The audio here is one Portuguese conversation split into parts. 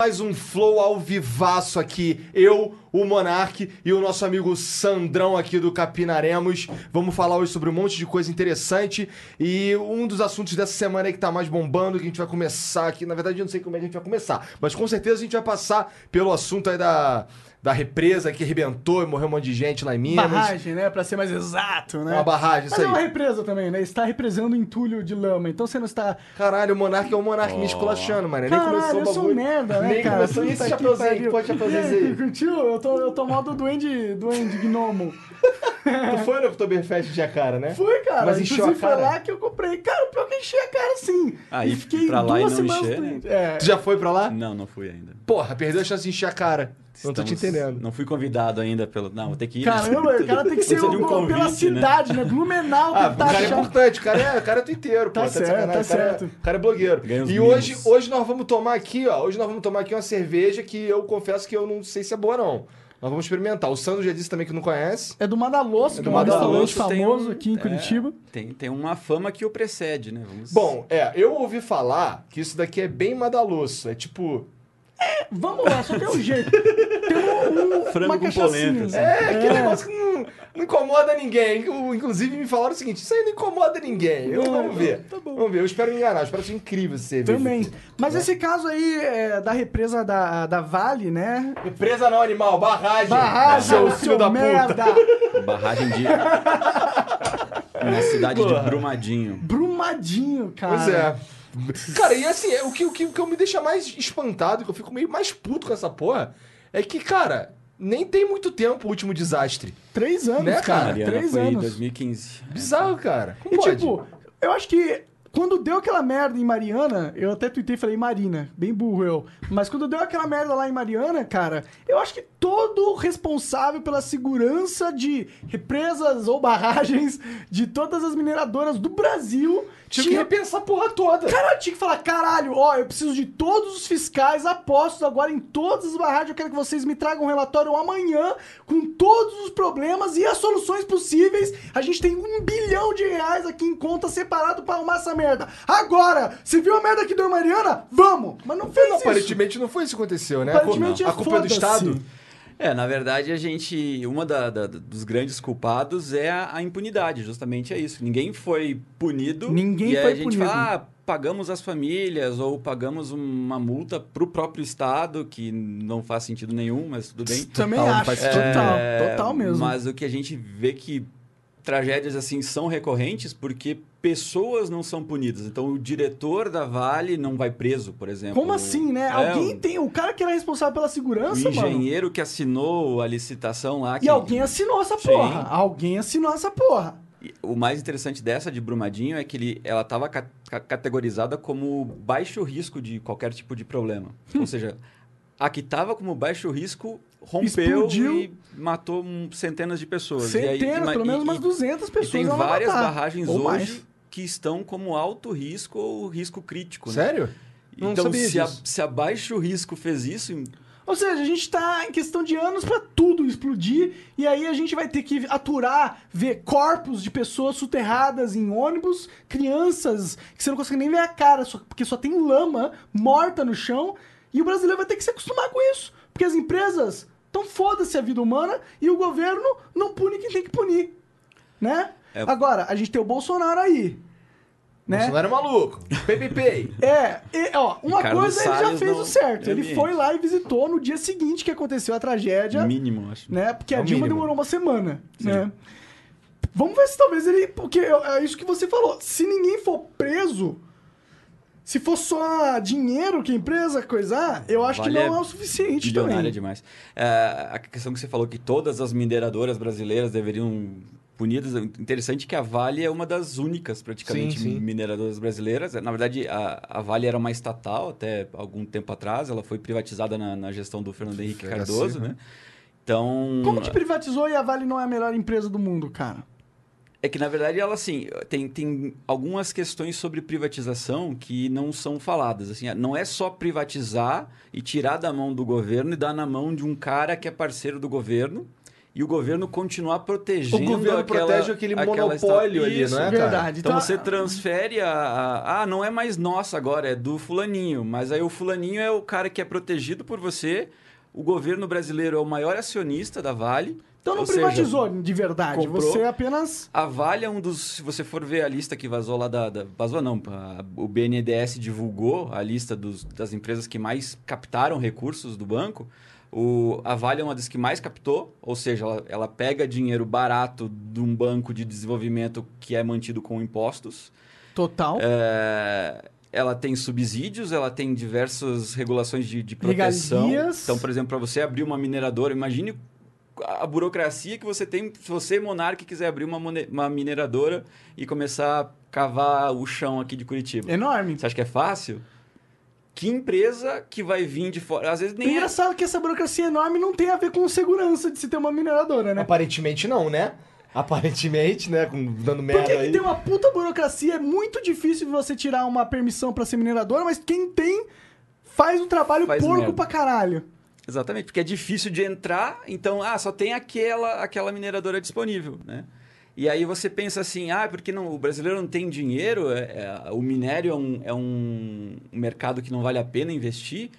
Mais um flow ao vivaço aqui. Eu, o Monark e o nosso amigo Sandrão aqui do Capinaremos. Vamos falar hoje sobre um monte de coisa interessante. E um dos assuntos dessa semana que tá mais bombando, que a gente vai começar aqui. Na verdade, eu não sei como é que a gente vai começar, mas com certeza a gente vai passar pelo assunto aí da, da represa que arrebentou e morreu um monte de gente lá em Minas. Barragem, né? Pra ser mais exato, né? Uma barragem, Mas isso é uma aí. represa também, né? Está represando entulho de lama. Então você não está. Caralho, o Monark é o Monark me esculachando, mano. Nem Caralho, começou o eu sou bagulho. um merda, né, Nem cara? começou isso, que chapeuzinho. Pode chapeuzinho E aí, aí. Curtiu? Eu tô, eu tô modo duende, duende gnomo. Tu foi no Oktoberfest de cara, né? Fui, cara. Mas encheu Inclusive a cara? foi lá que eu comprei. Cara, pior que enchi a cara sim. Aí, e fiquei pra lá e duas não semanas encher, né? doente. É. Tu já foi pra lá? Não, não fui ainda. Porra, perdeu a chance de encher a cara. Não tô te entendendo. Não fui convidado ainda pelo. Não, vou ter que ir. né? Caramba, o cara tem que ser de um o- pela convite, né? cidade, né? Blumenau Ah, o cara é taxar. importante, o cara é, o cara é tuiteiro, pô. Tá certo, tá o cara é- certo. O cara é blogueiro. E mimos. hoje, hoje nós vamos tomar aqui, ó. Hoje nós vamos tomar aqui uma cerveja que eu confesso que eu não sei se é boa, não. Nós vamos experimentar. O Sandro já disse também que não conhece. É do Madalosso, É que do é um Madalosso, restaurante famoso um- aqui em é, Curitiba. Tem, tem uma fama que o precede, né? Vamos... Bom, é, eu ouvi falar que isso daqui é bem madaloso. É tipo. Vamos lá, só tem um jeito. Tem um, um, Frango uma com polenta, É, aquele negócio que não, não incomoda ninguém. Inclusive me falaram o seguinte: isso aí não incomoda ninguém. Eu, Não, vamos ver. tá bom. Vamos ver. Eu espero me enganar. Eu espero ser incrível esse cerveja. Também. Mas esse caso aí é, da represa da, da Vale, né? Empresa não, animal. Barragem. Barragem, Seu seu, filho da merda! puta. Barragem de. Na cidade Porra. de Brumadinho. Brumadinho, cara. Pois é. Cara, e assim, é, o que, o, que, o que eu me deixa mais espantado, que eu fico meio mais puto com essa porra, é que, cara, nem tem muito tempo o último desastre. Três anos, Né, cara? cara. Mariana Três foi anos. 2015. Bizarro, cara. Como E pode? tipo, eu acho que quando deu aquela merda em Mariana, eu até tuitei e falei Marina, bem burro eu. Mas quando deu aquela merda lá em Mariana, cara, eu acho que todo responsável pela segurança de represas ou barragens de todas as mineradoras do Brasil Tinha que repensar a porra toda. Cara, tinha que falar, caralho, ó, eu preciso de todos os fiscais apostos agora em todas as barragens. Eu quero que vocês me tragam um relatório amanhã com todos os problemas e as soluções possíveis. A gente tem um bilhão de reais aqui em conta separado pra arrumar essa merda. Agora, você viu a merda que deu Mariana? Vamos! Mas não fez Não, isso. aparentemente não foi isso que aconteceu, né? Aparentemente a é culpa é do. Estado. É, na verdade, a gente. Uma da, da- dos grandes culpados é a, a impunidade, justamente é isso. Ninguém foi punido. Ninguém e foi a gente punido. fala, ah, pagamos as famílias ou pagamos uma multa pro próprio Estado, que não faz sentido nenhum, mas tudo bem. Também Total, acho, faz total, É, total mesmo. Mas o que a gente vê que tragédias assim são recorrentes porque pessoas não são punidas. Então o diretor da Vale não vai preso, por exemplo. Como assim, né? É, Alguém o- tem. O cara que era responsável pela O segurança, mano. engenheiro que assinou a licitação lá. E que- alguém assinou essa Sim. porra. Alguém assinou essa porra. E O mais interessante dessa de Brumadinho é que ele, ela estava categorizada como baixo risco de qualquer tipo de problema. Ou seja, a que estava como baixo risco rompeu Explodiu. e matou centenas de pessoas. E aí- Centenas, e- pelo menos umas 200 E pessoas. tem várias matar. barragens hoje mais. que estão como alto risco ou risco crítico. né? Sério? Não Então, se a, se a baixo risco fez isso, Ou seja, a gente tá em questão de anos pra tudo explodir e aí a gente vai ter que aturar, ver corpos de pessoas soterradas em ônibus, crianças que você não consegue nem ver a cara, só- porque só tem lama morta no chão e o brasileiro vai ter que se acostumar com isso, porque as empresas estão foda-se a vida humana e o governo não pune quem tem que punir, né? É. Agora, a gente tem o Bolsonaro aí, né? Bolsonaro é maluco. PPP. É, e, ó, uma coisa ele já Salles fez no o certo. Ele foi lá e visitou no dia seguinte que aconteceu a tragédia, mínimo, acho. né? Porque É a Dilma mínimo. demorou uma semana, né? Vamos ver se talvez ele... Porque é isso que você falou. Se ninguém for preso, se for só dinheiro que a empresa coisar, eu acho Vale que não é é o suficiente também. demais. É, a questão que você falou que todas as mineradoras brasileiras deveriam punidas. Interessante que a Vale é uma das únicas, praticamente, Sim, sim. mineradoras brasileiras. Na verdade, a, a Vale era uma estatal até algum tempo atrás. Ela foi privatizada na, na gestão do Fernando Henrique assim, Cardoso, né? né? Então... Como que privatizou e a Vale não é a melhor empresa do mundo, cara? É que, na verdade, ela, assim, tem, tem algumas questões sobre privatização que não são faladas. Assim, não é só privatizar e tirar da mão do governo e dar na mão de um cara que é parceiro do governo e o governo continuar protegendo O governo aquela, protege aquele monopólio ali, Isso. não é, cara? Verdade. Então Então, você transfere a, a- Ah, não é mais nossa agora, é do fulaninho. Mas aí o fulaninho é o cara que é protegido por você. O governo brasileiro é o maior acionista da Vale. Então não Ou seja, privatizou de verdade. Você apenas. a Vale é um dos. Se você for ver a lista que vazou lá da. da vazou não. a- o BNDES divulgou a lista dos- das empresas que mais captaram recursos do banco. O, a Vale é uma das que mais captou, ou seja, ela, ela pega dinheiro barato de um banco de desenvolvimento que é mantido com impostos. Total. É, ela tem subsídios, ela tem diversas regulações de, de proteção. Regalias. Então, por exemplo, para você abrir uma mineradora, imagine a burocracia que você tem se você, monarca, quiser abrir uma, uma mineradora e começar a cavar o chão aqui de Curitiba. Enorme. Você acha que é fácil? Que empresa que vai vir de fora? Às vezes nem é. engraçado é que essa burocracia enorme não tem a ver com segurança de se ter uma mineradora, né? Aparentemente não, né? Aparentemente, né? Com, dando merda Porque aí. tem uma puta burocracia, é muito difícil você tirar uma permissão pra ser mineradora, mas quem tem faz um trabalho Faz porco merda. pra caralho. Exatamente, porque é difícil de entrar, então, ah, só tem aquela, aquela mineradora disponível, né? E aí você pensa assim, ah, porque não, o brasileiro não tem dinheiro, é- é- o minério é um, é um mercado que não vale a pena investir.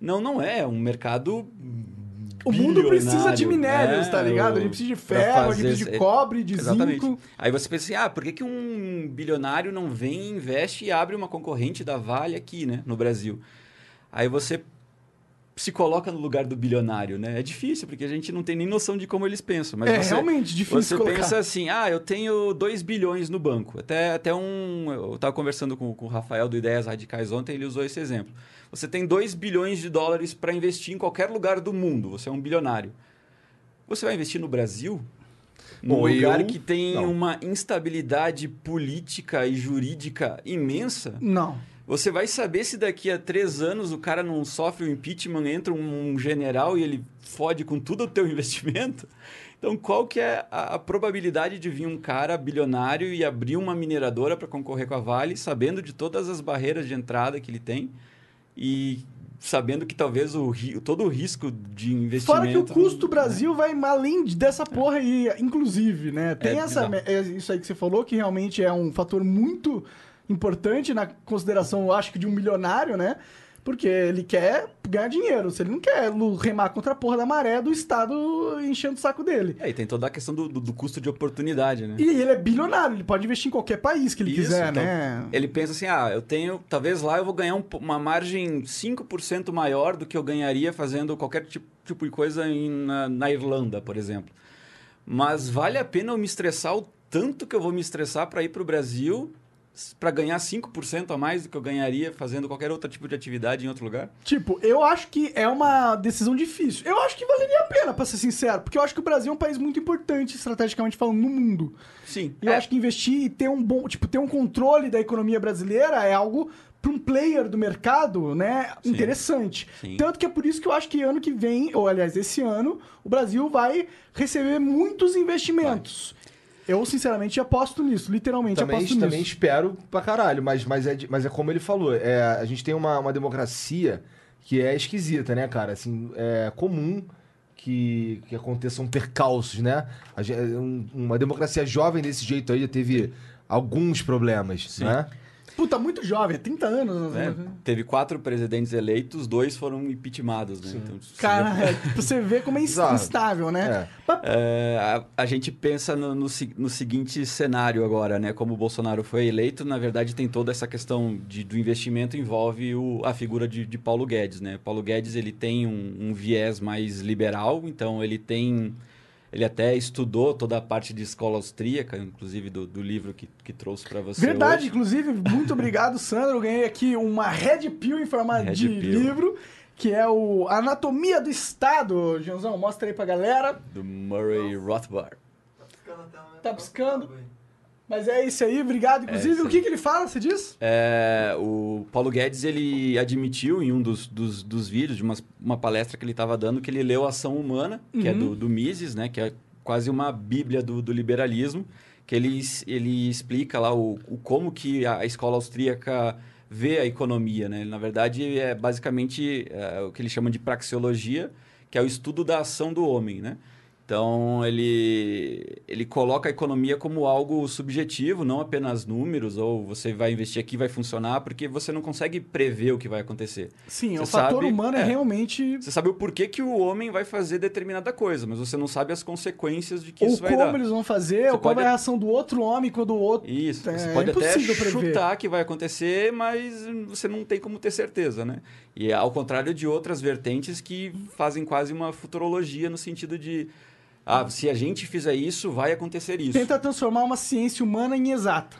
Não, não é, é um mercado O mundo precisa de minérios, né? tá ligado? A O- gente precisa de ferro, a gente precisa de cobre, de Exatamente. zinco. Aí você pensa assim, ah, por que, que um bilionário não vem, investe e abre uma concorrente da Vale aqui, né, no Brasil? Aí você se coloca no lugar do bilionário, né? É difícil, porque a gente não tem nem noção de como eles pensam. Mas é você, realmente difícil você colocar. pensa assim, ah, eu tenho 2 bilhões no banco. Até, até um... Eu estava conversando com, com o Rafael do Ideias Radicais ontem, ele usou esse exemplo. Você tem 2 bilhões de dólares para investir em qualquer lugar do mundo. Você é um bilionário. Você vai investir no Brasil? Num lugar eu- que tem não. uma instabilidade política e jurídica imensa? Não. Você vai saber se daqui a três anos o cara não sofre o impeachment, entra um general e ele fode com tudo o teu investimento? Então, qual que é a, a probabilidade de vir um cara bilionário e abrir uma mineradora para concorrer com a Vale, sabendo de todas as barreiras de entrada que ele tem e sabendo que talvez o, todo o risco de investimento... Fora que o custo do né? Brasil vai além de- dessa porra aí, inclusive, né? Tem É essa, é isso aí que você falou, que realmente é um fator muito importante na consideração, eu acho que de um milionário, né? Porque ele quer ganhar dinheiro. Se ele não quer remar contra a porra da maré do Estado enchendo o saco dele. É, e tem toda a questão do, do- do custo de oportunidade, né? E ele é bilionário, ele pode investir em qualquer país que ele Isso, quiser, então, né? Ele pensa assim, ah, eu tenho, talvez lá eu vou ganhar um uma margem 5% maior do que eu ganharia fazendo qualquer tipo, tipo de coisa em- na, na Irlanda, por exemplo. Mas vale a pena eu me estressar o tanto que eu vou me estressar para ir para o Brasil para ganhar 5% a mais do que eu ganharia fazendo qualquer outro tipo de atividade em outro lugar? Tipo, eu acho que é uma decisão difícil. Eu acho que valeria a pena, pra ser sincero. Porque eu acho que o Brasil é um país muito importante, estrategicamente falando, no mundo. Sim. E eu é, acho que investir e ter um bom, tipo, ter um controle da economia brasileira é algo para um player do mercado, né, Sim. interessante. Sim. Tanto que é por isso que eu acho que ano que vem, ou aliás, esse ano, o Brasil vai receber muitos investimentos. Eu, sinceramente, aposto nisso, literalmente Também, aposto também nisso. espero pra caralho, mas, mas, é, mas é como ele falou, é, a gente tem uma, uma democracia que é esquisita, né, cara? Assim, é comum que, que aconteçam percalços, né? A um- uma democracia jovem desse jeito aí já teve alguns problemas, né? Puta, muito jovem, é 30 anos. né, né? Teve quatro presidentes eleitos, dois foram impeachmentados, né? Então, se Cara, é, pra você ver como é instável, né? É. Mas, É, a, a gente pensa no, no no seguinte cenário agora, né? Como o Bolsonaro foi eleito, na verdade tem toda essa questão de, do investimento envolve o- a figura de, de Paulo Guedes, né? Paulo Guedes ele tem um, um viés mais liberal, então ele tem ele até estudou toda a parte de escola austríaca, inclusive do, do livro que, que trouxe para você Verdade, hoje. inclusive, muito obrigado, Sandro. Eu ganhei aqui uma Red Pill em formato Red de Pill. livro, que é o Anatomia do Estado. Joãozão, mostra aí pra galera. do Murray Rothbard. Tá piscando. Mas é isso aí, obrigado. Inclusive, isso o que, que ele fala, você diz? É, o Paulo Guedes ele admitiu em um dos, dos, dos vídeos de uma, uma palestra que ele estava dando que ele leu Ação Humana, que é do, do Mises, né, que é quase uma bíblia do, do liberalismo, que ele, ele explica lá o, o como que a escola austríaca vê a economia. Né? Na verdade, é basicamente é, o que ele chama de praxeologia, que é o estudo da ação do homem. Né? Então, ele, ele coloca a economia como algo subjetivo, não apenas números, ou você vai investir aqui vai funcionar, porque você não consegue prever o que vai acontecer. Sim, Você o fator sabe- humano é, é. realmente. Você sabe o porquê que o homem vai fazer determinada coisa, mas você não sabe as consequências de que Ou isso vai como dar. eles vão fazer, Você ou qual pode- é a reação do outro homem quando o outro. Isso, É, você pode é até prever. chutar que vai acontecer, mas você não tem como ter certeza, né? E é ao contrário de outras vertentes que fazem quase uma futurologia no sentido de ah, se a gente fizer isso, vai acontecer isso. Tenta transformar uma ciência humana em exata.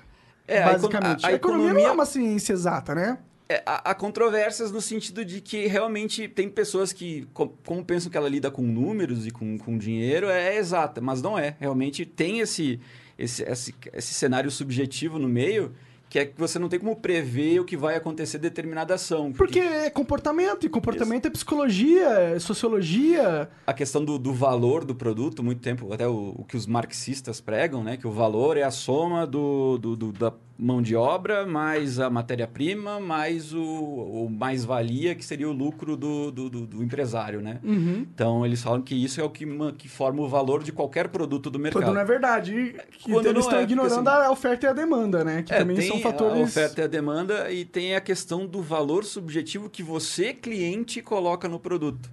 É, a basicamente. a- A, a economia, não economia- é uma ciência exata, né? É, há, há controvérsias no sentido de que realmente tem pessoas que, co- como pensam que ela lida com números e com, com dinheiro, é exata, mas não é. Realmente tem esse, esse, esse, esse cenário subjetivo no meio, que é que você não tem como prever o que vai acontecer determinada ação. Porque é comportamento, e comportamento é psicologia, é sociologia. a questão do, do valor do produto, muito tempo, até o, o que os marxistas pregam, né? Que o valor é a soma do, do- do- da mão de obra mais a matéria-prima, mais o, o mais-valia, que seria o lucro do, do, do- empresário, né? Uhum. Então, eles falam que isso é o que, que forma o valor de qualquer produto do mercado. Quando não é verdade. E, Quando eles não estão é, ignorando assim, a oferta e a demanda, né? Que É, também são fatores. a oferta e a demanda e tem a questão do valor subjetivo que você, cliente, coloca no produto.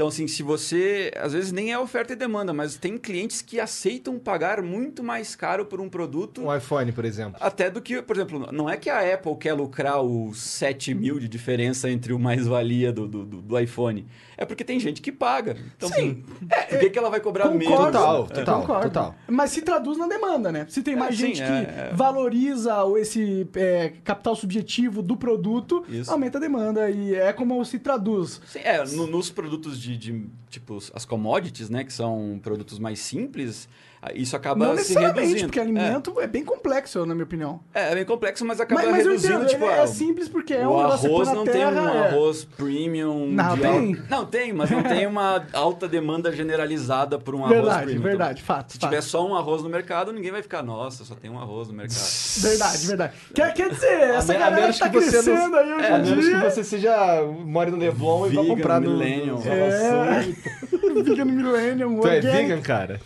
Então, assim, se você... Às vezes nem é oferta e demanda, mas tem clientes que aceitam pagar muito mais caro por um produto Um iPhone, por exemplo. até do que... Por exemplo, não é que a Apple quer lucrar os 7 mil de diferença entre o mais-valia do, do, do- iPhone. É porque tem gente que paga. Então, assim, por que, que ela vai cobrar menos? Total, eu total, concordo. total. Mas se traduz na demanda, né? Se tem É, mais sim, gente que é, é. valoriza o- esse é, capital subjetivo do produto, Isso. aumenta a demanda. E é como se traduz. Sim, é, no- nos produtos de, de, tipo, as commodities, né, que são produtos mais simples, isso acaba não se reduzindo. porque alimento é. bem complexo, na minha opinião. É, é bem complexo, mas acaba Mas, mas eu reduzindo, entendo, tipo, é, ah, é simples porque é um arroz não tem terra, um é. arroz premium. Não, de tem. alta- Não, tem, mas não tem uma alta demanda generalizada por um arroz Verdade, premium. verdade, fato. Se fato. tiver só um arroz no mercado, ninguém vai ficar, nossa, só tem um arroz no mercado. Verdade, verdade. Quer, quer dizer, essa a galera menos que tá que não- crescendo aí hoje A em menos que você seja more no Leblon e vá comprar no, Zona É. Vegan Millennium, Tu é vegan, cara?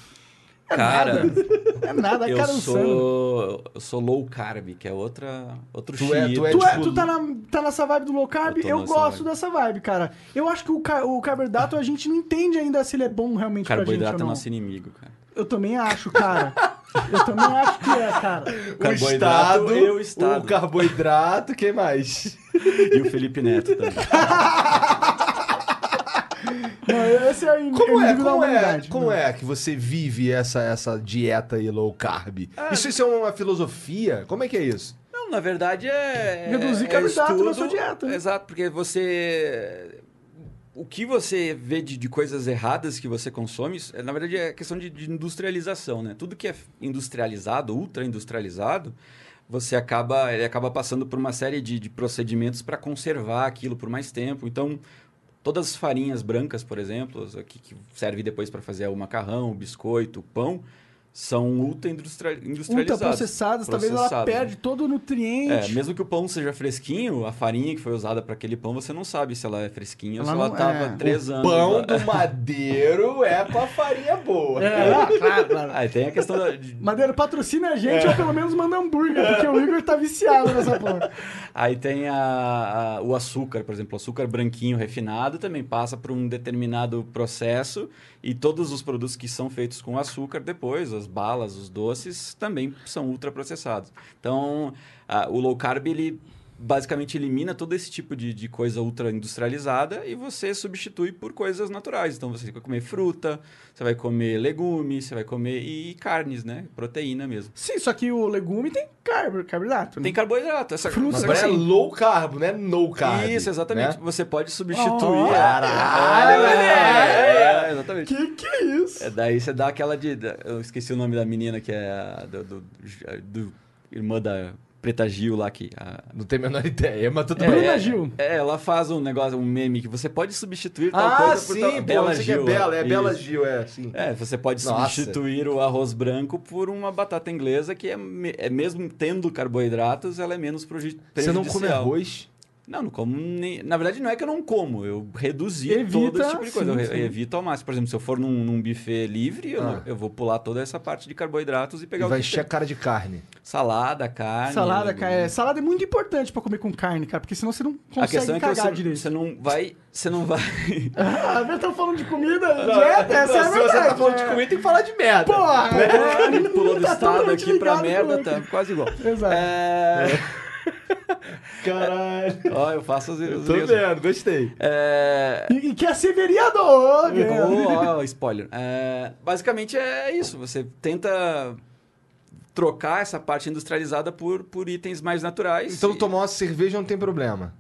É Cara, nada. É nada, é eu insano. sou, eu sou low carb, que é outra, outro Tu é- tu é Tu, é, tipo- tu tá, na, tá nessa vibe do low carb? Eu Eu, gosto vibe. dessa vibe, cara. Eu acho que o, o carboidrato a gente não entende ainda se ele é bom realmente pra gente Carboidrato ou é não. nosso inimigo, cara. Eu também acho, cara. Eu também acho que é, cara. O Carboidrato Estado, e o Estado. o carboidrato, quem mais? E o Felipe Neto também. Não, esse é Como é, da como é, como Não. é que você vive essa, essa dieta aí low carb? Isso, isso é uma filosofia? Como é que é isso? Não, na verdade é. Reduzir é carboidrato estudo- na sua dieta, né? Exato, porque você. O que você vê de, de coisas erradas que você consome, isso, é, na verdade é questão de, de industrialização, né? Tudo que é industrializado, ultra industrializado, você acaba, ele acaba passando por uma série de, de procedimentos para conservar aquilo por mais tempo. Então, todas as farinhas brancas, por exemplo, que, que serve depois para fazer o macarrão, o biscoito, o pão, são ultra industria- industrializadas. Ultraprocessadas, talvez ela Processadas, perde né? todo o nutriente. É, mesmo que o pão seja fresquinho, a farinha que foi usada para aquele pão, você não sabe se ela é fresquinha ou Ela se ela não- tava é. três anos. Pão lá. do madeiro é pra farinha boa. É, ah, claro, claro. E tem a questão da. de- Madeira, patrocina a É. gente ou pelo menos manda hambúrguer, porque o Igor tá viciado nessa porra. Aí tem a, a- o açúcar, por exemplo, o açúcar branquinho refinado também passa por um determinado processo e todos os produtos que são feitos com açúcar depois, as balas, os doces, também são ultraprocessados. Então, a- o low carb, ele basicamente elimina todo esse tipo de, de coisa ultra industrializada e você substitui por coisas naturais. Então, você vai comer fruta, você vai comer legumes, você vai comer e carnes, né? Proteína mesmo. Sim, só que o legume tem carbo, carboidrato. né? Tem carboidrato. Essa, Fruta essa Agora é assim, low carb, não é no carb. Isso, exatamente. né? Você pode substituir. Oh, caralho, É, é, é, exatamente. Que que é isso? É, daí você dá aquela de. Eu esqueci o nome da menina que é a do, do, do- irmã da Preta Gil lá que. a- Não tem a menor ideia, mas tudo É, bem. Bruna é, Gil. É, ela faz um negócio, um meme que você pode substituir tal Ah, coisa por sim, tal... pô, Bela você que é Gil. Bela, é Bela. Gil, é, sim. É, você pode Nossa. substituir o arroz branco por uma batata inglesa que é, é mesmo tendo carboidratos, ela é menos preju- Você não come prejudicial. arroz? Não, não como nem... Na verdade, não é que eu não como, eu reduzi Evita, todo esse tipo de coisa. sim, eu, sim. eu evito ao máximo. Por exemplo, se eu for num, num buffet livre, eu, Ah. não- eu vou pular toda essa parte de carboidratos e E pegar vai o que encher a cara de carne. Salada, carne... Salada, cara. É, salada é muito importante pra comer com carne, cara, porque senão você não A consegue questão é que você, direito. você não vai... Você não vai... Ah, eu tô falando de comida, dieta, essa é a se verdade. você tá falando de é. comida, tem que falar de merda. Porra! A gente pulou do Tá estado aqui pra merda, tá quase igual. Exato. É... Caralho. Ó, eu faço os, os Tô vendo, gostei. É... E, e quer ser vereador! né? Oh, ó, spoiler. É, basicamente é isso. Você tenta trocar essa parte industrializada por, por itens mais naturais. Então E tomar uma cerveja não tem problema.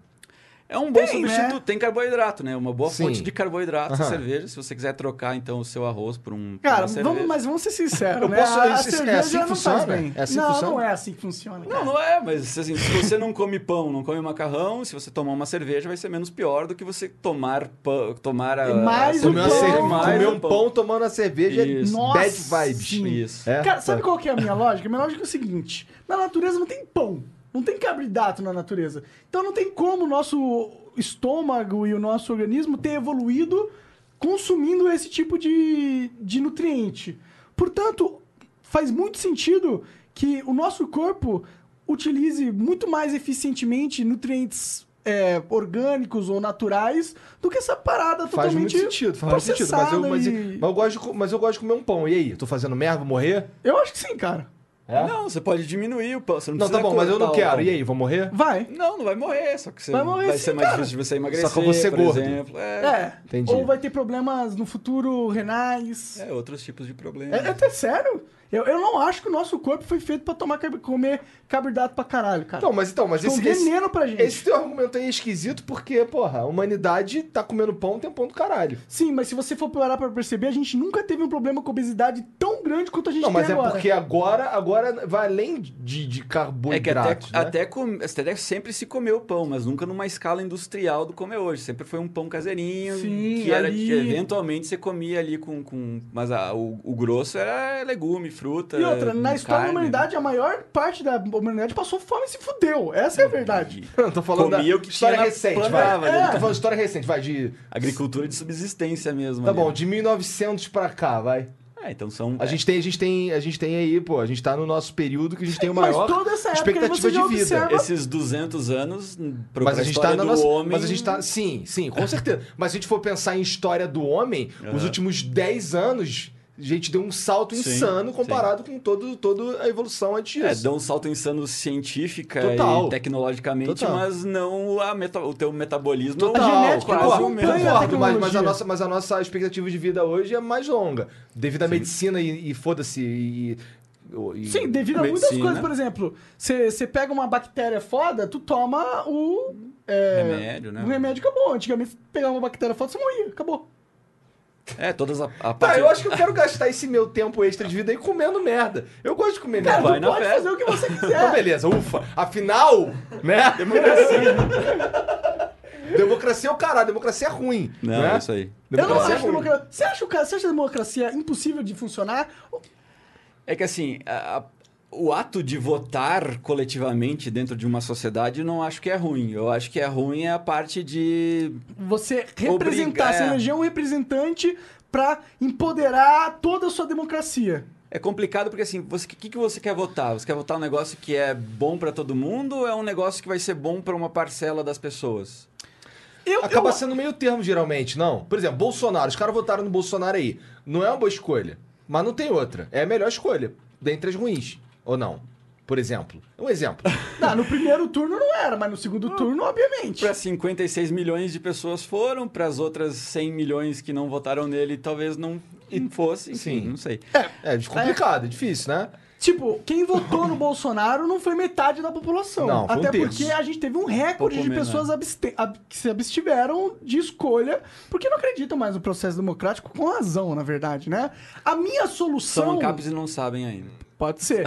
É um bom Tem, né? substituto. Tem carboidrato, né? Uma boa Sim. fonte de carboidrato Aham. a cerveja. Se você quiser trocar, então, o seu arroz por um Cara, uma cerveja. vamos, mas vamos ser sinceros, Eu né? posso- a, a isso- é cerveja assim que não funciona? faz bem. É assim não, funciona? não é assim que funciona. Não, cara. não é, mas assim, se você não come pão, não come macarrão, se você tomar uma cerveja, vai ser menos pior do que você tomar pão, tomar a, Mais a um pão, mais comer um pão tomando a cerveja é Isso. Nossa, bad vibes. sim. Isso. É? Cara, sabe qual que é a minha lógica? A minha lógica é o seguinte: na natureza não tem pão, não tem carboidrato na natureza. Então não tem como o nosso estômago e o nosso organismo ter evoluído consumindo esse tipo de, de nutriente. Portanto, faz muito sentido que o nosso corpo utilize muito mais eficientemente nutrientes é, orgânicos ou naturais do que essa parada Faz muito totalmente sentido, faz muito sentido. Mas eu, processada mas, e- mas eu gosto de, mas eu gosto de comer um pão. E aí? Tô fazendo merda, vou morrer? Eu acho que sim, cara. É? Não, você pode diminuir o pão. Você não, Não, tá bom, mas eu não quero. E aí, vou morrer? Vai. Não, não vai morrer, só que você Vai morrer vai sim, ser mais cara. difícil de você emagrecer, Só que eu vou ser por gordo. exemplo. É, É. Entendi. Ou vai ter problemas no futuro renais. é, outros tipos de problemas. É, é até sério. Eu, eu não acho que o nosso corpo foi feito pra tomar, comer carboidrato pra caralho, cara. Então, mas então, mas é um esse, veneno pra gente. esse teu argumento aí é esquisito porque, porra, a humanidade tá comendo pão um tempão do caralho. Sim, mas se você for parar pra perceber, a gente nunca teve um problema com obesidade tão grande quanto a gente Não, mas tem é agora. porque agora, agora vai além de, de É que até, carboidratos, né? até, com- até sempre se comeu pão, mas nunca numa escala industrial do como é hoje. Sempre foi um pão caseirinho, Sim, que era ali- que eventualmente você comia ali com. com mas a- o, o grosso era legume, fruta. E outra, na história carne. da humanidade, a maior parte da humanidade passou fome e se fudeu. Essa é a verdade. Eu tô falando Comia da o que história recente, vai. né? Eu tô falando história recente, vai, de... Agricultura de subsistência mesmo. Tá ali. bom, de 1900 pra cá, vai. É, então são. A gente tem, a gente tem, a gente tem aí, pô, a gente tá no nosso período que a gente tem o Mas maior toda essa época aí expectativa de vida. observa- Esses 200 anos, pro, Mas a gente história tá na do nossa, homem... mas a gente tá, sim, sim, com certeza. Mas se a gente for pensar em história do homem, os Aham. últimos 10 anos, a gente deu um salto Sim, insano comparado com todo, toda a evolução antes É, disso. dá um salto insano científica Total. e tecnologicamente, Total. mas não a meta- o teu metabolismo Total, A genética quase não o mesmo. Concordo, mas, mas, a nossa, mas a nossa expectativa de vida hoje é mais longa. Devido à medicina e, e foda-se. E, e- Sim, devido a muitas coisas. Por exemplo, você pega uma bactéria foda, tu toma o. é, Remédio, né? O remédio acabou. Antigamente, pegava uma bactéria foda, você morria. Acabou. É, todas a, a Tá, parte... eu acho que eu quero gastar esse meu tempo extra de vida aí comendo merda. Eu gosto de comer Cara, merda. Vai tu na pode fé. fazer o que você Então, quiser. beleza, ufa. Afinal, né? Democracia. democracia é o caralho, democracia é ruim. Não, né? é isso aí. Eu não Democracia é acho ruim. democracia. Você acha, o cara- você acha a democracia impossível de funcionar? É que assim, a- o ato de votar coletivamente dentro de uma sociedade eu não acho que é ruim. Eu acho que é ruim é a parte de Você representar, Obriga- você é. eleger um representante pra empoderar toda a sua democracia. É complicado porque assim, o que, que você quer votar? Você quer votar um negócio que é bom pra todo mundo ou é um negócio que vai ser bom pra uma parcela das pessoas? Eu, Acaba eu- sendo meio termo, geralmente, não? Por exemplo, Bolsonaro. Os caras votaram no Bolsonaro aí. Não é uma boa escolha. Mas não tem outra. É a melhor escolha. Dentre as ruins. Ou não? Por exemplo. Um exemplo. Não, no primeiro turno não era, mas no segundo turno, obviamente. Para 56 milhões de pessoas foram, para as outras 100 milhões que não votaram nele, talvez não, fosse. Enfim, Sim. não sei. É complicado, é difícil, né? Tipo, quem votou no Bolsonaro não foi metade da população. Não, foi um Até porque a gente teve um recorde de pessoas abste- ab- que se abstiveram de escolha porque não acreditam mais no processo democrático, com razão, na verdade, né? A minha São solução. ANCAPs e não sabem ainda. Pode ser.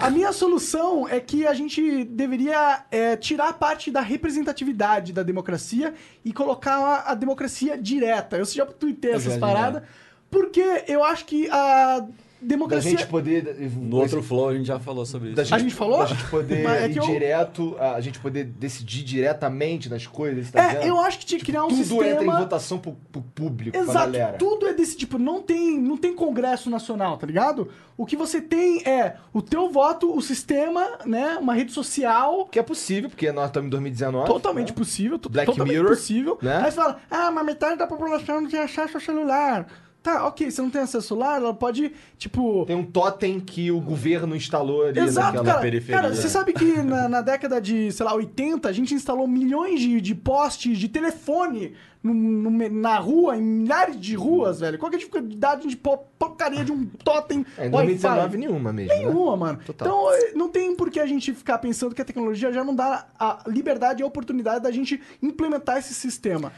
A minha solução é que a gente deveria é, tirar parte da representatividade da democracia e colocar a, a democracia direta. Eu já tuitei essas paradas, porque eu acho que a Da democracia. gente poder. No outro flow a gente já falou sobre isso. Da A gente falou? Da gente poder é ir eu- direto, a gente poder decidir diretamente das coisas. Tá É, dizendo? eu acho que tinha que criar um Tudo sistema. entra em votação pro, pro público, pra Exato, galera. tudo é desse tipo, não tem, não tem congresso nacional, tá ligado? O que você tem é o teu voto, o sistema, né, uma rede social, Que é possível, porque nós estamos em 2019. totalmente né? possível, Black totalmente Mirror, possível. né? Aí você fala, ah, mas metade da população não tem acesso ao celular. Tá, ok, você não tem acesso celular, ela pode, tipo... Tem um totem que o governo instalou ali Exato, naquela cara. periferia. Cara, você sabe que na, na década de, sei lá, 80, a gente instalou milhões de, de postes de telefone no- no- na rua, em milhares de ruas, velho. Qual que é a dificuldade de pôr porcaria de um totem É, em Wi-Fi? 2019 nenhuma mesmo. né? Nenhuma, mano. Total. Então, eh, não tem por que a gente ficar pensando que a tecnologia já não dá a liberdade e a oportunidade da gente implementar esse sistema.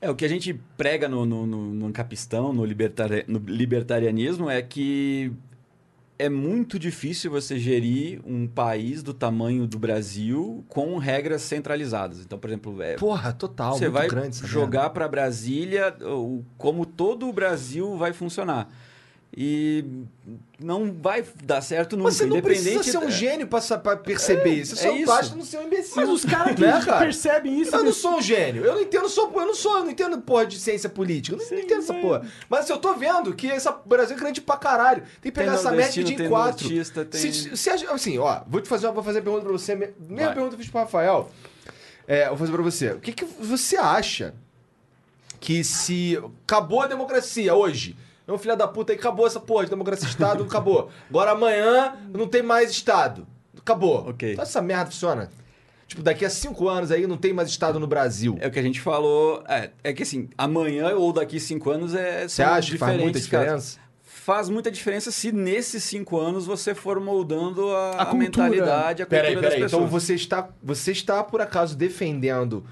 É, o que a gente prega no, no, no, no Ancapistão, no, libertari- no libertarianismo, é que é muito difícil você gerir um país do tamanho do Brasil com regras centralizadas. Então, por exemplo, é, Porra, total. você vai grande jogar para Brasília como todo o Brasil vai funcionar. E não vai dar certo nunca, Mas você não precisa ser um gênio pra perceber isso. Você é só isso. basta não ser um imbecil. Mas os caras que Né, cara? percebem isso... Eu não sou um gênio. Eu não entendo, sou, eu não sou, eu não entendo porra de ciência política. Eu não, não entendo essa porra. Mas eu tô vendo que essa o Brasil é grande pra caralho. Tem que pegar Tem essa média nordestino, de tem quatro. nortista, tem- Se, se assim, ó, vou te fazer, uma- vou fazer a pergunta pra você. Mesma Vai. pergunta que eu fiz pro Rafael. É, eu vou fazer pra você. O que, que você acha que se acabou a democracia hoje? É um filho da puta aí, acabou essa porra de democracia Estado, acabou. Agora amanhã não tem mais Estado. Acabou. Ok. Então essa merda funciona. Tipo, daqui a cinco anos aí não tem mais Estado no Brasil. É o que a gente falou. É, é que assim, amanhã ou daqui cinco anos é. Você acha que faz muita diferentes casos. diferença? Faz muita diferença se nesses cinco anos você for moldando a, A a mentalidade, a cultura Peraí, das peraí. pessoas. Então você está, você está por acaso defendendo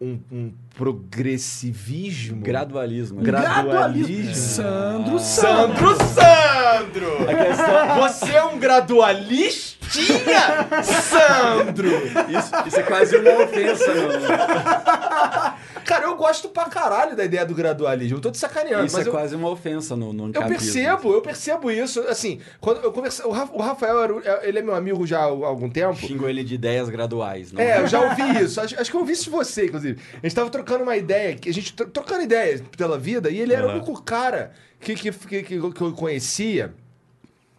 um, um progressivismo? Gradualismo. Gra- Gradualismo. Sandro Sandro. Sandro Sandro! A questão- Você é um gradualistinha, Sandro! isso, isso é quase uma ofensa, não. Cara, eu gosto pra caralho da ideia do gradualismo. Eu tô te sacaneando, Isso é eu, quase uma ofensa no, no eu percebo, eu percebo isso. Assim, quando eu conversei. O Ra- o Rafael, era o- ele é meu amigo já há algum tempo. Xingo ele de ideias graduais. Não É, eu já ouvi isso. Acho, acho que eu ouvi isso de você, inclusive. A gente tava trocando uma ideia, a gente tro- trocando ideias pela vida, e ele era o Aham. único cara que, que, que, que eu conhecia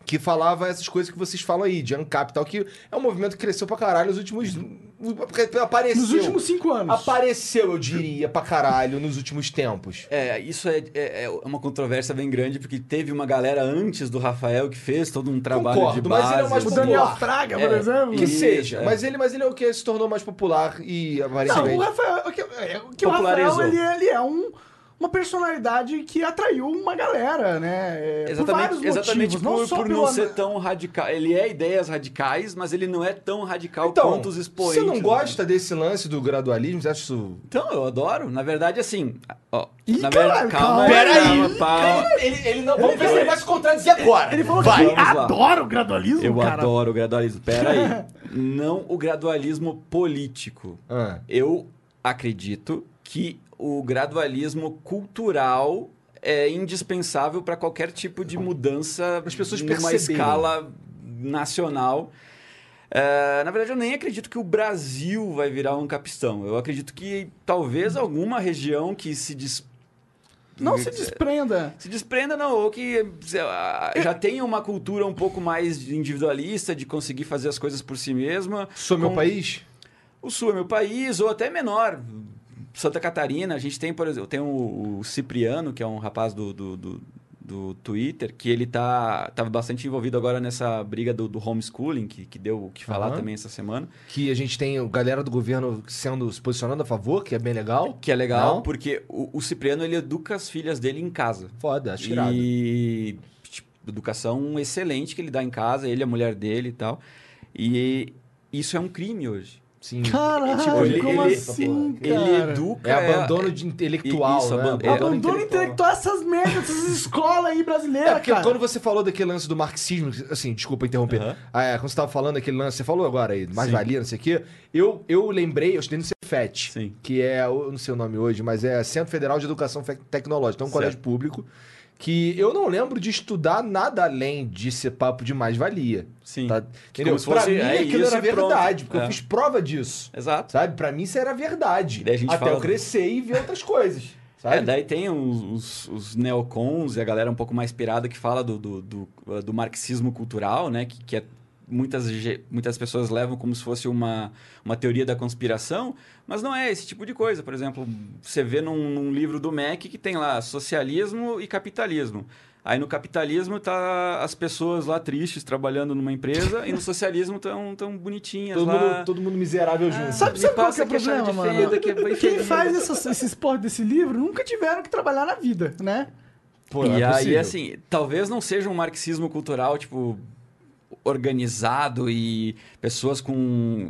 que falava essas coisas que vocês falam aí, de ANCAP e tal, que é um movimento que cresceu pra caralho nos últimos. porque Apareceu. Nos últimos cinco anos. Apareceu, eu diria, pra caralho nos últimos tempos. É, isso é, é, é uma controvérsia bem grande, porque teve uma galera antes do Rafael que fez todo um trabalho Concordo, de mas base. ele é o mais O popular. Daniel Fraga, por É, exemplo. Que Isso, seja. é. Mas, ele, mas ele é o que se tornou mais popular e Não, aparentemente. o Rafael, o que, é, o o. Rafael, ele, é- ele é um, uma personalidade que atraiu uma galera, né? É, por Exatamente, vários exatamente motivos, não por, só por não ana- ser tão radical. Ele é ideias radicais, mas ele não é tão radical Então, quanto os expoentes. você não gosta desse lance do gradualismo? Você acha isso Então, eu adoro. Na verdade, assim. Ó, Ih, na caralho, verdade, calma, calma. Pera aí. calma, calma. Ele, ele não. Vamos ver se ele vai se contradizer agora. Ele falou Vai, que adora o gradualismo, Eu cara. adoro o gradualismo. Pera aí. Não o gradualismo político. Ah, Eu acredito que o gradualismo cultural é indispensável para qualquer tipo de mudança As pessoas numa escala nacional. É, na verdade, eu nem acredito que o Brasil vai virar um capistão. Eu acredito que talvez alguma região que se dis- Não se desprenda. se desprenda, não, ou que lá, já tenha uma cultura um pouco mais individualista, de conseguir fazer as coisas por si mesma. sou meu Com- país? O Sul é meu país, ou até menor. Santa Catarina, a gente tem, por exemplo, tem o, o Cipriano, que é um rapaz do, do, do, do Twitter, que ele tá tava bastante envolvido agora nessa briga do, do homeschooling, que, que deu o que falar Aham. também essa semana. Que a gente tem a galera do governo sendo se posicionando a favor, que é bem legal. Que é legal, Não? porque o, o Cipriano ele educa as filhas dele em casa. Foda, acho irado. E tipo, educação excelente que ele dá em casa, ele, a mulher dele e tal. E isso é um crime hoje. Sim. Caralho, tipo, ele- como ele- assim, Ele cara? educa. É abandono de intelectual, Isso, né? aban- é, Abandono intelectual, essas merdas, essas escolas aí É, brasileiras, porque cara. quando você falou daquele lance do marxismo, assim, desculpa interromper. Ah, é, quando você tava falando daquele lance, você falou agora aí, mais Sim. valia, não sei o quê. Eu, eu lembrei, eu estudei no Cefet, que é, eu não sei o nome hoje, mas é Centro Federal de Educação Tecnológica, é um Certo. colégio público, que eu não lembro de estudar nada além de ser papo de mais-valia. Sim. Tá? Que Entendeu? como pra fosse- mim é aquilo era e pronto. verdade, porque eu É. fiz prova disso. Exato. Sabe? Pra mim isso era verdade. Até fala- eu crescer e ver outras coisas. Sabe? É, daí tem os, os, os neocons e a galera um pouco mais pirada que fala do, do, do, do marxismo cultural, né? Que, que é, muitas, muitas pessoas levam como se fosse uma, uma teoria da conspiração, mas não é esse tipo de coisa. Por exemplo, você vê num, num livro do MEC que tem lá socialismo e capitalismo. Aí no capitalismo tá as pessoas lá tristes trabalhando numa empresa e no socialismo tão, tão bonitinhas todo, lá. mundo, todo mundo miserável junto. Sabe, sabe qual que passa é o é problema, de mano? fenda, que é bem Quem faz essas- esses porra desse livro nunca tiveram que trabalhar na vida, né? Pô, e é aí, possível. assim, talvez não seja um marxismo cultural, tipo, organizado e pessoas com,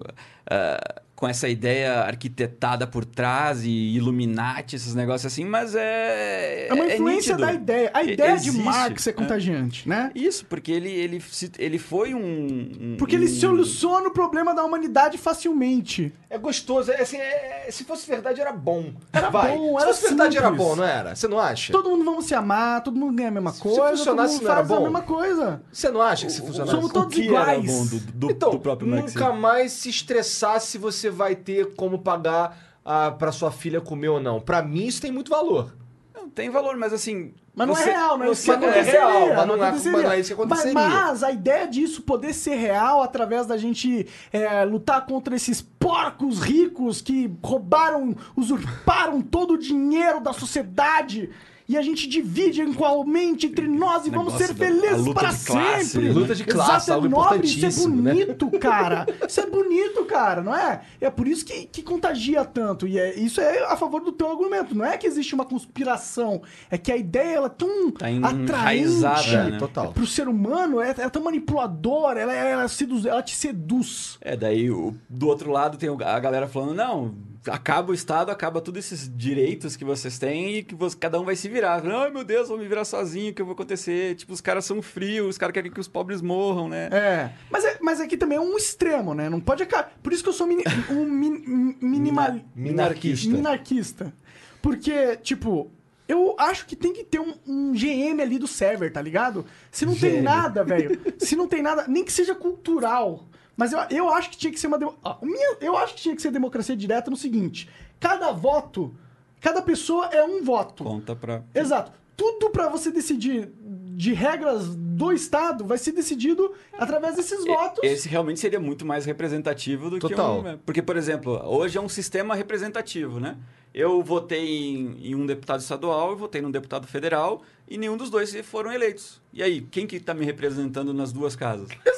ah, com essa ideia arquitetada por trás e Illuminati, esses negócios assim, mas é. É uma influência nítido. da ideia. A ideia de existe, Marx é é. contagiante, né? Isso, porque ele, ele, se- ele foi um. um- Porque ele um- soluciona o problema da humanidade facilmente. É gostoso, é assim, é- é- se fosse verdade era bom. Era Vai. bom, se era fosse verdade era simples. bom, não era? Você não acha? Todo mundo vamos se amar, todo mundo ganha a mesma Se coisa, todo funcionasse, mundo não era faz a mesma coisa. Você não acha que se funcionasse? Somos todos o que era iguais. bom do, do, então, do próprio nunca mais se estressar se você vai ter como pagar ah, pra sua filha comer ou não. Pra mim isso tem muito valor. Não, tem valor, mas assim. Mas não você- é real, não é isso você que não é real, mas não é- aconteceria. não é isso que aconteceria. Mas, mas a ideia disso poder ser real através da gente é, lutar contra esses porcos ricos que roubaram, usurparam todo o dinheiro da sociedade. E a gente divide igualmente entre nós e vamos ser felizes luta para de classe, sempre. né? Luta de classe, Exato, é algo nobre, isso é né? bonito, cara. Isso é bonito, cara, não é? É por isso que, que contagia tanto. E é, isso é a favor do teu argumento. Não é que existe uma conspiração. É que a ideia ela é tão Tá atraente né? total. pro ser humano. É, ela é tão manipuladora. Ela, ela, seduz, ela te seduz. É, daí o- do outro lado tem a galera falando, não, acaba o Estado, acaba todos esses direitos que vocês têm e que você- cada um vai se virar. Ai, meu Deus, vou me virar sozinho, o que vai acontecer? Tipo, os caras são frios, os caras querem que os pobres morram, né? É. Mas, é, mas aqui também é um extremo, né? Não pode acabar. Por isso que eu sou mini, um min, minimal, Minarquista. minarquista. Porque, tipo, eu acho que tem que ter um, um GM ali do server, tá ligado? Se não tem GM. nada, velho. se não tem nada, nem que seja cultural. Mas eu, eu acho que tinha que ser uma. minha- eu acho que tinha que ser democracia direta no seguinte: cada voto, cada pessoa é um voto. Conta pra... Exato. Tudo pra você decidir de regras do Estado vai ser decidido através desses votos. Esse realmente seria muito mais representativo do Total. que um... Porque, por exemplo, hoje é um sistema representativo, né? Eu votei em, em um deputado estadual, eu votei num deputado federal e nenhum dos dois foram eleitos. E aí, quem que tá me representando nas duas casas?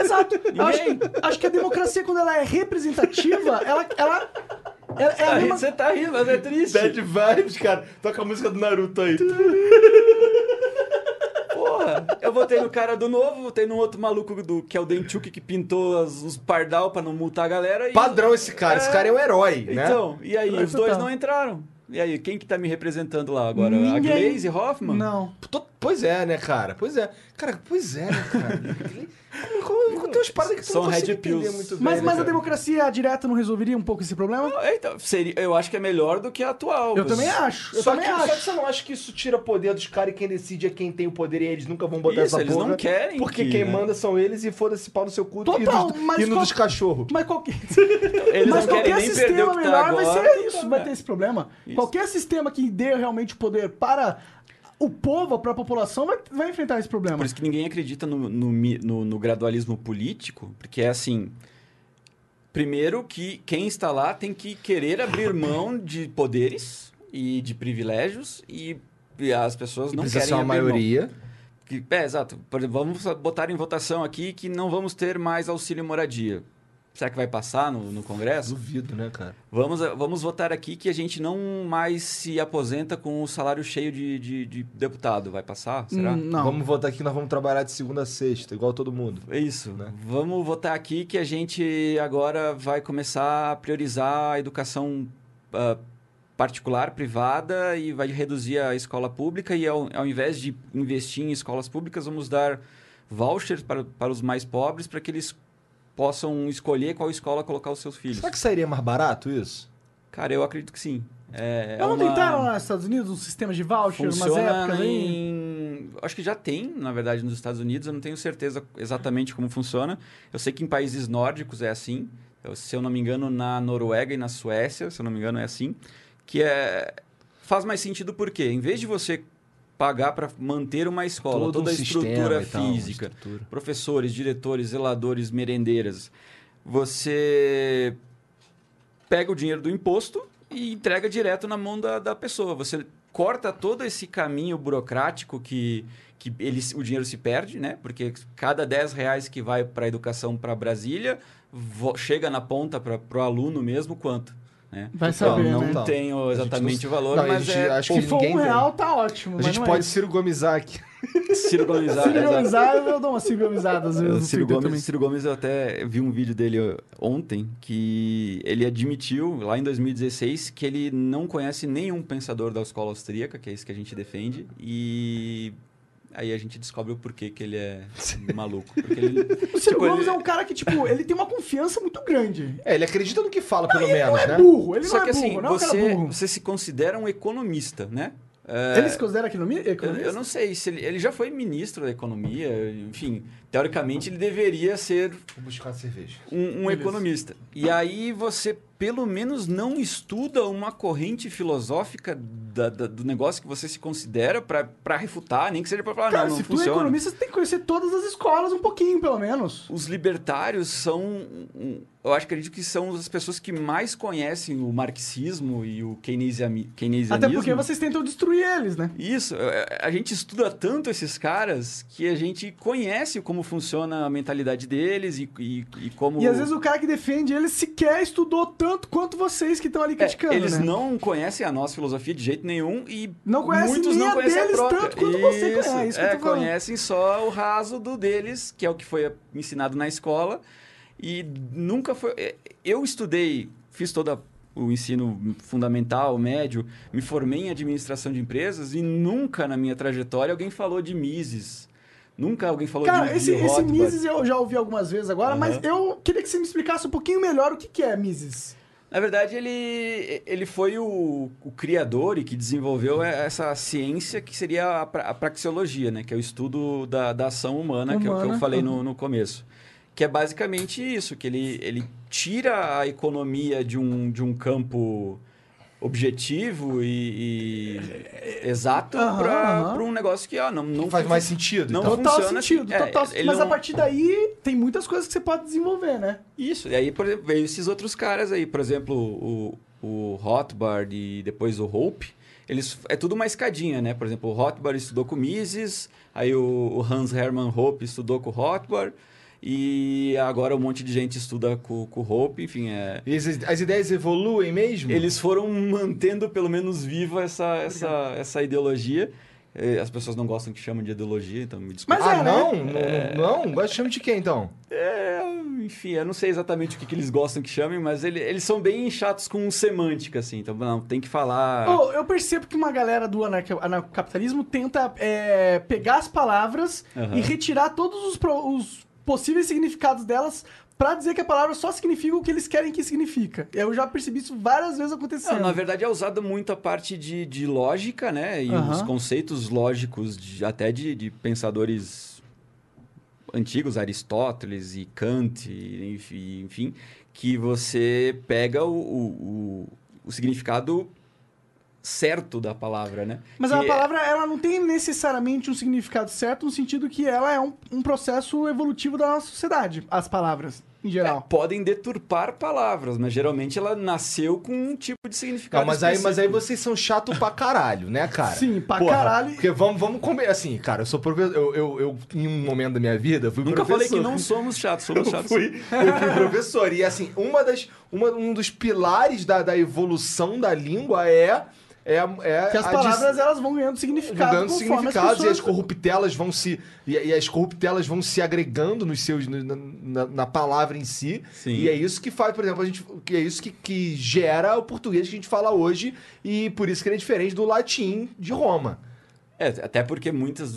Exato. Eu acho, acho que a democracia, quando ela é representativa, ela. ela é, é Aí mesma... você tá rindo, mas é triste. Bad vibes, cara. Toca a música do Naruto aí. Eu votei no cara do novo, votei no outro maluco do, que é o Denchuk, que pintou as- os pardal pra não multar a galera. E... Padrão esse cara. Esse É. cara é um herói, né? Então, e aí, Mas os dois não entraram. E aí, quem que tá me representando lá agora? A Ninguém. Glaze Hoffman? Não. Tô- Pois é, né, cara? Pois é. Cara, pois é, né, cara? como, como, tem umas paradas que tu São não consegue entender muito bem, Mas, né, mas a democracia direta não resolveria um pouco esse problema? É, Então, seria, eu acho que é melhor do que a atual. Eu Você- também acho. Eu Só também que, só que acho. você não acha que isso tira poder dos caras e quem decide é quem tem o poder e eles nunca vão botar Isso, essa eles porra? não querem Porque que, quem né? manda são eles e foda-se pau no seu cu Total, e, dos, mas e no qual- dos cachorros. Mas qualquer, Eles mas não querem qualquer nem perder sistema o que tá melhor vai agora. ser isso, vai ter esse problema. Qualquer sistema que dê realmente poder para o povo, para a população, vai, vai enfrentar esse problema. Por isso que ninguém acredita no, no, no- no gradualismo político, porque é assim. Primeiro que quem está lá tem que querer abrir mão de poderes e de privilégios e, e as pessoas E não querem ser uma abrir mão. maioria. Que- é, exato. Por exemplo, vamos botar em votação aqui que não vamos ter mais auxílio moradia. Será que vai passar no, no Congresso? Duvido, né, cara? Vamos, vamos votar aqui que a gente não mais se aposenta com o salário cheio de, de, de deputado. Vai passar? Será? Hum, não. Vamos votar aqui que nós vamos trabalhar de segunda a sexta, igual todo mundo. É isso. Né? Vamos votar aqui que a gente agora vai começar a priorizar a educação ah, particular, privada e vai reduzir a escola pública e ao, ao invés de investir em escolas públicas, vamos dar vouchers para, para os mais pobres para que eles possam escolher qual escola colocar os seus filhos. Será que sairia mais barato isso? Cara, eu acredito que sim. É, é Não uma- tentaram lá nos Estados Unidos um sistema de voucher, umas Funciona épocas aí? em... Acho que já tem, na verdade, nos Estados Unidos. Eu não tenho certeza exatamente como funciona. Eu sei que em países nórdicos é assim. Eu- se eu não me engano, na Noruega e na Suécia, se eu não me engano, é assim. Que é... Faz mais sentido porque, em vez de você pagar para manter uma escola, Todo toda um a estrutura tal, física, estrutura. professores, diretores, zeladores, merendeiras, você pega o dinheiro do imposto e entrega direto na mão da, da pessoa. Você corta todo esse caminho burocrático que, que ele, o dinheiro se perde, né? Porque cada 10 reais que vai para a educação para Brasília, chega na ponta para o aluno mesmo quanto. Né? Vai Então, saber, não né? Então, tenho exatamente não- o valor, não, mas gente é acho Se que for um real, tá ótimo. A gente não pode é. Ciro Gomizar aqui. Ciro Gomizar. Ciro. Gomizar, eu dou uma Ciro Gomizada às vezes Ciro Gomes, também. Ciro Gomes, eu até vi um vídeo dele ó, ontem que ele admitiu, lá em 2016, que ele não conhece nenhum pensador da escola austríaca, que é isso que a gente defende, e aí a gente descobre o porquê que ele é maluco. Porque ele, O Ciro tipo, Gomes ele- é um cara que, tipo, ele tem uma confiança muito grande. É, ele acredita no que fala, pelo Ele menos, não é né? burro, ele Só não que é burro, assim, não é um você, burro. você se considera um economista, né? É, Ele se considera economia? Eu, economista? eu não sei se ele, ele já foi ministro da economia, enfim, teoricamente ele deveria ser Vou buscar cerveja. um, um economista. E aí você, pelo menos, não estuda uma corrente filosófica da- da- do negócio que você se considera para refutar, nem que seja para falar, Cara, não, não se tu é funciona. economista, você tem que conhecer todas as escolas um pouquinho, pelo menos. Os libertários são, eu acho que acredito que são as pessoas que mais conhecem o marxismo e o keynesiami- keynesianismo. Até porque vocês tentam destruir eles, né? Isso, é, a gente estuda tanto esses caras que a gente conhece como funciona a mentalidade deles e, e, e como... E às vezes o cara que defende eles sequer estudou tanto quanto vocês que estão ali É, criticando, eles né? não conhecem a nossa filosofia de jeito nenhum e Não conhecem muitos nem não a conhecem deles a própria. tanto quanto você conhece, é isso é, conhecem só o raso do deles, que é o que foi ensinado na escola e nunca foi. é, Eu estudei, fiz todo o ensino fundamental, médio, me formei em administração de empresas e nunca na minha trajetória alguém falou de Mises. Nunca alguém falou Cara, de, esse, de esse. Mises eu já ouvi algumas vezes agora, mas Aham. eu queria que você me explicasse um pouquinho melhor o que, que é Mises. Na verdade, ele, ele foi o, o criador e que desenvolveu essa ciência que seria a, pra- a praxeologia, né? Que é o estudo da, da ação humana, que, eu- que eu Humana, falei no, no começo. Que é basicamente isso, que ele, ele tira a economia de um, de um campo objetivo e, e exato para um negócio que ó, não, não Faz mais sentido. não então. Total funciona sentido, assim. É, total ele Mas não- a partir daí tem muitas coisas que você pode desenvolver, né? Isso, e aí, por exemplo, veio esses outros caras aí, por exemplo, o, o Rothbard e depois o Hope, eles, é tudo uma escadinha, né? Por exemplo, o Rothbard estudou com Mises, aí o, o Hans Hermann Hope estudou com o Rothbard, e agora um monte de gente estuda com, com Hope, enfim, é... E as, as ideias evoluem mesmo? Eles foram mantendo pelo menos viva essa, essa, essa ideologia. As pessoas não gostam que chamam de ideologia, então me desculpa. Mas ah, é, né? não? Não? Não? Gosta de chama de quem, então? É, enfim, eu não sei exatamente o que, que eles gostam que chamem, mas ele- eles são bem chatos com semântica, assim. Então, não, tem que falar. Ô, eu percebo que uma galera do anarcocapitalismo tenta é, pegar as palavras Aham. e retirar todos os, pro- os possíveis significados delas pra dizer que a palavra só significa o que eles querem que significa. Eu já percebi isso várias vezes acontecendo. Não, na verdade é usada muito a parte de, de lógica, né? E Aham. os conceitos lógicos de- até de, de pensadores antigos, Aristóteles e Kant, e enfim, enfim, que você pega o, o, o- o significado certo da palavra, né? Mas Que a palavra, ela não tem necessariamente um significado certo, no sentido que ela é um, um processo evolutivo da nossa sociedade, as palavras. em geral. Podem deturpar palavras, mas geralmente ela nasceu com um tipo de significado. Não, mas aí, mas aí específico. vocês são chato pra caralho, né, cara? Sim, pra caralho. Porque vamos, vamos comer. Assim, cara, eu sou professor. Eu, eu, eu, em um momento da minha vida, fui Nunca falei professor. que não somos chatos, somos Eu chatos. fui, eu fui professor. E assim, uma das, uma, um dos pilares da, da evolução da língua é. É, é Que as palavras dis- elas vão ganhando significado conforme significados as pessoas... e as corruptelas vão se e, e as corruptelas vão se agregando nos seus na, na- na palavra em si Sim. e é isso que faz por exemplo a gente que é isso que, que gera o português que a gente fala hoje e por isso que ele é diferente do latim de Roma É, até porque muitas,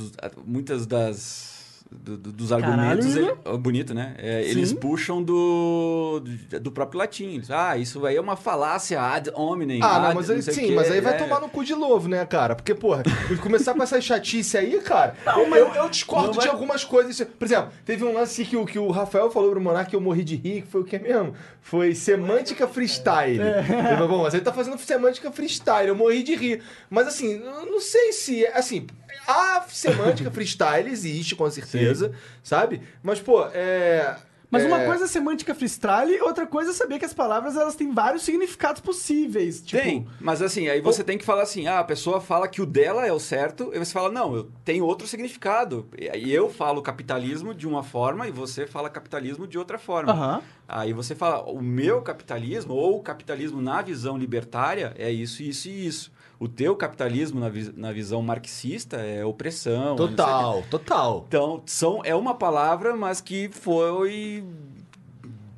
muitas das. Do- do- dos Caralho, argumentos. Igor. ele- bonito, né? É, eles puxam do, do, próprio latim. Eles, ah, isso aí é uma falácia ad hominem. ah não ad mas aí, sei o sim mas aí vai é. tomar no cu de novo né cara porque porra começar com essa chatice aí cara eu, eu, eu discordo não de vai- algumas coisas por exemplo teve um lance que o que o Rafael falou pro Monark que eu morri de rir que foi o que mesmo foi semântica freestyle Ele falou, bom mas ele tá fazendo semântica freestyle eu morri de rir mas assim eu não sei se assim a semântica freestyle existe com certeza sabe mas pô é Mas uma é, coisa é semântica freestyle, outra coisa é saber que as palavras elas têm vários significados possíveis. Tipo, Tem, mas assim, aí você tem que falar assim, ah, a pessoa fala que o dela é o certo, e você fala, não, eu tenho outro significado. E aí eu falo capitalismo de uma forma e você fala capitalismo de outra forma. Aham. Aí você fala, o meu capitalismo, ou o capitalismo na visão libertária, é isso, isso e isso. O teu capitalismo na, vis- na visão marxista é opressão. é o total total Então, são, é uma palavra, mas que foi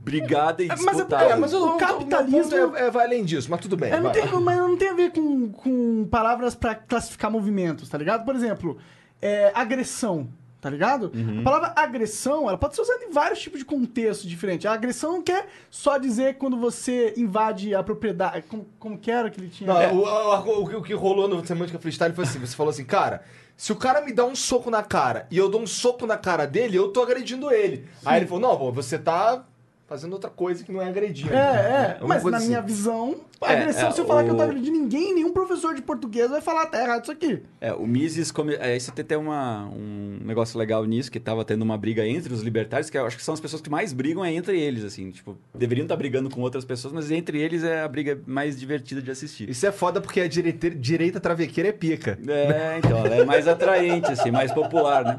brigada e É, mas é- disputada. é, mas o, O o capitalismo- capitalismo é, é, vai além disso mas tudo bem É, não tem, mas não tem a ver com, com palavras pra classificar movimentos, tá ligado? Por exemplo, é, agressão, tá ligado? Uhum. A palavra agressão, ela pode ser usada em vários tipos de contextos diferentes. A agressão não quer só dizer quando você invade a propriedade. Como, como que era que ele tinha? Não, É. o, o- o que- o que rolou no Semântica Freestyle foi assim: você falou assim, cara, se o cara me dá um soco na cara e eu dou um soco na cara dele, eu tô agredindo ele. Aí ele falou: não, pô, você tá fazendo outra coisa que não é agredir. É, é, Uma mas na assim. minha visão, a É, agressão, é, se eu falar que eu tô o- agredindo ninguém, nenhum professor de português vai falar, tá errado isso aqui. É, o Mises, come... é, isso tem até uma, um negócio legal nisso, que tava tendo uma briga entre os libertários, que eu acho que são as pessoas que mais brigam é entre eles, assim, tipo, deveriam estar brigando com outras pessoas, mas entre eles é a briga mais divertida de assistir. Isso é foda porque a direita, direita travequeira é pica. É, então, ela é mais atraente, assim, mais popular, né?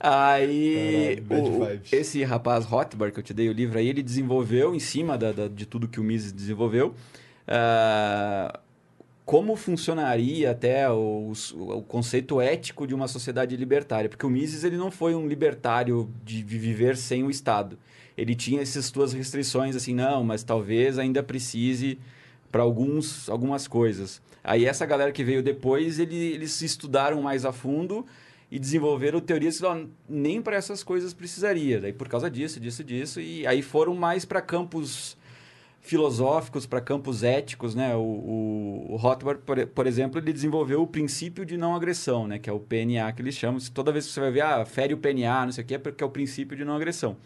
Aí, Caralho, o- esse rapaz Rothbard, que eu te dei o livro aí, ele desenvolveu, em cima da- da- de tudo que o Mises desenvolveu, ah, como funcionaria até o, o conceito ético de uma sociedade libertária. Porque o Mises ele não foi um libertário de viver sem o Estado. Ele tinha essas suas restrições, assim, não, mas talvez ainda precise para alguns algumas coisas. Aí essa galera que veio depois, ele, eles estudaram mais a fundo e desenvolveram teorias que ó, nem para essas coisas precisaria. Daí por causa disso, disso, disso, e aí foram mais para campos filosóficos, para campos éticos, né? O, o, o Rothbard, por, por exemplo, ele desenvolveu o princípio de não agressão, né? Que é o PNA que eles chamam. Toda vez que você vai ver, ah, fere o PNA, não sei o quê, é porque é o princípio de não agressão.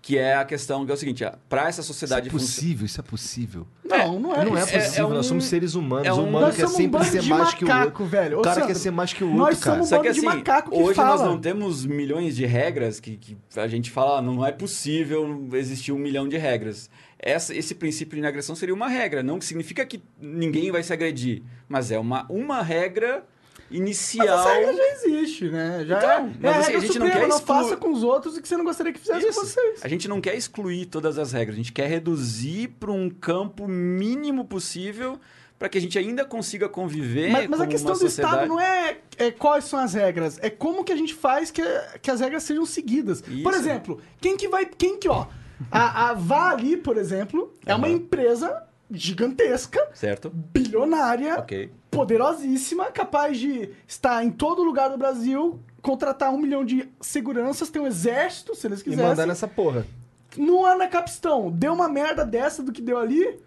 Que é a questão que é o seguinte, para essa Isso é sociedade possível, isso é possível. Não, não é. Não é possível, é nós um- somos seres humanos. é o um- humano Nós quer somos um sempre bando ser mais que o macaco, outro. velho. O cara Sandro, quer ser mais que o nós outro, cara. somos- Só que assim, macaco que hoje nós fala. não temos milhões de regras que, que a gente fala, ah, não é possível existir um milhão de regras. Essa, esse princípio de agressão seria uma regra, não que significa que ninguém vai se agredir, mas é uma, uma regra Mas inicial. essa regra já existe, né? Já Então, é, mas é a assim, regra a gente não suprema, quer não exclu- faça com os outros o que você não gostaria que fizesse Isso. com vocês. A gente não quer excluir todas as regras, a gente quer reduzir para um campo mínimo possível para que a gente ainda consiga conviver Mas, mas a questão do. Estado não é, é quais são as regras, é como que a gente faz que, que as regras sejam seguidas. Isso. Por exemplo, quem que vai. Quem que, ó. A, a Vale, por exemplo, é uma empresa gigantesca, Certo? bilionária, Ok. Poderosíssima, capaz de estar em todo lugar do Brasil, contratar um milhão de seguranças, ter um exército, se eles E quiserem. mandar nessa porra. No Anacapistão, deu uma merda dessa do que deu ali,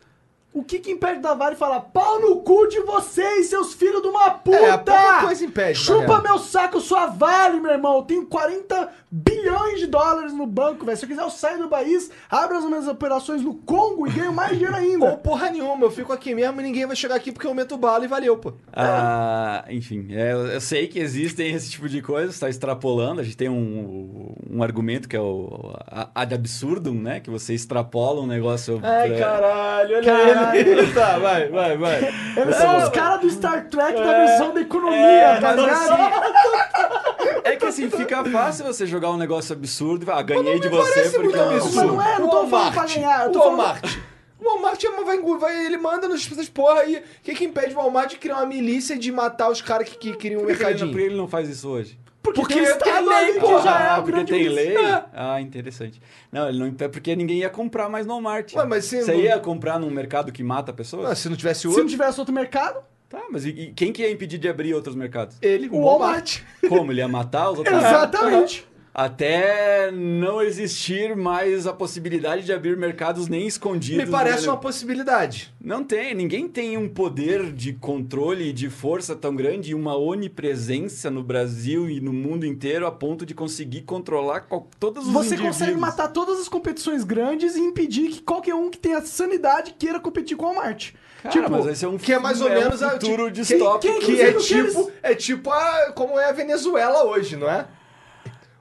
O que que impede da Vale falar pau no cu de vocês, seus filhos de uma puta? É, pouca coisa impede, Chupa meu saco, sua Vale, meu irmão. Eu tenho 40 bilhões de dólares no banco, velho. Se eu quiser, eu saio do país, abro as minhas operações no Congo e ganho mais dinheiro Ou ainda. porra nenhuma, eu fico aqui mesmo e ninguém vai chegar aqui porque eu meto bala e valeu, pô. Ah, enfim, é, eu, sei que existem esse tipo de coisa, você está extrapolando. A gente tem um, um argumento que é o ad absurdum, né? Que você extrapola um negócio. Ai, pra- caralho, olha Caralho. Tá, vai, vai, vai. Eles são os caras do Star Trek da versão da economia, é, tá mas ligado? É que assim, fica fácil você jogar um negócio absurdo e falar, ah, ganhei de você porque eu- absurdo. Mas não é, não tô falando Walmart, pra ganhar, eu tô Walmart. O Walmart é vai, vai, ele manda nos essas porra aí. O que, que impede o Walmart de criar uma milícia e de matar os caras que, que queriam um ele, não- mercadinho? por que ele não faz isso hoje? Porque, Porque tem um tem lei, ali que porra. já é ah, porque tem lei? É. Ah, interessante. Não, ele não é porque ninguém ia comprar mais no Walmart. Ué, mas se- Você ia comprar num mercado que mata pessoas? Ah, se não tivesse Se outro, não tivesse outro mercado, Tá, mas e, e quem que ia impedir de abrir outros mercados? ele, o o Walmart. Como? Ele ia matar os outros exatamente. Até não existir mais a possibilidade de abrir mercados nem escondidos. Me parece né? uma possibilidade. Não tem, ninguém tem um poder de controle e de força tão grande e uma onipresença no Brasil e no mundo inteiro a ponto de conseguir controlar qual- todos os Você indivíduos. consegue matar todas as competições grandes e impedir que qualquer um que tenha sanidade queira competir com o Walmart. Cara, tipo, mas esse é um Que é mais ou é um menos a futuro tipo, distópico. quem- Que é que tipo, eles- é tipo a, como é a Venezuela hoje, não é?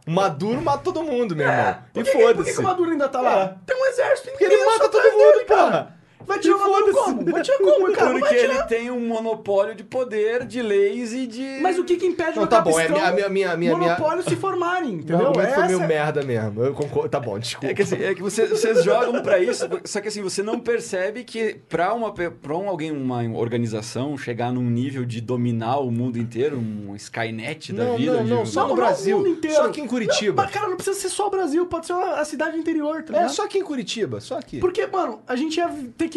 Maduro mata todo mundo, meu irmão. por E que, por que, foda-se. que o Maduro ainda tá lá? Tem um exército Porque ele mata todo mundo, porra. Vai tirar o como? Vai tirar como, cara? Vai Porque ele tem um monopólio de poder, de leis e de. Mas o que que impede Não, o tá bom, é a minha- minha- minha- minha- monopólio se formarem, Meu entendeu? argumento foi meio Essa- merda mesmo. Eu concordo. Tá bom, desculpa. É que, assim, é que você- vocês jogam pra isso, só que assim, você não percebe que pra, uma, pra um, alguém, uma organização chegar num nível de dominar o mundo inteiro, um Skynet da Não, vida. não, não, de- só Não, no não, Brasil. mundo inteiro. Só aqui em Curitiba. Não, mas, cara, não precisa ser só o Brasil, pode ser uma- a cidade interior, tá É, só aqui em Curitiba, só aqui. Porque, mano, a gente ia ter que.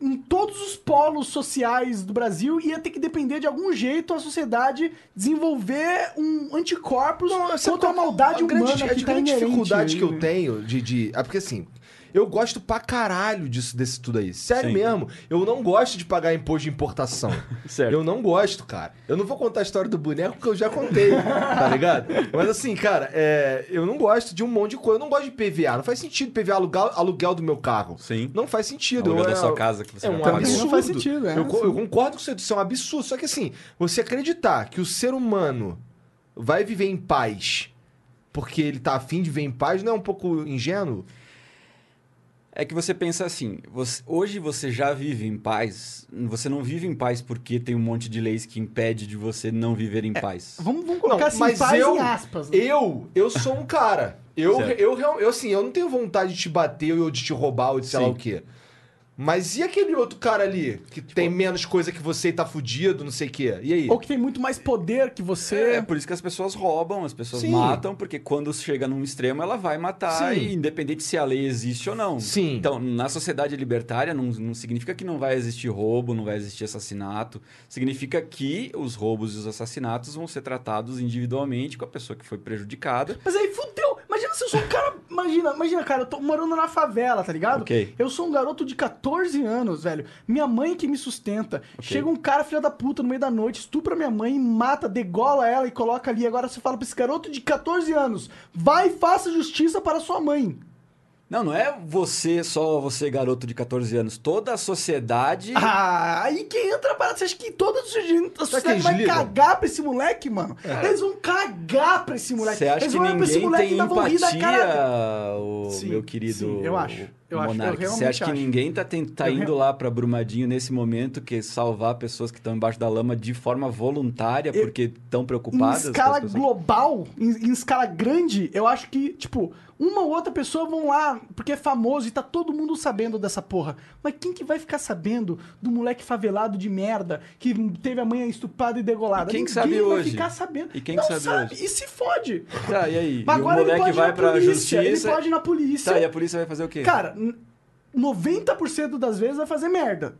Em todos os polos sociais do Brasil, ia ter que depender de algum jeito a sociedade desenvolver um anticorpos sabe contra a qual- maldade a grande, humana a que tá grande inerente dificuldade aí, que eu né? tenho de, de. Ah, porque assim. Eu gosto pra caralho disso, desse tudo aí. Sério Sim. mesmo. Eu não gosto de pagar imposto de importação. Certo. Eu não gosto, cara. Eu não vou contar a história do boneco porque eu já contei, tá ligado? Mas assim, cara, é, eu não gosto de um monte de coisa. Eu não gosto de PVA. Não faz sentido PVA alugar aluguel do meu carro. Sim. Não faz sentido. Aluguel Eu- da sua casa que você é vai um pagar. absurdo. Não faz sentido, é, eu, eu concordo com você, isso é um absurdo. Só que assim, você acreditar que o ser humano vai viver em paz porque ele tá afim de viver em paz não é um pouco ingênuo? É que você pensa assim, você- hoje você já vive em paz, você não vive em paz porque tem um monte de leis que impede de você não viver em paz. Vamos, vamos colocar Não, assim, mas paz eu- em aspas. né? Eu, eu sou um cara. Eu, Certo. eu, eu, assim, eu não tenho vontade de te bater ou de te roubar ou de sei lá Sim. o quê. Mas e aquele outro cara ali que tem menos coisa que você e tá fudido, não sei o quê? E aí? Ou que tem muito mais poder que você. É por isso que as pessoas roubam, as pessoas Sim. matam, porque quando chega num extremo ela vai matar, Sim. e independente se a lei existe ou não. Sim. Então, na sociedade libertária, não, não significa que não vai existir roubo, não vai existir assassinato. Significa que os roubos e os assassinatos vão ser tratados individualmente com a pessoa que foi prejudicada. Mas aí fudeu. Imagina se eu sou um cara. Imagina, imagina, cara, eu tô morando na favela, tá ligado? Ok. Eu sou um garoto de 14 anos, velho. Minha mãe que me sustenta. Chega um cara, filho da puta, no meio da noite, estupra minha mãe, mata, degola ela e coloca ali. Agora você fala pra esse garoto de 14 anos: vai e faça justiça para sua mãe. Não, não é você, só você, garoto de 14 anos. Toda a sociedade. Ah, aí que entra a parada. Você acha que toda a sociedade vai ligam? cagar pra esse moleque, mano? Eles vão cagar pra esse moleque. Você acha Eles que vão olhar pra esse ninguém moleque tem e empatia, cara. o Sim, meu querido sim, eu acho, eu acho, eu? Você acha que acho. ninguém tá, ten- tá indo real- lá pra Brumadinho nesse momento que salvar pessoas que estão embaixo da lama de forma voluntária Eu- porque estão Em preocupadas? com as escala global, em, em escala grande, eu acho que, tipo, uma ou outra pessoa vão lá, porque é famoso e tá todo mundo sabendo dessa porra. Mas quem que vai ficar sabendo do moleque favelado de merda que teve a mãe estuprada e degolada? E quem que sabe vai hoje? ficar sabendo. E quem que Não sabe hoje? E se fode. Tá, e aí? Mas e o agora ele moleque pode ir vai pra polícia. justiça. Ele pode ir na polícia. Tá, e a polícia vai fazer o quê? Cara, n- 90% das vezes vai fazer merda.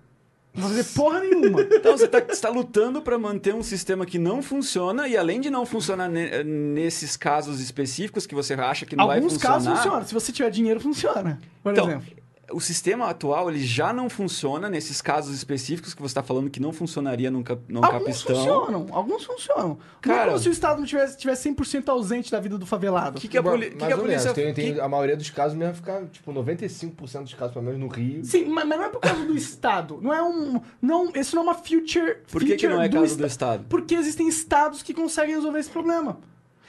Não vai fazer porra nenhuma. Então você está lutando para manter um sistema que não funciona e além de não funcionar ne- nesses casos específicos que você acha que não vai Alguns funcionar. casos funcionam. Se você tiver dinheiro, funciona. Por Então, exemplo. O sistema atual ele já não funciona nesses casos específicos que você está falando que não funcionaria num, cap, num Alguns capistão. funcionam, alguns funcionam. Não é Cara- como se o Estado não tivesse, tivesse 100% ausente da vida do favelado. O que, que a, poli que que a polícia... Tem, tem- que- a maioria dos casos mesmo fica, tipo, 95% dos casos, pelo menos no Rio. Sim, mas, mas não é por causa do Estado. Não é um. Não, esse não é uma future. Por que, que não é caso Esta- do Estado? Porque existem estados que conseguem resolver esse problema.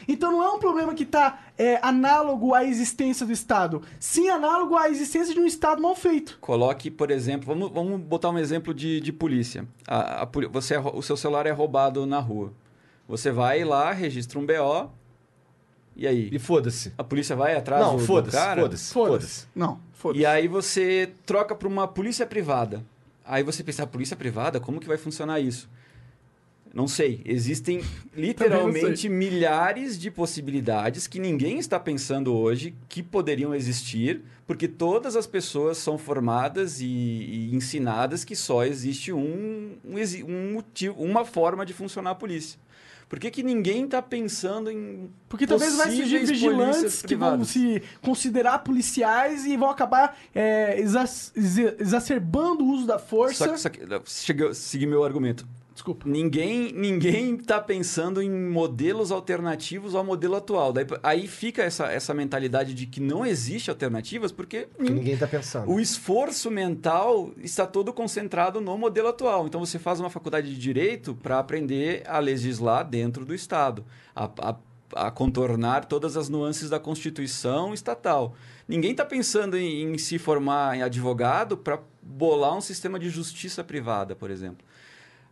Então não é um problema que está análogo à existência do Estado, sim análogo à existência de um Estado mal feito. Coloque, por exemplo, vamos, vamos botar um exemplo de, de polícia. A, a você é o seu celular é roubado na rua. Você vai lá, registra um BO, e aí? E foda-se. A polícia vai atrás Não, do, do foda-se, cara? foda-se, foda-se. Não, foda-se. E aí você troca para uma polícia privada. Aí você pensa, a polícia privada, como que vai funcionar isso? Não sei. Existem literalmente milhares de possibilidades que ninguém está pensando hoje que poderiam existir, porque todas as pessoas são formadas e, e ensinadas que só existe um, um, um motivo, uma forma de funcionar a polícia. Por que, que ninguém está pensando em. Porque talvez vai surgir vigilantes que vão se considerar policiais e vão acabar é, exa- exa- exacerbando o uso da força. Só que, só que segui meu argumento. Desculpa. Ninguém ninguém está pensando em modelos alternativos ao modelo atual. Daí, aí fica essa, essa mentalidade de que não existe alternativas, porque Que ninguém tá pensando. o esforço mental está todo concentrado no modelo atual. Então você faz uma faculdade de direito para aprender a legislar dentro do Estado, a, a- a contornar todas as nuances da Constituição estatal. Ninguém está pensando em, em se formar em advogado para bolar um sistema de justiça privada, por exemplo.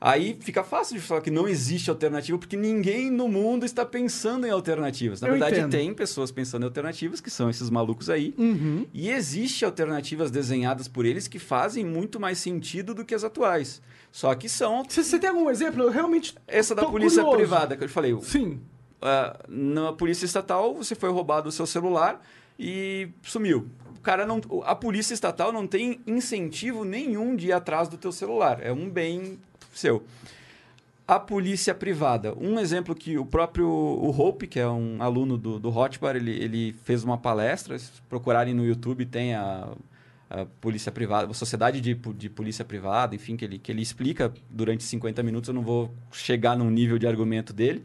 Aí fica fácil de falar que não existe alternativa, porque ninguém no mundo está pensando em alternativas. Na Eu verdade, entendo. tem pessoas pensando em alternativas, que são esses malucos aí, Uhum. e existe alternativas desenhadas por eles que fazem muito mais sentido do que as atuais. Só que são Você, tem algum exemplo? Eu realmente. essa da polícia curioso. privada que eu te falei. Sim. Ah, na polícia estatal, você foi roubado o seu celular e sumiu. O cara não, a polícia estatal não tem incentivo nenhum de ir atrás do teu celular. É um bem seu. A polícia privada. Um exemplo que o próprio o Hope, que é um aluno do, do Hotbar, ele, ele fez uma palestra. Se procurarem no YouTube, tem a, a polícia privada, a sociedade de, de polícia privada, enfim, que ele, que ele explica durante 50 minutos. Eu não vou chegar num nível de argumento dele,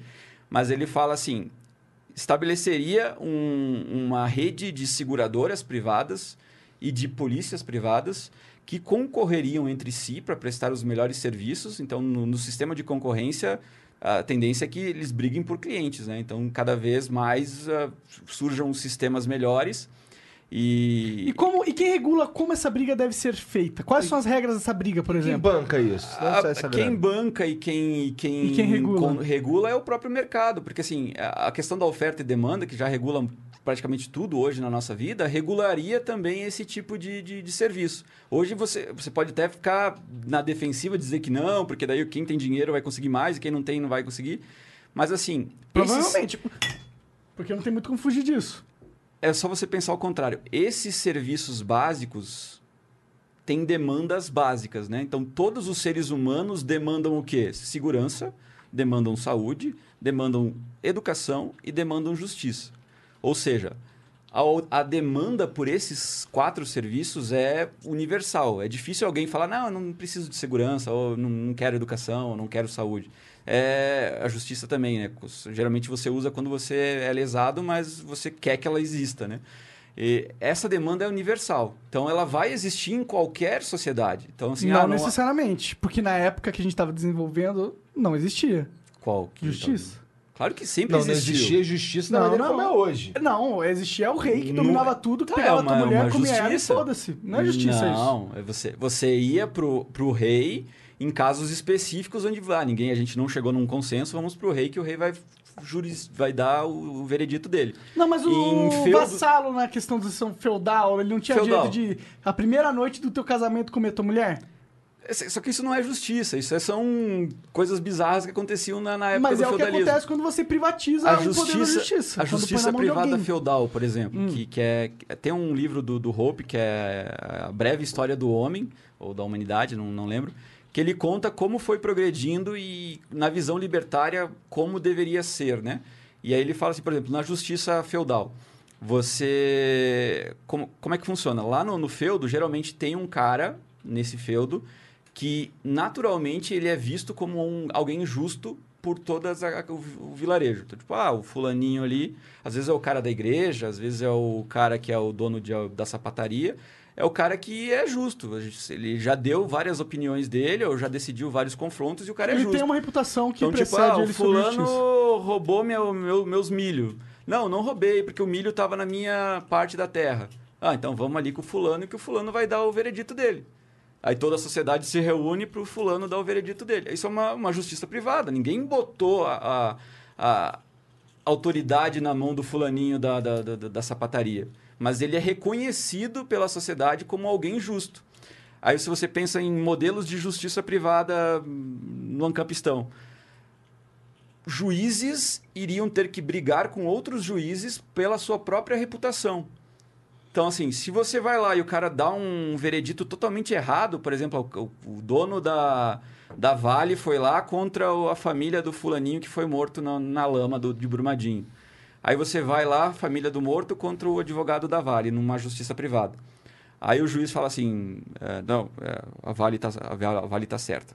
mas ele fala assim: estabeleceria um- uma rede de seguradoras privadas e de polícias privadas que concorreriam entre si para prestar os melhores serviços. Então, no, no sistema de concorrência, a tendência é que eles briguem por clientes. Né? Então, cada vez mais ah, surjam sistemas melhores. E, E, como, e quem regula como essa briga deve ser feita? Quais são as regras dessa briga, por Quem exemplo? banca isso? A- sai essa quem grana. banca e quem, e quem, E quem regula? regula é o próprio mercado. Porque assim, a a questão da oferta e demanda, que já regula praticamente tudo hoje na nossa vida, regularia também esse tipo de, de, de serviço. Hoje você, você pode até ficar na defensiva, dizer que não, porque daí quem tem dinheiro vai conseguir mais e quem não tem não vai conseguir. Mas assim, esses- Provavelmente. Porque não tem muito como fugir disso. é só você pensar ao contrário. Esses serviços básicos têm demandas básicas, né? Então, todos os seres humanos demandam o quê? Segurança, demandam saúde, demandam educação e demandam justiça. Ou seja, a, a demanda por esses quatro serviços é universal. É difícil alguém falar, não, eu não preciso de segurança, ou não, não quero educação, ou não quero saúde. É, a justiça também, né? Geralmente você usa quando você é lesado, mas você quer que ela exista, né? E essa demanda é universal. Então, ela vai existir em qualquer sociedade. Então, assim, não ah, necessariamente. Porque na época que a gente estava desenvolvendo, não existia. Qual? que- Justiça. Claro que sempre Não, não existiu. existia justiça da Não, maneira não. como é hoje. Não, existia o rei que Não- dominava tudo, que Tá, pegava é uma- tua mulher, comia ela e foda-se. Não é justiça isso. Não, é você, você ia pro, pro rei em casos específicos onde ah, ninguém, a gente não chegou num consenso, vamos pro rei que o rei vai juris, vai dar o, o veredito dele. Não, mas o feudo- vassalo na questão da sessão feudal, ele não tinha Feudal. direito de, a primeira noite do teu casamento, comer tua mulher? Esse- Só que isso não é justiça, isso é- são coisas bizarras que aconteciam na, na época Mas do é o que feudalismo. acontece quando você privatiza a o poder da justiça, justiça. a justiça privada feudal, por exemplo, Hum. que, que é tem um livro do, do Hope que é a breve história do homem ou da humanidade, não, não lembro, que ele conta como foi progredindo e na visão libertária como deveria ser, né? E aí ele fala assim, por exemplo, na justiça feudal, você. Como, como é que funciona? Lá no, no feudo, geralmente tem um cara nesse feudo que naturalmente ele é visto como um, alguém justo por todas a, o, o vilarejo. Então, tipo, ah, o fulaninho ali, às vezes é o cara da igreja, às vezes é o cara que é o dono de, da sapataria, é o cara que é justo. Ele já deu várias opiniões dele, ou já decidiu vários confrontos e o cara é ele justo. tem uma reputação que Então, tipo, precede ah, o ele sobre fulano roubou meu, meu- meus milho. Não, não roubei, porque o milho estava na minha parte da terra. Ah, então vamos ali com o fulano que o fulano vai dar o veredito dele. Aí toda a sociedade se reúne para o fulano dar o veredito dele. Isso é uma, uma justiça privada. Ninguém botou a, a- a autoridade na mão do fulaninho da, da, da, da sapataria. Mas ele é reconhecido pela sociedade como alguém justo. Aí se você pensa em modelos de justiça privada hum, no Ancapistão, juízes iriam ter que brigar com outros juízes pela sua própria reputação. Então, assim, se você vai lá e o cara dá um veredito totalmente errado, por exemplo, o, o dono da, da Vale foi lá contra a família do fulaninho que foi morto na, na lama do, de Brumadinho. Aí você vai lá, família do morto, contra o advogado da Vale, numa justiça privada. Aí o juiz fala assim, é, não, é, a Vale está Vale tá certa.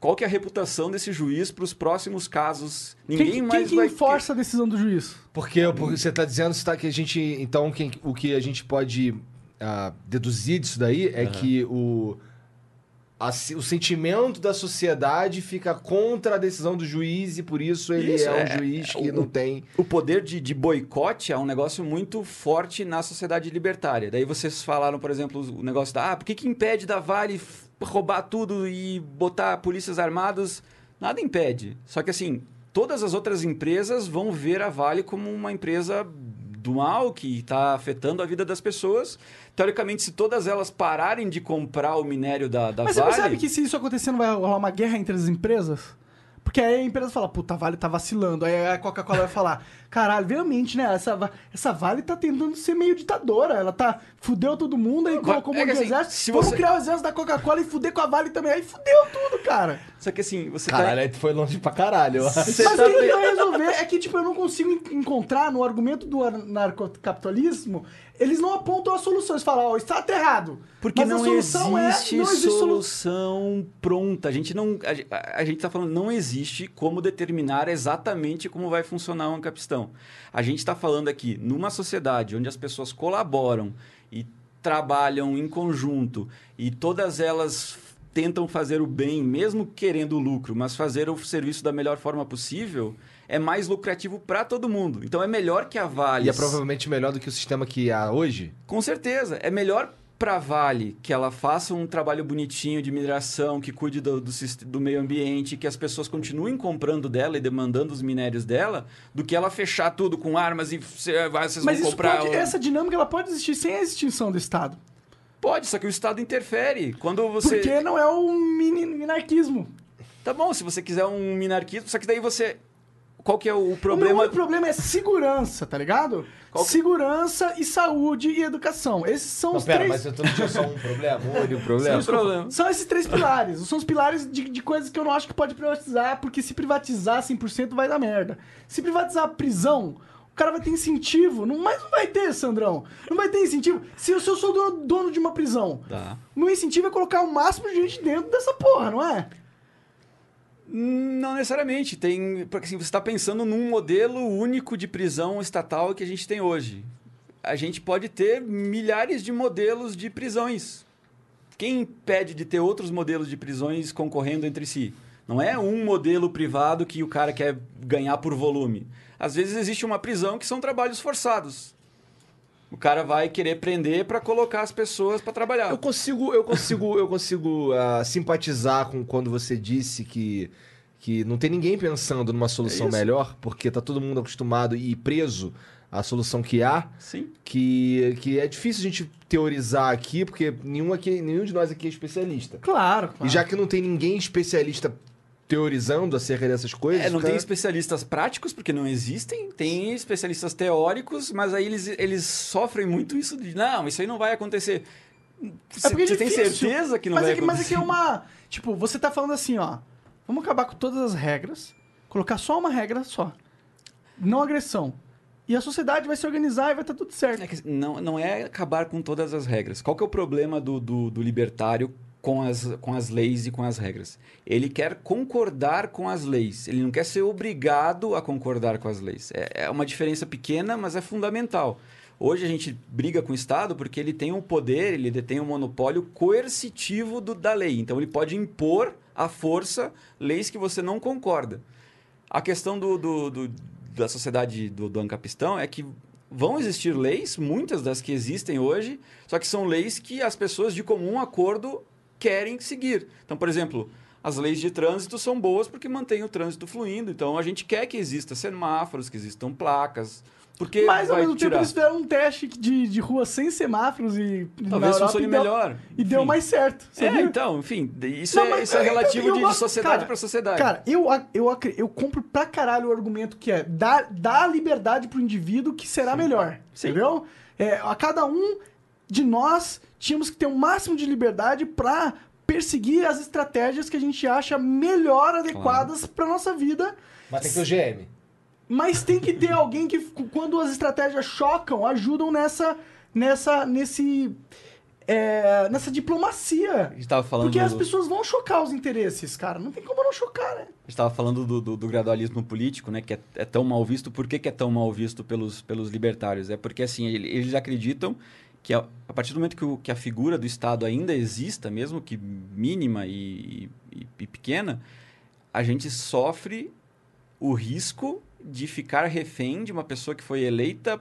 Qual que é a reputação desse juiz para os próximos casos? Ninguém Quem, quem mais que vai... enforça a decisão do juiz? Porque, porque você tá dizendo você tá, que a gente. Então, quem- o que a gente pode ah, deduzir disso daí é que o, a o sentimento da sociedade fica contra a decisão do juiz e por isso ele Isso, é um é- juiz é que o- não tem. o poder de, de boicote é um negócio muito forte na sociedade libertária. Daí vocês falaram, por exemplo, o negócio da... Ah, por que, que impede da Vale roubar tudo e botar polícias armadas? Nada impede. Só que assim, todas as outras empresas vão ver a Vale como uma empresa do mal que está afetando a vida das pessoas. Teoricamente, se todas elas pararem de comprar o minério da, da Mas você Vale... percebe que se isso acontecer não vai rolar uma guerra entre as empresas? Porque aí a empresa fala, puta, a Vale tá vacilando. Aí a Coca-Cola vai falar, caralho, realmente, né? Essa, essa Vale tá tentando ser meio ditadora. Ela tá. Fudeu todo mundo, aí Não, colocou um é monte que de assim, exército. se Vamos você- criar o exército da Coca-Cola e fuder com a Vale também. Aí fudeu tudo, cara. Só que assim, você tá... Caralho, aí tu foi longe pra caralho. Você Mas tá o que vai resolver é que, tipo, eu não consigo en- encontrar no argumento do ar- narcocapitalismo, eles não apontam as soluções. Falam, ó, está errado. Porque Mas não a solução existe, é. Não existe solução. solução pronta. A gente não. A, a gente está falando, não existe como determinar exatamente como vai funcionar um capistão. A gente está falando aqui, numa sociedade onde as pessoas colaboram e trabalham em conjunto e todas elas tentam fazer o bem, mesmo querendo o lucro, mas fazer o serviço da melhor forma possível, é mais lucrativo para todo mundo. Então é melhor que a Vale. E é provavelmente melhor do que o sistema que há hoje. Com certeza. É melhor para a Vale que ela faça um trabalho bonitinho de mineração, que cuide do, do, do meio ambiente, que as pessoas continuem comprando dela e demandando os minérios dela, do que ela fechar tudo com armas e cê- vai- vocês Mas vão isso comprar. pode, essa dinâmica ela pode existir sem a extinção do Estado. Pode, só que o Estado interfere. Quando você. Porque não é o mini- minarquismo. Tá bom, se você quiser um minarquismo, só que daí você. Qual que é o O meu problema? problema é segurança, tá ligado? Qual que- Segurança e saúde e educação. Esses são Não, os pera, três. mas eu não tinha só um problema, um único problema. Sem problema. São esses três pilares. São os pilares de, de coisas que eu não acho que pode privatizar, porque se privatizar 100% vai dar merda. Se privatizar a prisão, o cara vai ter incentivo. Não, mas não vai ter, Sandrão. Não vai ter incentivo. Se eu, se eu sou dono, dono de uma prisão, Tá. o meu incentivo é colocar o máximo de gente dentro dessa porra, não é? Não necessariamente. Tem, porque assim, você está pensando num modelo único de prisão estatal que a gente tem hoje. A gente pode ter milhares de modelos de prisões. Quem impede de ter outros modelos de prisões concorrendo entre si? Não é um modelo privado que o cara quer ganhar por volume. Às vezes existe uma prisão que são trabalhos forçados. O cara vai querer prender para colocar as pessoas para trabalhar. Eu consigo, eu consigo, eu consigo ah, simpatizar com quando você disse que, que não tem ninguém pensando numa solução É melhor, porque tá todo mundo acostumado e preso à solução que há, Sim. que, que é difícil a gente teorizar aqui, porque nenhum, aqui, nenhum de nós aqui é especialista. Claro, claro. E já que não tem ninguém especialista teorizando acerca dessas coisas, É, não cara, tem especialistas práticos, porque não existem, tem especialistas teóricos, mas aí eles, eles sofrem muito isso de, não, isso aí não vai acontecer. Você, É porque é você tem certeza que não mas vai é que, Mas é acontecer? que é uma... Tipo, você tá falando assim, ó... Vamos acabar com todas as regras, colocar só uma regra só. Não agressão. E a sociedade vai se organizar e vai estar tudo certo. É que não, não é acabar com todas as regras. Qual que é o problema do, do, do libertário com as, com as leis e com as regras? Ele quer concordar com as leis. Ele não quer ser obrigado a concordar com as leis. É, é uma diferença pequena, mas é fundamental. Hoje a gente briga com o Estado porque ele tem um poder, ele detém um monopólio coercitivo do, da lei. Então ele pode impor à força leis que você não concorda. A questão do, do, do da sociedade do, do Ancapistão é que vão existir leis, muitas das que existem hoje, só que são leis que as pessoas de comum acordo querem seguir. Então, por exemplo, as leis de trânsito são boas porque mantêm o trânsito fluindo. Então, a gente quer que exista semáforos, que existam placas. Porque Mas ao vai mesmo tempo tirar? eles fizeram um teste de, de rua sem semáforos e. Talvez Europa funcione e deu- melhor. E deu Enfim. mais certo. É, então, enfim, isso, Não, é, mas- isso é eu- relativo eu de, de sociedade para sociedade. Cara, eu, eu, acre- eu compro pra caralho o argumento que é dar, dar liberdade pro indivíduo que será melhor. Sim. Entendeu? É, a cada um de nós tínhamos que ter o máximo de liberdade pra perseguir as estratégias que a gente acha melhor adequadas pra nossa vida. Mas tem que ter o GM. Mas tem que ter alguém que, quando as estratégias chocam, ajudam nessa. nessa. nesse. é, nessa diplomacia. A gente estava falando, Porque as pessoas vão chocar os interesses, cara. Não tem como não chocar, né? a gente estava falando do, do- do gradualismo político, né, que é, é tão mal visto. Por que, que é tão mal visto pelos, pelos libertários? É porque assim ele- eles acreditam que a, a partir do momento que, o- que a figura do Estado ainda exista, mesmo que mínima e, e- e pequena, a gente sofre o risco de ficar refém de uma pessoa que foi eleita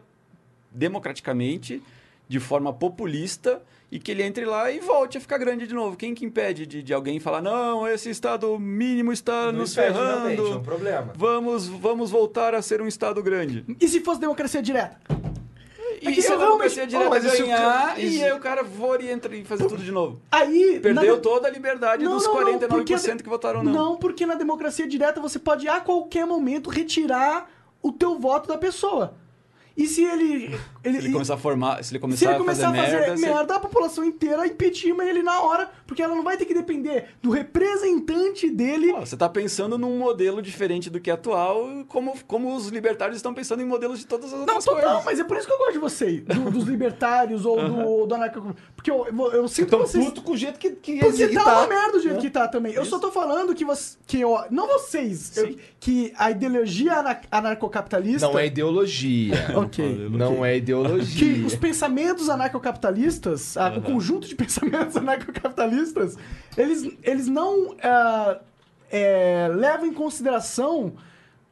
democraticamente, de forma populista, e que ele entre lá e volte a ficar grande de novo. Quem que impede de, de alguém falar, não, esse Estado mínimo está nos ferrando, é um problema. vamos, vamos voltar a ser um Estado grande. E se fosse democracia direta? E se a eu direta mas isso- ganhar, e aí o cara for e entra e fazer tudo de novo. Aí. Perdeu na- toda a liberdade Não, dos não, não, 49% porque- que votaram não. Não, porque na democracia direta você pode a qualquer momento retirar o teu voto da pessoa. E se ele. ele Se ele começar a formar, se ele começar, se ele a começar fazer a fazer merda, merda, você- a população inteira impeachment ele na hora, porque ela não vai ter que depender do representante dele. Pô, você está pensando num modelo diferente do que é atual, como, como os libertários estão pensando em modelos de todas as Não, outras total, coisas. mas é por isso que eu gosto de você, do- dos libertários ou do, do anarco. Porque eu, eu, eu sinto Tão que vocês. puto com o jeito que, que Porque existe, tá uma merda do jeito que tá também. Eu Isso. só tô falando que você. Que eu, não vocês. eu- que a ideologia ana- anarcocapitalista. Não é ideologia. Ok. Não é Que ideologia. os pensamentos anarcocapitalistas, o conjunto de pensamentos anarcocapitalistas, eles, eles não ah, é, levam em consideração,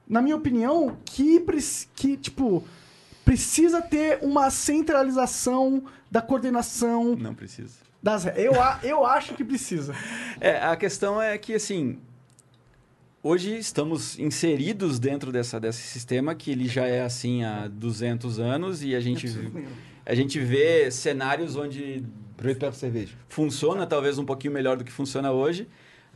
na minha opinião, que, que tipo, precisa ter uma centralização da coordenação Não precisa. das. Eu, a- eu acho que precisa. É, a questão é que, assim, hoje estamos inseridos dentro dessa, desse sistema que ele já é assim há 200 anos e a gente, a gente vê cenários onde funciona talvez um pouquinho melhor do que funciona hoje,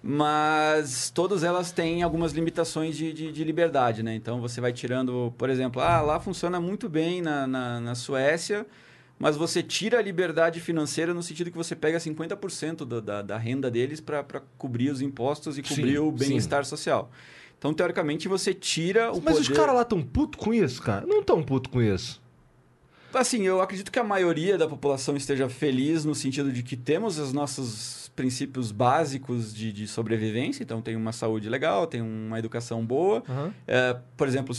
mas todas elas têm algumas limitações de, de, de liberdade, né? Então você vai tirando, por exemplo, ah, lá funciona muito bem na, na, na Suécia, mas você tira a liberdade financeira no sentido que você pega 50% da, da, da renda deles para cobrir os impostos e cobrir Sim, o bem-estar social. Então, teoricamente, você tira o Mas poder... os caras lá tão puto com isso, cara? Não tão puto com isso. Assim, eu acredito que a maioria da população esteja feliz no sentido de que temos os nossos princípios básicos de, de sobrevivência. Então, tem uma saúde legal, tem uma educação boa. É, por exemplo,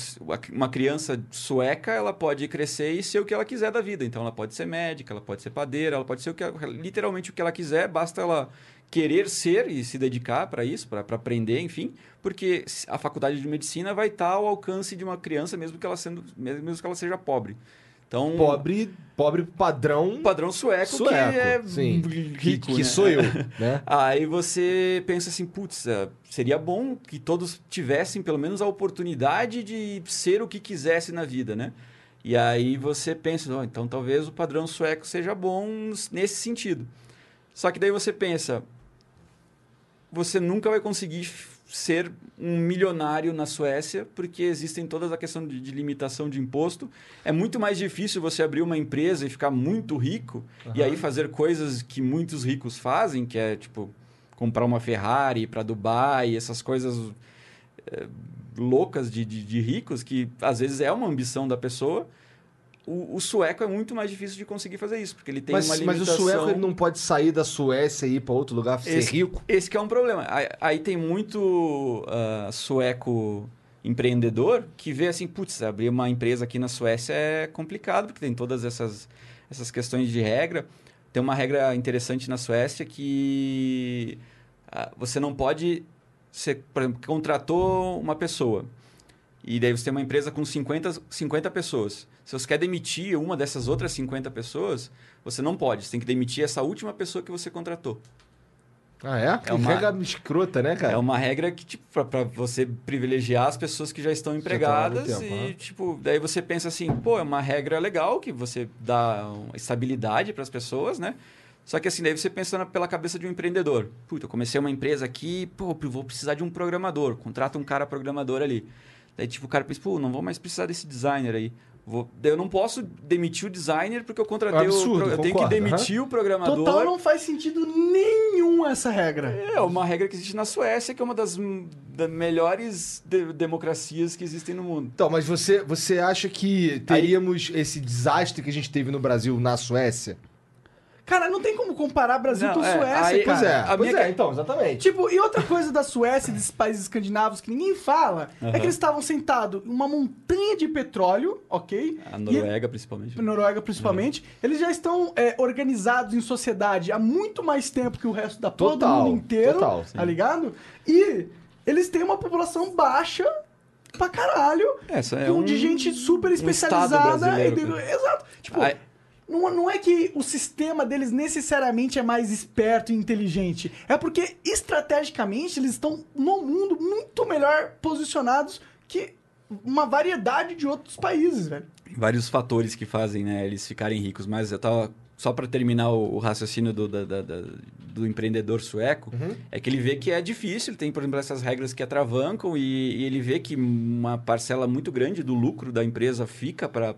uma criança sueca, ela pode crescer e ser o que ela quiser da vida. Então, ela pode ser médica, ela pode ser padeira, ela pode ser o que, literalmente o que ela quiser. Basta ela querer ser e se dedicar para isso, para aprender, enfim. Porque a faculdade de medicina vai estar ao alcance de uma criança, mesmo que ela, sendo, mesmo que ela seja pobre. Então, Pobre, pobre padrão padrão sueco, sueco. que é sim. rico, que, que né? sou eu, né? Aí você pensa assim, putz, é, seria bom que todos tivessem pelo menos a oportunidade de ser o que quisesse na vida, né? E aí você pensa, "Oh, então talvez o padrão sueco seja bom nesse sentido. Só que daí você pensa, você nunca vai conseguir ser um milionário na Suécia, porque existem todas a questão de, de limitação de imposto. É muito mais difícil você abrir uma empresa e ficar muito rico e aí fazer coisas que muitos ricos fazem, que é tipo comprar uma Ferrari para Dubai, essas coisas eh, loucas de, de, de ricos, que às vezes é uma ambição da pessoa, o, o sueco é muito mais difícil de conseguir fazer isso, porque ele tem Mas, uma mas limitação... o sueco ele não pode sair da Suécia e ir pra outro lugar ser esse, rico? Esse que é um problema. Aí, aí tem muito ah, sueco empreendedor que vê assim, putz, abrir uma empresa aqui na Suécia é complicado, porque tem todas essas, essas questões de regra. Tem uma regra interessante na Suécia que ah, você não pode... Você, por exemplo, contratou uma pessoa e daí você tem uma empresa com 50, 50 pessoas. Se você quer demitir uma dessas outras 50 pessoas, você não pode. Você tem que demitir essa última pessoa que você contratou. Ah, é? Que uma- regra escrota, né, cara? É uma regra que, tipo, pra, pra você privilegiar as pessoas que já estão empregadas. tempo, e, né? tipo, daí você pensa assim, pô, é uma regra legal que você dá estabilidade para as pessoas, né? Só que assim, daí você pensa pela cabeça de um empreendedor. Puta, eu comecei uma empresa aqui, pô, vou precisar de um programador. Contrata um cara programador ali. Daí, tipo, o cara pensa, pô, não vou mais precisar desse designer aí. Vou... Daí eu não posso demitir o designer porque eu contratei Absurdo, o... Eu tenho que demitir o programador. Total não faz sentido nenhum essa regra. É uma regra que existe na Suécia, que é uma das, hum, melhores de- democracias que existem no mundo. Então, mas você, você acha que teríamos esse desastre que a gente teve no Brasil na Suécia? Cara, não tem como comparar Brasil Não, com é, Suécia, aí- cara. Pois é, a pois minha é, então, exatamente. Tipo, e outra coisa da Suécia, desses países escandinavos que ninguém fala, é Aham. que eles estavam sentados em uma montanha de petróleo, ok? A Noruega, principalmente. E, Noruega, principalmente. Eles já estão é, organizados em sociedade há muito mais tempo que o resto da Total, mundo inteiro, total, tá ligado? E eles têm uma população baixa pra caralho, Essa é com- um, de gente super um estado especializada. e cara. exato. Tipo, Aí- não, não é que o sistema deles necessariamente é mais esperto e inteligente. É porque, estrategicamente, eles estão no mundo muito melhor posicionados que uma variedade de outros países, velho. vários fatores que fazem né, eles ficarem ricos. Mas eu tava. Só para terminar o, o raciocínio do, da- da- da- do empreendedor sueco, é que ele vê que é difícil, tem, por exemplo, essas regras que atravancam, e, e ele vê que uma parcela muito grande do lucro da empresa fica para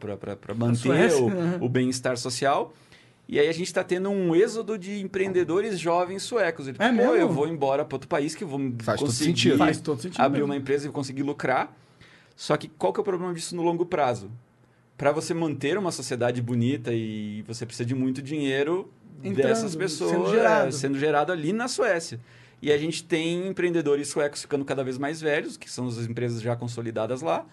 manter o, né? o bem-estar social. E aí a gente está tendo um êxodo de empreendedores jovens suecos. Ele, É pô, mesmo? eu vou embora para outro país que eu vou Faz todo conseguir sentido. Faz todo sentido abrir mesmo. uma empresa e conseguir lucrar. Só que qual que é o problema disso no longo prazo? Para você manter uma sociedade bonita e você precisa de muito dinheiro Entrando, dessas pessoas sendo gerado. é, sendo gerado ali na Suécia. E a gente tem empreendedores suecos ficando cada vez mais velhos, que são as empresas já consolidadas lá,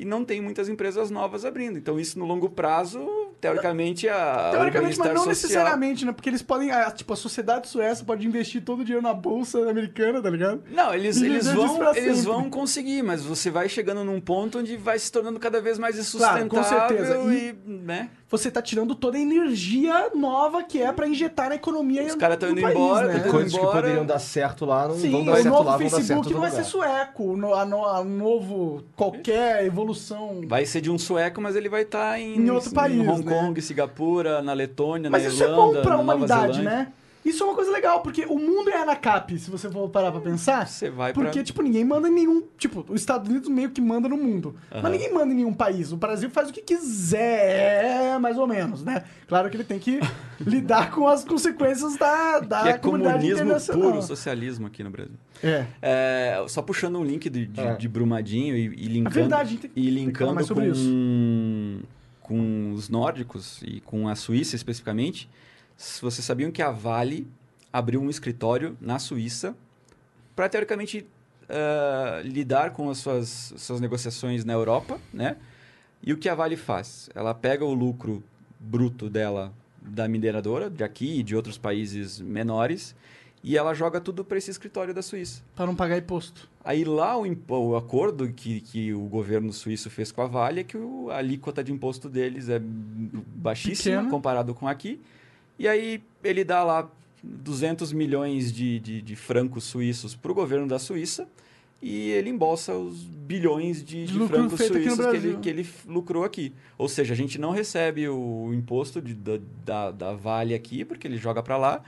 e não tem muitas empresas novas abrindo. Então isso no longo prazo, teoricamente, a Teoricamente, mas não social- necessariamente, né? Porque eles podem. ah, tipo, a sociedade sueca pode investir todo o dinheiro na bolsa americana, tá ligado? Não, eles, E eles, vão, eles vão conseguir, mas você vai chegando num ponto onde vai se tornando cada vez mais Claro, com insustentável certeza. e, né? Você tá tirando toda a energia nova que é pra injetar na economia Os caras tão do indo país, embora, né? Coisas que embora. poderiam dar certo lá não Sim, vão dar o certo novo lá, vão dar certo Facebook em não vai ser sueco, o no, a, no- a novo qualquer evolução. Vai ser de um sueco, mas ele vai estar em, Em outro país, Hong né? Kong, Singapura, na Letônia, Mas na isso é Irlanda, bom pra na Nova humanidade, Zelândia. né? Isso é uma coisa legal, porque o mundo é ANACAP, se você for parar pra pensar. Você vai pra- Porque, tipo, ninguém manda em nenhum. Tipo, os Estados Unidos meio que manda no mundo. Aham. Mas ninguém manda em nenhum país. O Brasil faz o que quiser, mais ou menos, né? Claro que ele tem que lidar com as consequências da, da Que é comunidade comunismo puro, socialismo aqui no Brasil. É. É, só puxando um link de, de, É. de Brumadinho e, e linkando, verdade, a gente tem- e linkando sobre com, com os nórdicos e com a Suíça especificamente, vocês sabiam que a Vale abriu um escritório na Suíça para, teoricamente, ah, lidar com as suas, suas negociações na Europa, né? E o que a Vale faz? Ela pega o lucro bruto dela da mineradora, de aqui e de outros países menores, e ela joga tudo para esse escritório da Suíça. Pra não pagar imposto. Aí lá o, o acordo que, que o governo suíço fez com a Vale é que o- a alíquota de imposto deles é baixíssima Pequena. comparado com aqui. E aí ele dá lá 200 milhões de, de, de francos suíços para o governo da Suíça e ele embolsa os bilhões de, De de francos suíços que ele, que ele lucrou aqui. Ou seja, a gente não recebe o imposto de- da, da, da Vale aqui porque ele joga para lá.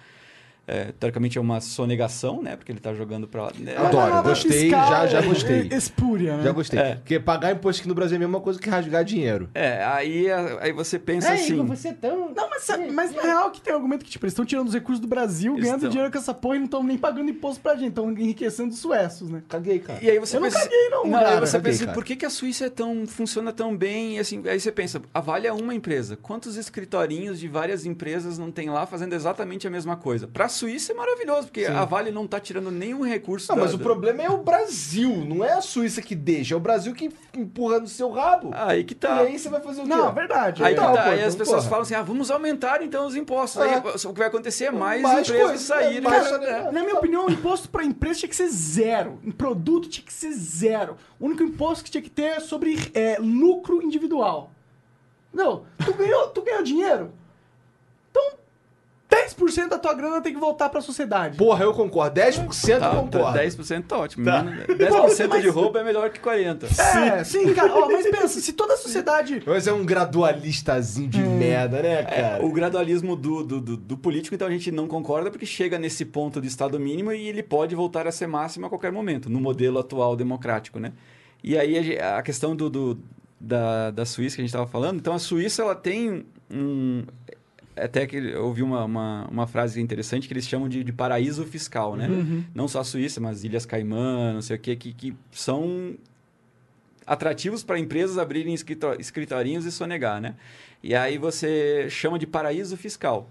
É, teoricamente é uma sonegação, né? Porque ele está jogando lá. né? É Adoro, gostei, fiscal, já- já é, gostei. é Espúria, né? Já gostei. É. Porque pagar imposto aqui no Brasil é a mesma coisa que rasgar dinheiro. É, aí, aí você pensa assim. você é tão... Não, mas, mas na real que tem argumento que, tipo, eles estão tirando os recursos do Brasil, Eles ganhando tão. dinheiro com essa porra e não estão nem pagando imposto pra gente, estão enriquecendo os suecos, né? Caguei, cara. E aí você Eu não pensa, caguei, não, aí cara. você Caguei, pensa, cara. por que, que a Suíça é tão, funciona tão bem? Assim, aí você pensa, a Vale é uma empresa. Quantos escritorinhos de várias empresas não tem lá fazendo exatamente a mesma coisa? Para a Suíça é maravilhoso, porque a Vale não está tirando nenhum recurso Não, da- mas o da- problema é o Brasil, não é a Suíça que deixa, é o Brasil que empurra no seu rabo. Aí que E tá. aí você vai fazer o quê? Não, verdade. Aí, é. que tá, pô, aí então, as pessoas porra. falam assim: ah, vamos aumentar então os impostos. É. Aí o que vai acontecer é mais, Mais empresas coisa, saírem. é, mais- né? é. Na minha opinião, o imposto pra empresa tinha que ser zero. Em produto tinha que ser zero. O único imposto que tinha que ter é sobre é, lucro individual. Não, tu ganhou, tu ganhou dinheiro? Então, 10% da tua grana tem que voltar pra sociedade. Porra, eu concordo. 10% Tá, eu concordo. 10% tá ótimo. Tá. né? 10% Mas- de roubo é melhor que 40%. É, sim, cara. Ó, mas pensa, se toda a sociedade. Mas é um gradualistazinho de merda, né, cara? É, o gradualismo do, do, do- do político, então a gente não concorda porque chega nesse ponto de Estado mínimo e ele pode voltar a ser máximo a qualquer momento, no modelo atual democrático, né? E aí a, questão do, do- da, da Suíça que a gente estava falando, então a Suíça ela tem um... Até que eu ouvi uma, uma, uma frase interessante que eles chamam de, de paraíso fiscal, né? Não só a Suíça, mas Ilhas Caimã, não sei o quê, que, que são atrativos para empresas abrirem escrito- escritorinhos e sonegar, né? E aí você chama de paraíso fiscal.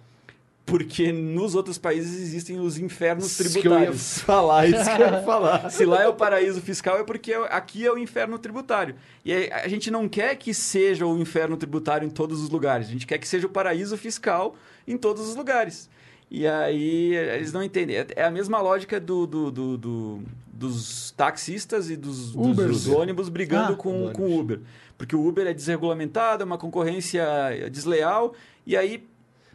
Porque nos outros países existem os infernos Isso que eu ia tributários. falar, isso que eu ia falar. Se lá é o paraíso fiscal, é porque aqui é o inferno tributário. E a gente não quer que seja o inferno tributário em todos os lugares. A gente quer que seja o paraíso fiscal em todos os lugares. E aí eles não entendem. É- É a mesma lógica do, do- do- do- dos taxistas e dos, dos- Ubers. dos ônibus brigando Ah, com o Uber. Porque o Uber é desregulamentado, é uma concorrência desleal. E aí,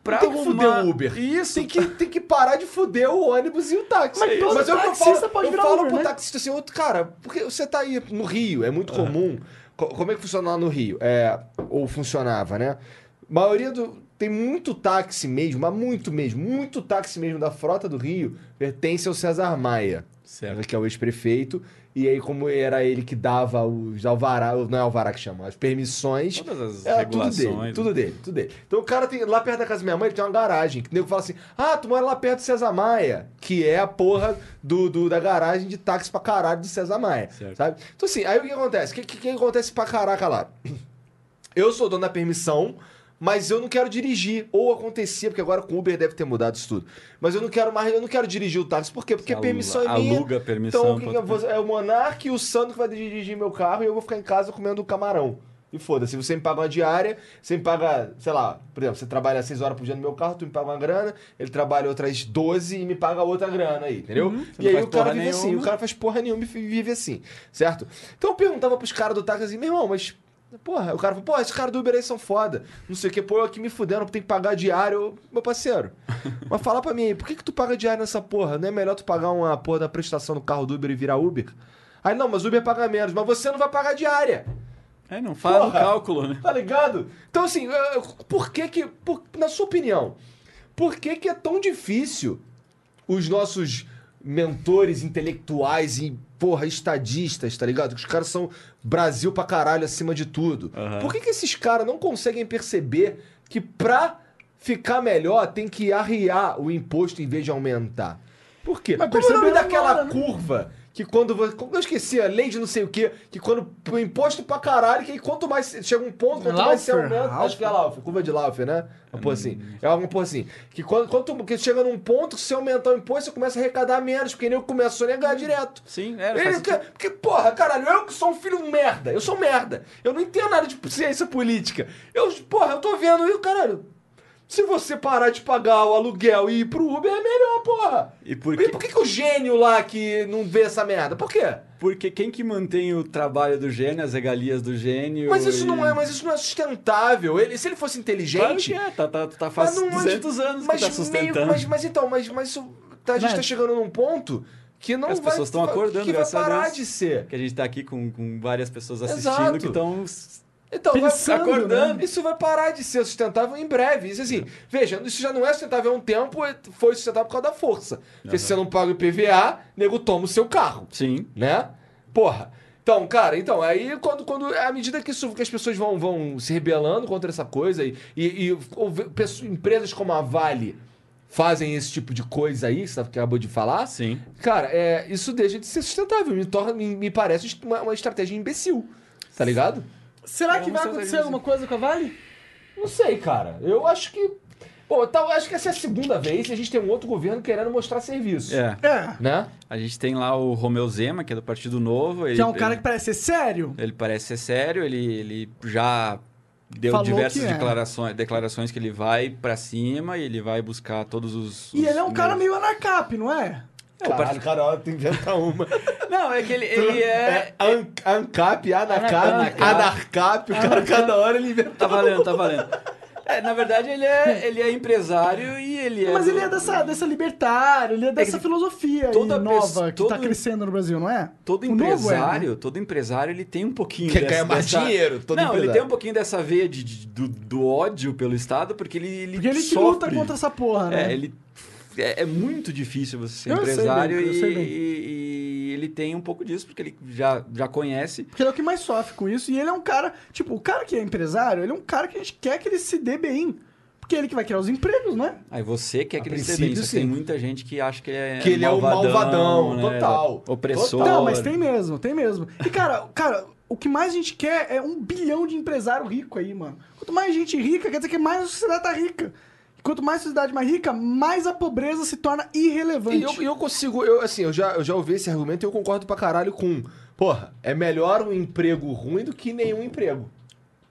pra tem que fuder arrumar- o Uber. Isso. Tem que, tem que parar de fuder o ônibus e o táxi. Mas todo é o que eu taxista falo, pode eu virar falo Uber, pro né? taxista assim, outro cara, porque você tá aí no Rio, é muito comum. Co- Como é que funciona lá no Rio? É, ou funcionava, né? A maioria do. Tem muito táxi mesmo, mas muito mesmo, muito táxi mesmo da frota do Rio pertence ao César Maia, Certo. que é o ex-prefeito. E aí, como era ele que dava os alvará, não é alvará que chama, as permissões. Todas as É, tudo regulações. dele, tudo dele, tudo dele. Então o cara tem, lá perto da casa da minha mãe, ele tem uma garagem, que o nego fala assim, ah, tu mora lá perto do César Maia, que é a porra do, do- da garagem de táxi pra caralho do César Maia, Certo. sabe? Então assim, aí o que acontece? O que, que, que acontece pra caraca lá? Eu sou dono da permissão, mas eu não quero dirigir. Ou acontecia, porque agora com o Uber deve ter mudado isso tudo. Mas eu não quero mais, eu não quero dirigir o táxi. Por quê? Porque a permissão é minha. aluga permissão Então é o Monark e o Sandro que vai dirigir meu carro e eu vou ficar em casa comendo camarão. E foda-se, você me paga uma diária, você me paga, sei lá, por exemplo, você trabalha 6 horas por dia no meu carro, tu me paga uma grana, ele trabalha outras 12 e me paga outra grana aí, entendeu? Uhum. E aí o cara vive assim, nenhuma. o cara faz porra nenhuma e vive assim, certo? Então eu perguntava pros caras do táxi assim, meu irmão, mas Porra, o cara falou, pô, esses caras do Uber aí são foda. Não sei o que, pô, eu aqui me fudendo, tem que pagar diário. Eu, Meu parceiro, mas fala pra mim aí, por que, que tu paga diário nessa porra? Não é melhor tu pagar uma porra da prestação do carro do Uber e virar Uber? Aí não, mas Uber paga menos, mas você não vai pagar diária. É, não faz o Porra. cálculo, né? Tá ligado? Então, assim, por que que. por- na sua opinião, por que que é tão difícil os nossos mentores intelectuais e, porra, estadistas, tá ligado? Que os caras são Brasil pra caralho acima de tudo. Aham. Por que que esses caras não conseguem perceber que pra ficar melhor tem que arriar o imposto em vez de aumentar? Por quê? Mas Como o nome daquela né? curva que quando você. Eu esqueci, a lei de não sei o quê, que quando o imposto pra caralho, que quanto mais. Chega um ponto, quanto mais você Laufer, aumenta. Acho que é Laufer, curva de Laufer, né? Uma porra assim. É alguma porra assim. Que quando, quanto, que chega num ponto que se aumentar o imposto, você começa a arrecadar menos, porque nem eu começo a negar direto. Sim, é. Ele quer- porque, porra, caralho, eu que sou um filho merda. Eu sou merda. Eu não entendo nada de ciência política. Eu, porra, eu tô vendo e, caralho. Se você parar de pagar o aluguel e ir pro Uber, é melhor, porra. E por E que, por que, que o gênio lá que não vê essa merda? Por quê? porque quem que mantém o trabalho do gênio, as regalias do gênio? Mas isso e- não é, mas isso não é sustentável. Ele, se ele fosse Claro inteligente. que é, tá, tá, tá faz mas não- mas- 200 anos mas que tá meio- sustentando. mas, mas então, mas, mas isso, tá- a gente Velho. tá chegando num ponto que não As vai. pessoas estão acordando, que vai graças a parar Deus. de ser. Que a gente tá aqui com, com várias pessoas assistindo Exato. que estão Então, vai acordando. né? Isso vai parar de ser sustentável em breve. Isso assim, veja, isso já não é sustentável há um tempo, foi sustentável por causa da força. Porque se você não paga o IPVA, nego toma o seu carro, Sim. né? Porra. Então, cara, então, aí quando, quando à medida que, isso, que as pessoas vão, vão se rebelando contra essa coisa e, e, e pessoas- empresas como a Vale fazem esse tipo de coisa aí, que você acabou de falar, Sim. Cara, é, isso deixa de ser sustentável. Me, torna, me, me parece uma, uma estratégia imbecil. Tá ligado? Será É, que vai acontecer alguma coisa com a Vale? Não sei, cara. Eu acho que. Pô, tal, acho que essa é a segunda vez e a gente tem um outro governo querendo mostrar serviço. É. É. Né? A gente tem lá o Romeu Zema, que é do Partido Novo. Ele, Que é um cara ele, que parece ser sério. ele parece ser sério, ele, ele já deu Falou diversas que é. declarações, declarações que ele vai pra cima e ele vai buscar todos os. E os ele é um cara meios. meio anarcap, não é? É, o Caralho, cara, ó, tu inventa uma. Não, é que ele, ele é. É an, ANCAP, ANACAP. ANARCAP, o cara cada hora ele inventa. Tá valendo, tá valendo. É, na verdade, ele é, ele é empresário e ele é. Mas do- ele é dessa, dessa libertário, ele é dessa que filosofia toda nova pessoa- que tá crescendo no Brasil, não é? Todo O é, empresário, né? todo empresário, ele tem um pouquinho Quer dessa, ganhar mais dessa- dinheiro, todo Não, ele empresário. tem um pouquinho dessa veia de, de- do, do ódio pelo Estado, porque ele, ele Porque ele que sofre. luta contra essa porra, né? É, ele é, é muito difícil você ser Eu sei empresário bem, eu e, sei bem. e- e ele tem um pouco disso, porque ele já, já conhece. Porque ele é o que mais sofre com isso. E ele é um cara, tipo, o cara que é empresário, ele é um cara que a gente quer que ele se dê bem. Porque é ele que vai criar os empregos, né? Aí você quer que A ele se dê bem, que tem sim. muita gente que acha que ele é Que ele é o malvadão, total. Opressor. Não, mas tem mesmo, tem mesmo. E, cara, cara, o que mais a gente quer é um bilhão de empresário rico aí, mano. Quanto mais gente rica, quer dizer que mais a sociedade tá rica. E quanto mais a sociedade mais rica, mais a pobreza se torna irrelevante. E eu, eu consigo, eu, assim, eu já, eu já ouvi esse argumento e eu concordo pra caralho com. Porra, é melhor um emprego ruim do que nenhum emprego.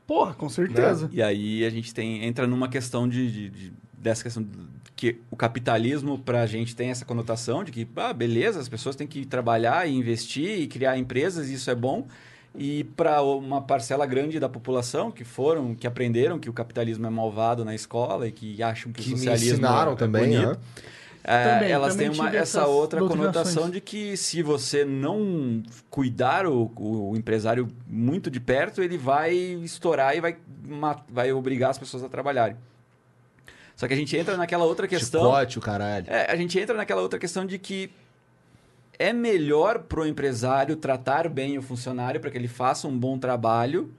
Porra, com certeza. E aí a gente tem entra numa questão de, de- de- dessa questão do- que o capitalismo pra gente tem essa conotação de que, ah, beleza, as pessoas têm que trabalhar e investir e criar empresas, isso é bom. E para uma parcela grande da população que foram, que aprenderam que o capitalismo é malvado na escola e que acham que, Que o me socialismo ensinaram é também, bonito, né? é, Também, elas também têm uma- essa outra conotação de que se você não cuidar o, o empresário muito de perto, ele vai estourar e vai, vai obrigar as pessoas a trabalharem. Só que a gente entra naquela outra questão. Chicote, o caralho. É, a gente entra naquela outra questão de que é melhor pro empresário tratar bem o funcionário para que ele faça um bom trabalho.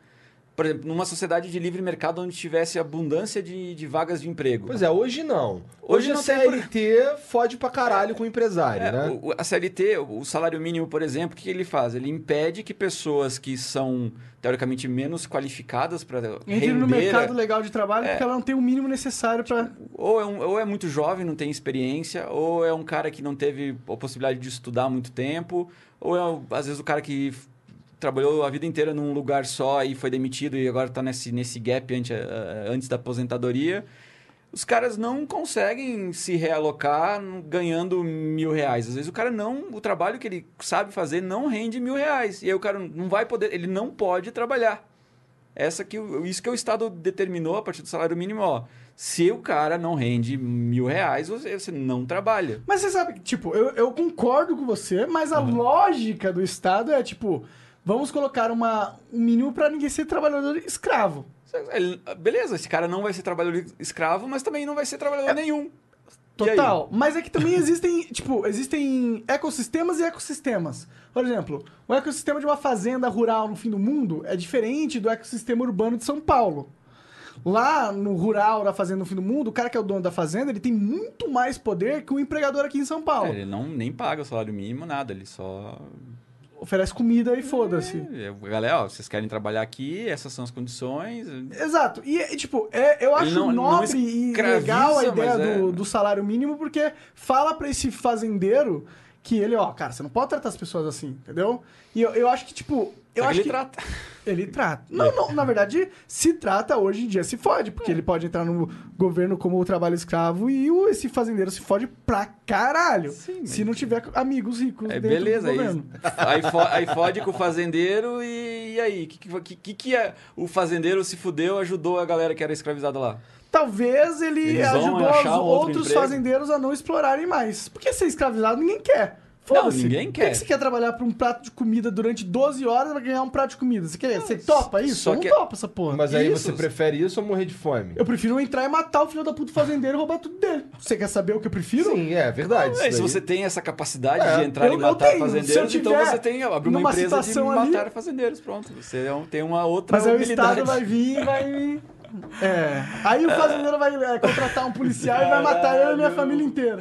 Por exemplo, numa sociedade de livre mercado onde tivesse abundância de, de vagas de emprego. Pois é, hoje não. Hoje Hoje, não a tem CLT fode pra caralho com o empresário, É, né? o- a CLT, o salário mínimo, por exemplo, o que ele faz? Ele impede que pessoas que são teoricamente menos qualificadas para Entre no mercado legal de trabalho É. porque ela não tem o mínimo necessário pra. ou, é um- ou é muito jovem, não tem experiência, ou é um cara que não teve a possibilidade de estudar há muito tempo, ou é às vezes o cara que trabalhou a vida inteira num lugar só e foi demitido e agora está nesse, nesse gap ante- eh, antes da aposentadoria. Os caras não conseguem se realocar ganhando mil reais. Às vezes o cara não. O trabalho que ele sabe fazer não rende mil reais. E aí o cara não vai poder. Ele não pode trabalhar. Essa que, isso que o Estado determinou a partir do salário mínimo, ó. Se o cara não rende mil reais, você, você não trabalha. Mas você sabe que, tipo, eu, eu concordo com você, mas a lógica do Estado é, tipo, vamos colocar uma, um mínimo pra ninguém ser trabalhador escravo. Ele- beleza, esse cara não vai ser trabalhador escravo, mas também não vai ser trabalhador nenhum. E aí? Total. Mas é que também existem, tipo, existem ecossistemas e ecossistemas. Por exemplo, o ecossistema de uma fazenda rural no fim do mundo é diferente do ecossistema urbano de São Paulo. Lá no rural da fazenda no fim do mundo, o cara que é o dono da fazenda, ele tem muito mais poder que o empregador aqui em São Paulo. É, ele não nem paga o salário mínimo, nada. Ele só. Oferece comida e foda-se. É, galera, ó, vocês querem trabalhar aqui, essas são as condições. Exato. E, e, tipo, é, eu acho não- não nobre e escraviza, legal a ideia mas é- do, do salário mínimo, porque fala pra esse fazendeiro que ele, ó, cara, você não pode tratar as pessoas assim, entendeu? E eu, eu acho que, tipo. Eu Só que acho ele que trata. ele trata. Não, não, na verdade, se trata hoje em dia, se fode, É. porque ele pode entrar no governo como trabalho escravo e o, esse fazendeiro se fode pra caralho. Sim, se não tiver amigos ricos É, beleza, do aí, governo. aí, fo- aí fode com o fazendeiro e, e aí? O que, que, que, que é? O fazendeiro se fudeu, ajudou a galera que era escravizada lá. Talvez ele Eles ajudou os outro outros emprego. fazendeiros a não explorarem mais. Porque ser escravizado ninguém quer. Foda-se. ninguém Por que quer. que você quer trabalhar pra um prato de comida durante 12 horas pra ganhar um prato de comida? Você, quer, você topa isso? só eu não que- topa essa porra. Mas aí Isso. você prefere isso ou morrer de fome? Eu prefiro entrar e matar o filho da puta fazendeiro e roubar tudo dele. Você quer saber o que eu prefiro? Sim, é verdade. É, se você tem essa capacidade É, de entrar eu- e matar tenho. fazendeiros, então você tem abre uma empresa de situação ali- matar fazendeiros, pronto. Você é tem uma outra Mas aí o habilidade. Estado vai vir e vai. É. Aí o fazendeiro vai é, contratar um policial e vai matar eu e minha família inteira.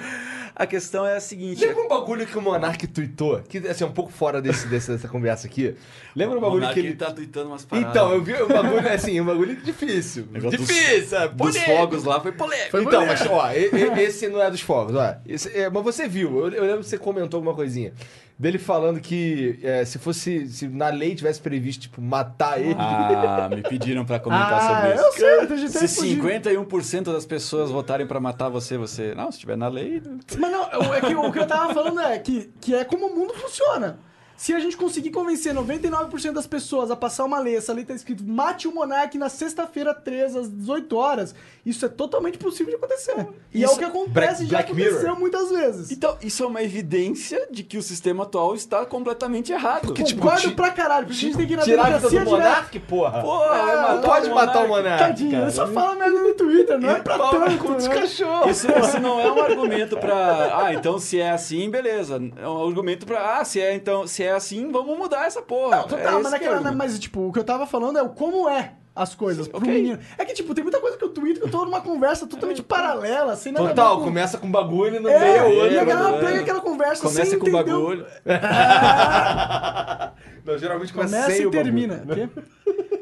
A questão é a seguinte, Lembra um bagulho que o Monark tweetou? Que assim, é um pouco fora desse, desse- dessa conversa aqui. Lembra um o bagulho Monark, que ele. tá tweetando umas paradas. Então, eu vi um bagulho assim, um bagulho difícil. Negócio dos- difícil, é, dos polêmico. fogos lá foi polêmico. então, mas ó, esse não é dos fogos, ó. Esse- é, mas você viu, eu, eu lembro que você comentou alguma coisinha. Dele falando que é, se fosse. Se na lei tivesse previsto, tipo, matar ele. Ah, me pediram pra comentar Ah, sobre isso. eu sei, gente Se que fugiu. 51% das pessoas votarem pra matar você, você. Não, se tiver na lei. Mas não, o- é que, o que eu tava falando é que, que é como o mundo funciona. Se a gente conseguir convencer 99% das pessoas a passar uma lei, essa lei tá escrito mate o monarca na sexta-feira 13 às 18 horas, isso é totalmente possível de acontecer. E é Isso- o que acontece Black- e já Black aconteceu Mirror. muitas vezes. Então, isso é uma evidência de que o sistema atual está completamente errado. Porque, tipo, Concordo ti- pra caralho, porque a gente tem que ir na Tirar a vida delegacia do. Monark, porra. Matar não pode o matar o monarca. Monark. Tadinho, cara. eu só falo merda no Twitter, não é pra Pau no tanto, dos né? cachorros. Isso, isso não é um argumento pra. Ah, então se é assim, beleza. É um argumento pra. Ah, se é, então, se é assim, vamos mudar essa porra. Não, total, é mas, é naquela, argumento. mas tipo, o que eu tava falando é o como é as coisas pro ok. menino. É que, tipo, tem muita coisa que eu tweeto que eu tô numa conversa totalmente paralela, sem nada ver Total, com- começa com bagulho e no É, meio é e a galera né? pega aquela conversa Começa sem com entender o- bagulho. Não, geralmente começa, Começa e o bagulho. termina. quê?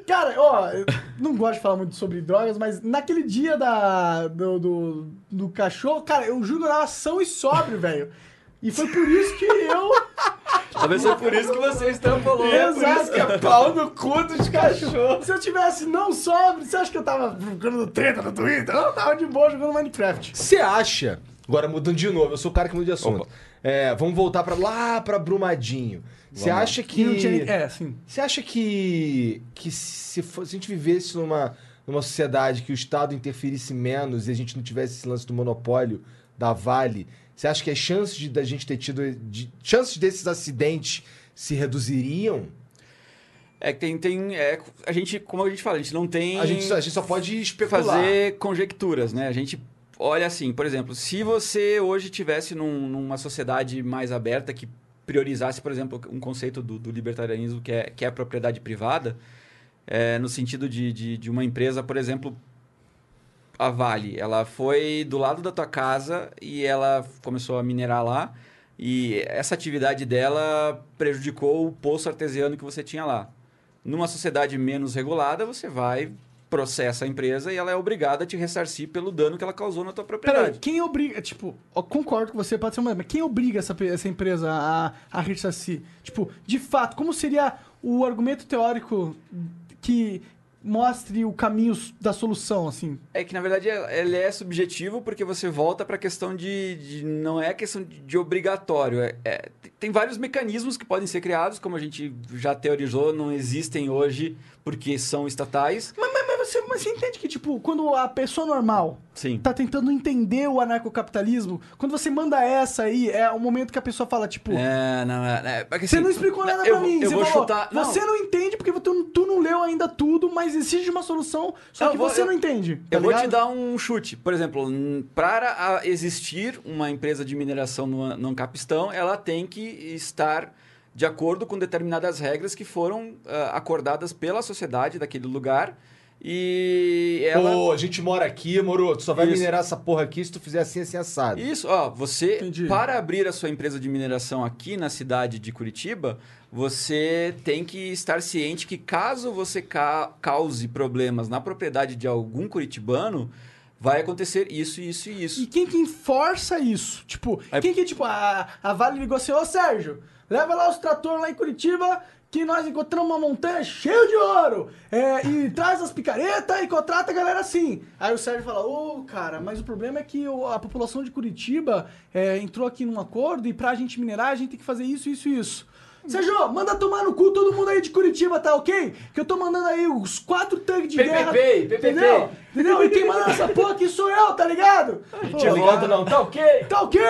Cara, ó, eu não gosto de falar muito sobre drogas, mas naquele dia da, do, do, do cachorro, cara, eu juro que eu tava são e sóbrio, velho. E foi por isso que eu. Talvez seja por isso que você extrapolou. Exato. Por isso que é pau no cu dos cachorros. Se eu tivesse não sóbrio, você acha que eu tava jogando treta no Twitter? Eu tava de boa jogando Minecraft. Você acha, agora mudando de novo, eu sou o cara que muda de assunto. É, vamos voltar pra lá pra Brumadinho. Você acha Que não tinha. que. É, sim. Você acha que. que se, fosse- se a gente vivesse numa, numa sociedade que o Estado interferisse menos e a gente não tivesse esse lance do monopólio da Vale, você acha que as chances de, da gente ter tido. De, chances desses acidentes se reduziriam? É que tem. tem é, a gente, como a gente fala, a gente não tem. A gente, só- a gente só pode especular. fazer conjecturas, né? A gente olha assim, por exemplo, se você hoje tivesse num- numa sociedade mais aberta que priorizasse, por exemplo, um conceito do, do libertarianismo que é, que é a propriedade privada, é, no sentido de, de, de uma empresa, por exemplo, a Vale, ela foi do lado da tua casa e ela começou a minerar lá e essa atividade dela prejudicou o poço artesiano que você tinha lá. Numa sociedade menos regulada, você vai processa a empresa e ela é obrigada a te ressarcir pelo dano que ela causou na tua Peraí, propriedade. quem obriga. Tipo, concordo com você, pode ser uma. Mas quem obriga essa, essa empresa a, a ressarcir? Tipo, de fato, como seria o argumento teórico que mostre o caminho da solução, assim? É que na verdade ele é subjetivo porque você volta para a questão de, de- não é questão de, de obrigatório. É, é- tem vários mecanismos que podem ser criados, como a gente já teorizou, não existem hoje porque são estatais. Mas, mas- mas você, mas você entende que, tipo, quando a pessoa normal Sim. tá tentando entender o anarcocapitalismo, quando você manda essa aí, é o momento que a pessoa fala, tipo. É, não, é, é, Você assim, não explicou nada eu, pra mim. Eu você vou falou, chutar. Não, Você não entende porque tu, tu não leu ainda tudo, mas exige uma solução, só que vou- você eu- não entende. tá Eu vou te ligado? dar um chute. Por exemplo, para existir uma empresa de mineração no, no Capistão, ela tem que estar de acordo com determinadas regras que foram ah, acordadas pela sociedade daquele lugar. E ela. Pô, a gente mora aqui, moro. Tu só vai Isso. minerar essa porra aqui se tu fizer assim, assim, assado. Isso, ó, você, Entendi. para abrir a sua empresa de mineração aqui na cidade de Curitiba, você tem que estar ciente que caso você ca- cause problemas na propriedade de algum curitibano, vai acontecer isso, isso e isso. E quem que enforça isso? Tipo, Aí- quem que, tipo, a, a Vale ligou assim, ô Sérgio, leva lá os tratores lá em Curitiba que nós encontramos uma montanha cheia de ouro. É, e traz as picaretas e contrata a galera assim. Aí o Sérgio fala, ô, cara, mas o problema é que a população de Curitiba é, entrou aqui num acordo e pra gente minerar a gente tem que fazer isso, isso e isso. Sérgio, manda tomar no cu todo mundo aí de Curitiba, tá ok? Que eu tô mandando aí os quatro tanques de PPP, guerra. PPP. Entendeu? Entendeu? E quem manda essa porra aqui sou eu, tá ligado? gente Pô, volta- não, tá ok? Tá ok?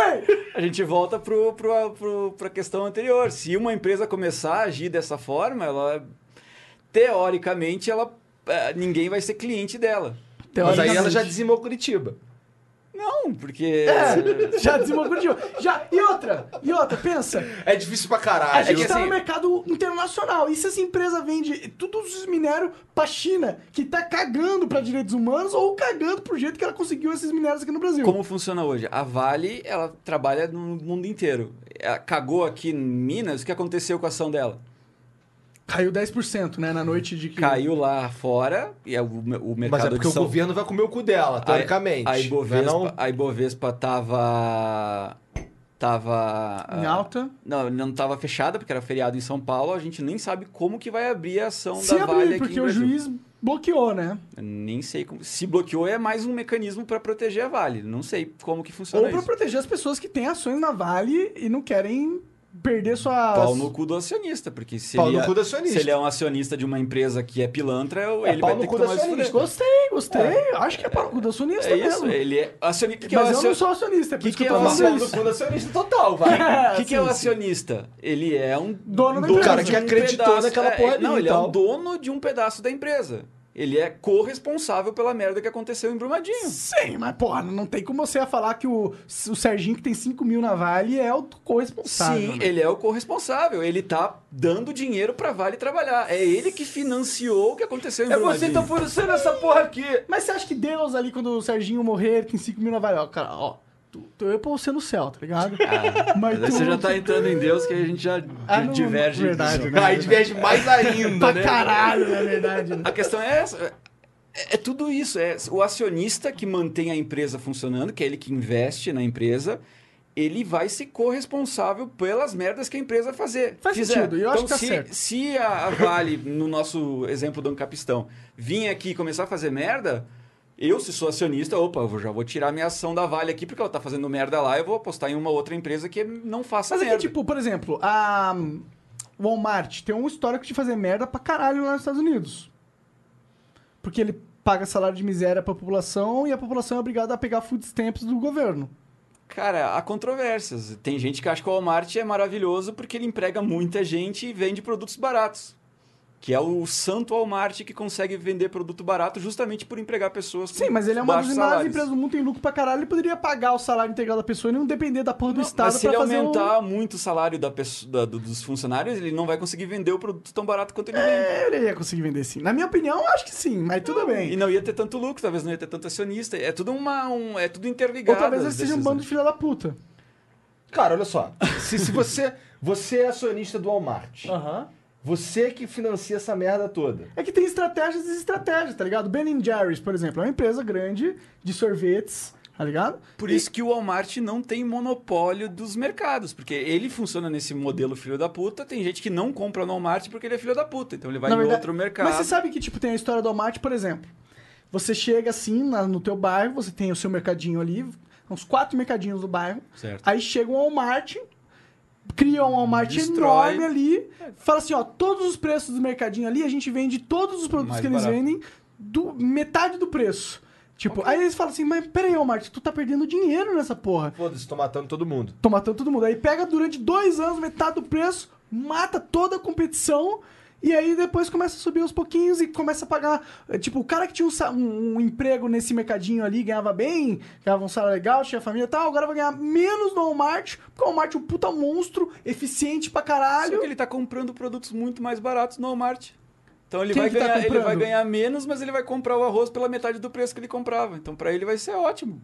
A gente volta pro, pro, pro, pra questão anterior. Se uma empresa começar a agir dessa forma, ela teoricamente ela eh, ninguém vai ser cliente dela. Mas aí ela já dizimou Curitiba. Não, porque Já dizimou Curitiba. Já. E outra, e outra, pensa. É difícil pra A caralho. gente que tá assim- no mercado internacional. E se essa empresa vende todos os minérios pra China, que tá cagando pra direitos humanos ou cagando pro jeito que ela conseguiu esses minérios aqui no Brasil? como funciona hoje? A Vale, ela trabalha no mundo inteiro. Ela cagou aqui em Minas, o que aconteceu com a ação dela? Caiu 10%, né? Na noite de que. Caiu lá fora e é o, o mercado Mas é porque de o São governo vai comer o cu dela, teoricamente. A, a, Ibovespa, Não a Ibovespa tava. Tava. Em ah, alta. Não, não tava fechada, porque era feriado em São Paulo. A gente nem sabe como que vai abrir a ação Se da Vale abrir, aqui porque o juiz bloqueou, né? Eu Nem sei como. Se bloqueou, é mais um mecanismo para proteger a Vale. Não sei como que funciona Ou pra isso. proteger as pessoas que têm ações na Vale e não querem perder suas. Pau no cu do acionista, porque se, Pau ele, no é- cu do acionista. se ele é um acionista de uma empresa que é pilantra, É, ele pau vai no ter que cu do tomar acionista. Gostei, gostei. Acho que é pau no cu do acionista É isso, mesmo. ele é acionista. que é o Mas eu acion- não sou acionista, é por Que isso que, que eu é tô o falando pau no isso. cu do acionista total, vai. O que, que é o acionista? Ele é um Dono da Do empresa. cara que acreditou naquela é, porra Não, ele é um dono de um pedaço da empresa. Ele é corresponsável pela merda que aconteceu em Brumadinho. Sim, mas porra, não tem como você falar que o, o Serginho que tem 5 mil na Vale é o corresponsável. Sim, né? ele é o corresponsável. Ele tá dando dinheiro pra Vale trabalhar. É ele que financiou o que aconteceu em É você Brumadinho. que tá fornecendo essa porra aqui. Mas você acha que Deus ali, quando o Serginho morrer, ele tem 5 mil na Vale? Ó, cara, ó, tu, tu eu pôr você no céu, tá ligado? Ah, mas aí você já tá entrando em Deus que a gente já Ah, não- diverge. verdade, né? Aí diverge mais ainda, pra né? caralho, na verdade. né? A questão é essa. É, é tudo isso. É o acionista que mantém a empresa funcionando, que é ele que investe na empresa, ele vai ser corresponsável pelas merdas que a empresa fazer. Faz fizer. sentido, eu acho então, que tá se, certo. se a a Vale, no nosso exemplo do Ancapistão, vir aqui e começar a fazer merda, eu, se sou acionista, opa, eu já vou tirar minha ação da Vale aqui, porque ela tá fazendo merda lá, eu vou apostar em uma outra empresa que não faça Mas é merda. que, tipo, por exemplo, a Walmart tem um histórico de fazer merda pra caralho lá nos Estados Unidos. Porque ele paga salário de miséria pra população e a população é obrigada a pegar food stamps do governo. Cara, há controvérsias. Tem gente que acha que o Walmart é maravilhoso porque ele emprega muita gente e vende produtos baratos. Que é o santo Walmart que consegue vender produto barato justamente por empregar pessoas com Sim, mas ele é uma das maiores empresas do mundo, tem lucro pra caralho, ele poderia pagar o salário integral da pessoa e não depender da porra do Não, Estado mas se pra ele fazer aumentar muito o salário da pessoa- da- do- dos funcionários, ele não vai conseguir vender o produto tão barato quanto ele o... vende. É, ele ia conseguir vender sim. Na minha opinião, acho que sim, mas tudo E bem. não ia ter tanto lucro, talvez não ia ter tanto acionista. É tudo uma. Um, é tudo interligado. Ou talvez ele seja um bando de filha da puta. Cara, olha só. Se, se você, você é acionista do Walmart, Aham. Você que financia essa merda toda. É que tem estratégias e estratégias, tá ligado? Ben Jerry's, por exemplo, é uma empresa grande de sorvetes, tá ligado? Por isso que o Walmart não tem monopólio dos mercados, porque ele funciona nesse modelo filho da puta. Tem gente que não compra no Walmart porque ele é filho da puta, então ele vai Na em verdade- outro mercado. Mas você sabe que, tipo, tem a história do Walmart, por exemplo. Você chega assim na- no teu bairro, você tem o seu mercadinho ali, uns quatro mercadinhos do bairro. Certo. Aí chega um Walmart, cria um Walmart Destrói. enorme ali, fala assim, ó, todos os preços do mercadinho ali, a gente vende todos os produtos Mais que eles barato. vendem do metade do preço. Tipo, aí eles falam assim, mas peraí, Walmart, tu tá perdendo dinheiro nessa porra. Foda-se, tô matando todo mundo. Tô matando todo mundo. Aí pega durante dois anos metade do preço, mata toda a competição. E aí depois começa a subir aos pouquinhos e começa a pagar. eh, Tipo, o cara que tinha um, um- um emprego nesse mercadinho ali, ganhava bem, ganhava um salário legal, tinha família e tal, agora vai ganhar menos no Walmart, porque o Walmart é um puta monstro, eficiente pra Só caralho. que ele tá comprando produtos muito mais baratos no Walmart. Então ele vai, tá ganhar, ele comprando? vai ganhar menos, mas ele vai comprar o arroz pela metade do preço que ele comprava. Então pra ele vai ser ótimo.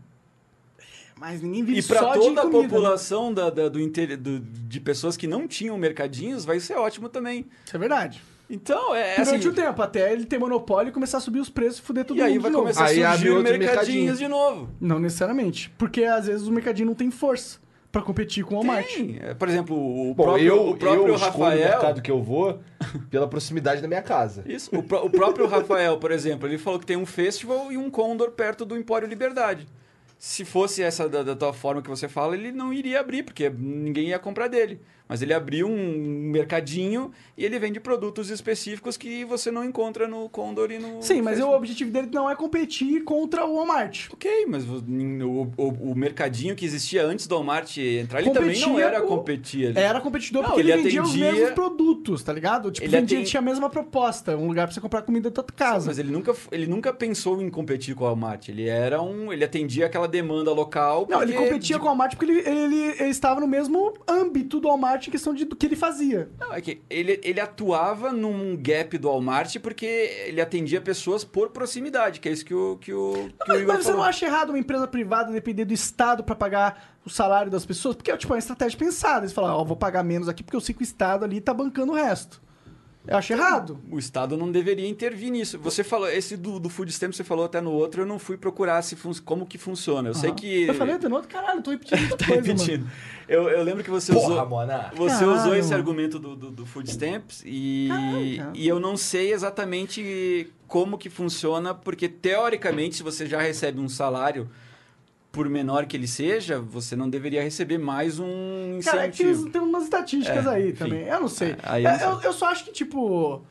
Mas ninguém vive E pra só de toda a comida, né? população da, da- do, inter- do- de pessoas que não tinham mercadinhos, vai ser ótimo também. Isso é verdade. Então, é Durante assim... o tempo, até ele ter monopólio e começar a subir os preços e fuder todo E aí mundo vai de novo. começar Aí a surgir mercadinhos mercadinho. de novo. Não necessariamente. Porque às vezes o mercadinho não tem força pra competir com o Walmart. Tem. É, Por exemplo, o Bom, próprio, eu, o próprio eu escolho o Rafael... mercado que eu vou pela proximidade da minha casa. Isso. O, o próprio Rafael, por exemplo, ele falou que tem um festival e um Condor perto do Empório Liberdade. Se fosse essa da, da tua forma que você fala, ele não iria abrir, porque ninguém ia comprar dele. Mas ele abriu um mercadinho e ele vende produtos específicos que você não encontra no Condor e no. Sim, mas o objetivo dele não é competir contra o Walmart. Ok, mas o, o, o- mercadinho que existia antes do Walmart entrar, ele também não Competia era com- competir. ali. Era competidor Não, porque ele, ele vendia os atendia- mesmos produtos, tá ligado? Tipo, Ele vendia, aten- tinha a mesma proposta, um lugar pra você comprar comida da tua casa. Mas ele nunca, ele nunca pensou em competir com o Walmart. Ele era um. Ele atendia aquela demanda local. Não, ele competia de- com o Walmart porque ele, ele, ele estava no mesmo âmbito do Walmart em questão de, do que ele fazia. Não, é que ele, ele atuava num gap do Walmart porque ele atendia pessoas por proximidade, que é isso que o, que o, que o Mas, Igor mas você falou. não acha errado uma empresa privada depender do Estado pra pagar o salário das pessoas? Porque tipo, é uma estratégia pensada. Eles falam, ó, vou pagar menos aqui porque eu sei que o Estado ali tá bancando o resto. Eu acho errado. O Estado não deveria intervir nisso. Você falou, esse do, do Food Stamp você falou até no outro, eu não fui procurar se fun- como que funciona. Eu sei Aham. que. Eu falei até no outro, caralho, eu tô repetindo muita tá coisa, repetindo. mano. Eu, eu lembro que você Porra, usou. Monark. Você Caralho, usou esse argumento do, do, do Food Stamps e, Caralho, cara. e eu não sei exatamente como que funciona, porque teoricamente, se você já recebe um salário, por menor que ele seja, você não deveria receber mais um Cara, é que incentivo. tem, tem umas estatísticas É, aí enfim. também. Eu não sei. É, aí eu É, não eu, sei. eu só acho que, tipo.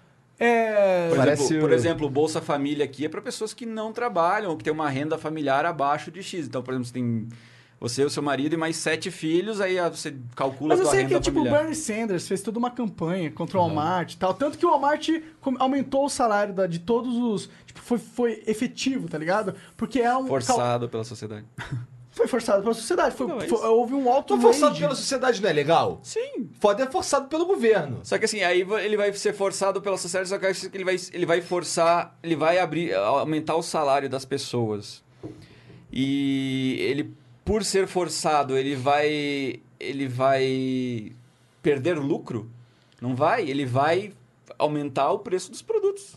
É. Por, Parece exemplo, o- por exemplo, o Bolsa Família aqui é para pessoas que não trabalham, ou que têm uma renda familiar abaixo de X. Então, por exemplo, você tem você, o seu marido e mais sete filhos, aí ah, você calcula Mas a eu sei que, tipo, o. Bernie Sanders fez toda uma campanha contra o Walmart e tal. Tanto que o Walmart aumentou o salário da- de todos os. Tipo, foi, foi efetivo, tá ligado? Porque é um. cal- Forçado pela sociedade. Foi forçado pela sociedade. Foi, Não, é foi- houve um alto Tô forçado pela sociedade não é legal? Sim. Foda é forçado pelo governo. Só que assim, aí ele vai ser forçado pela sociedade, só que eu acho que ele vai, ele vai forçar, ele vai abrir, aumentar o salário das pessoas. E ele, por ser forçado, ele vai, ele vai perder lucro? Não vai, ele vai aumentar o preço dos produtos.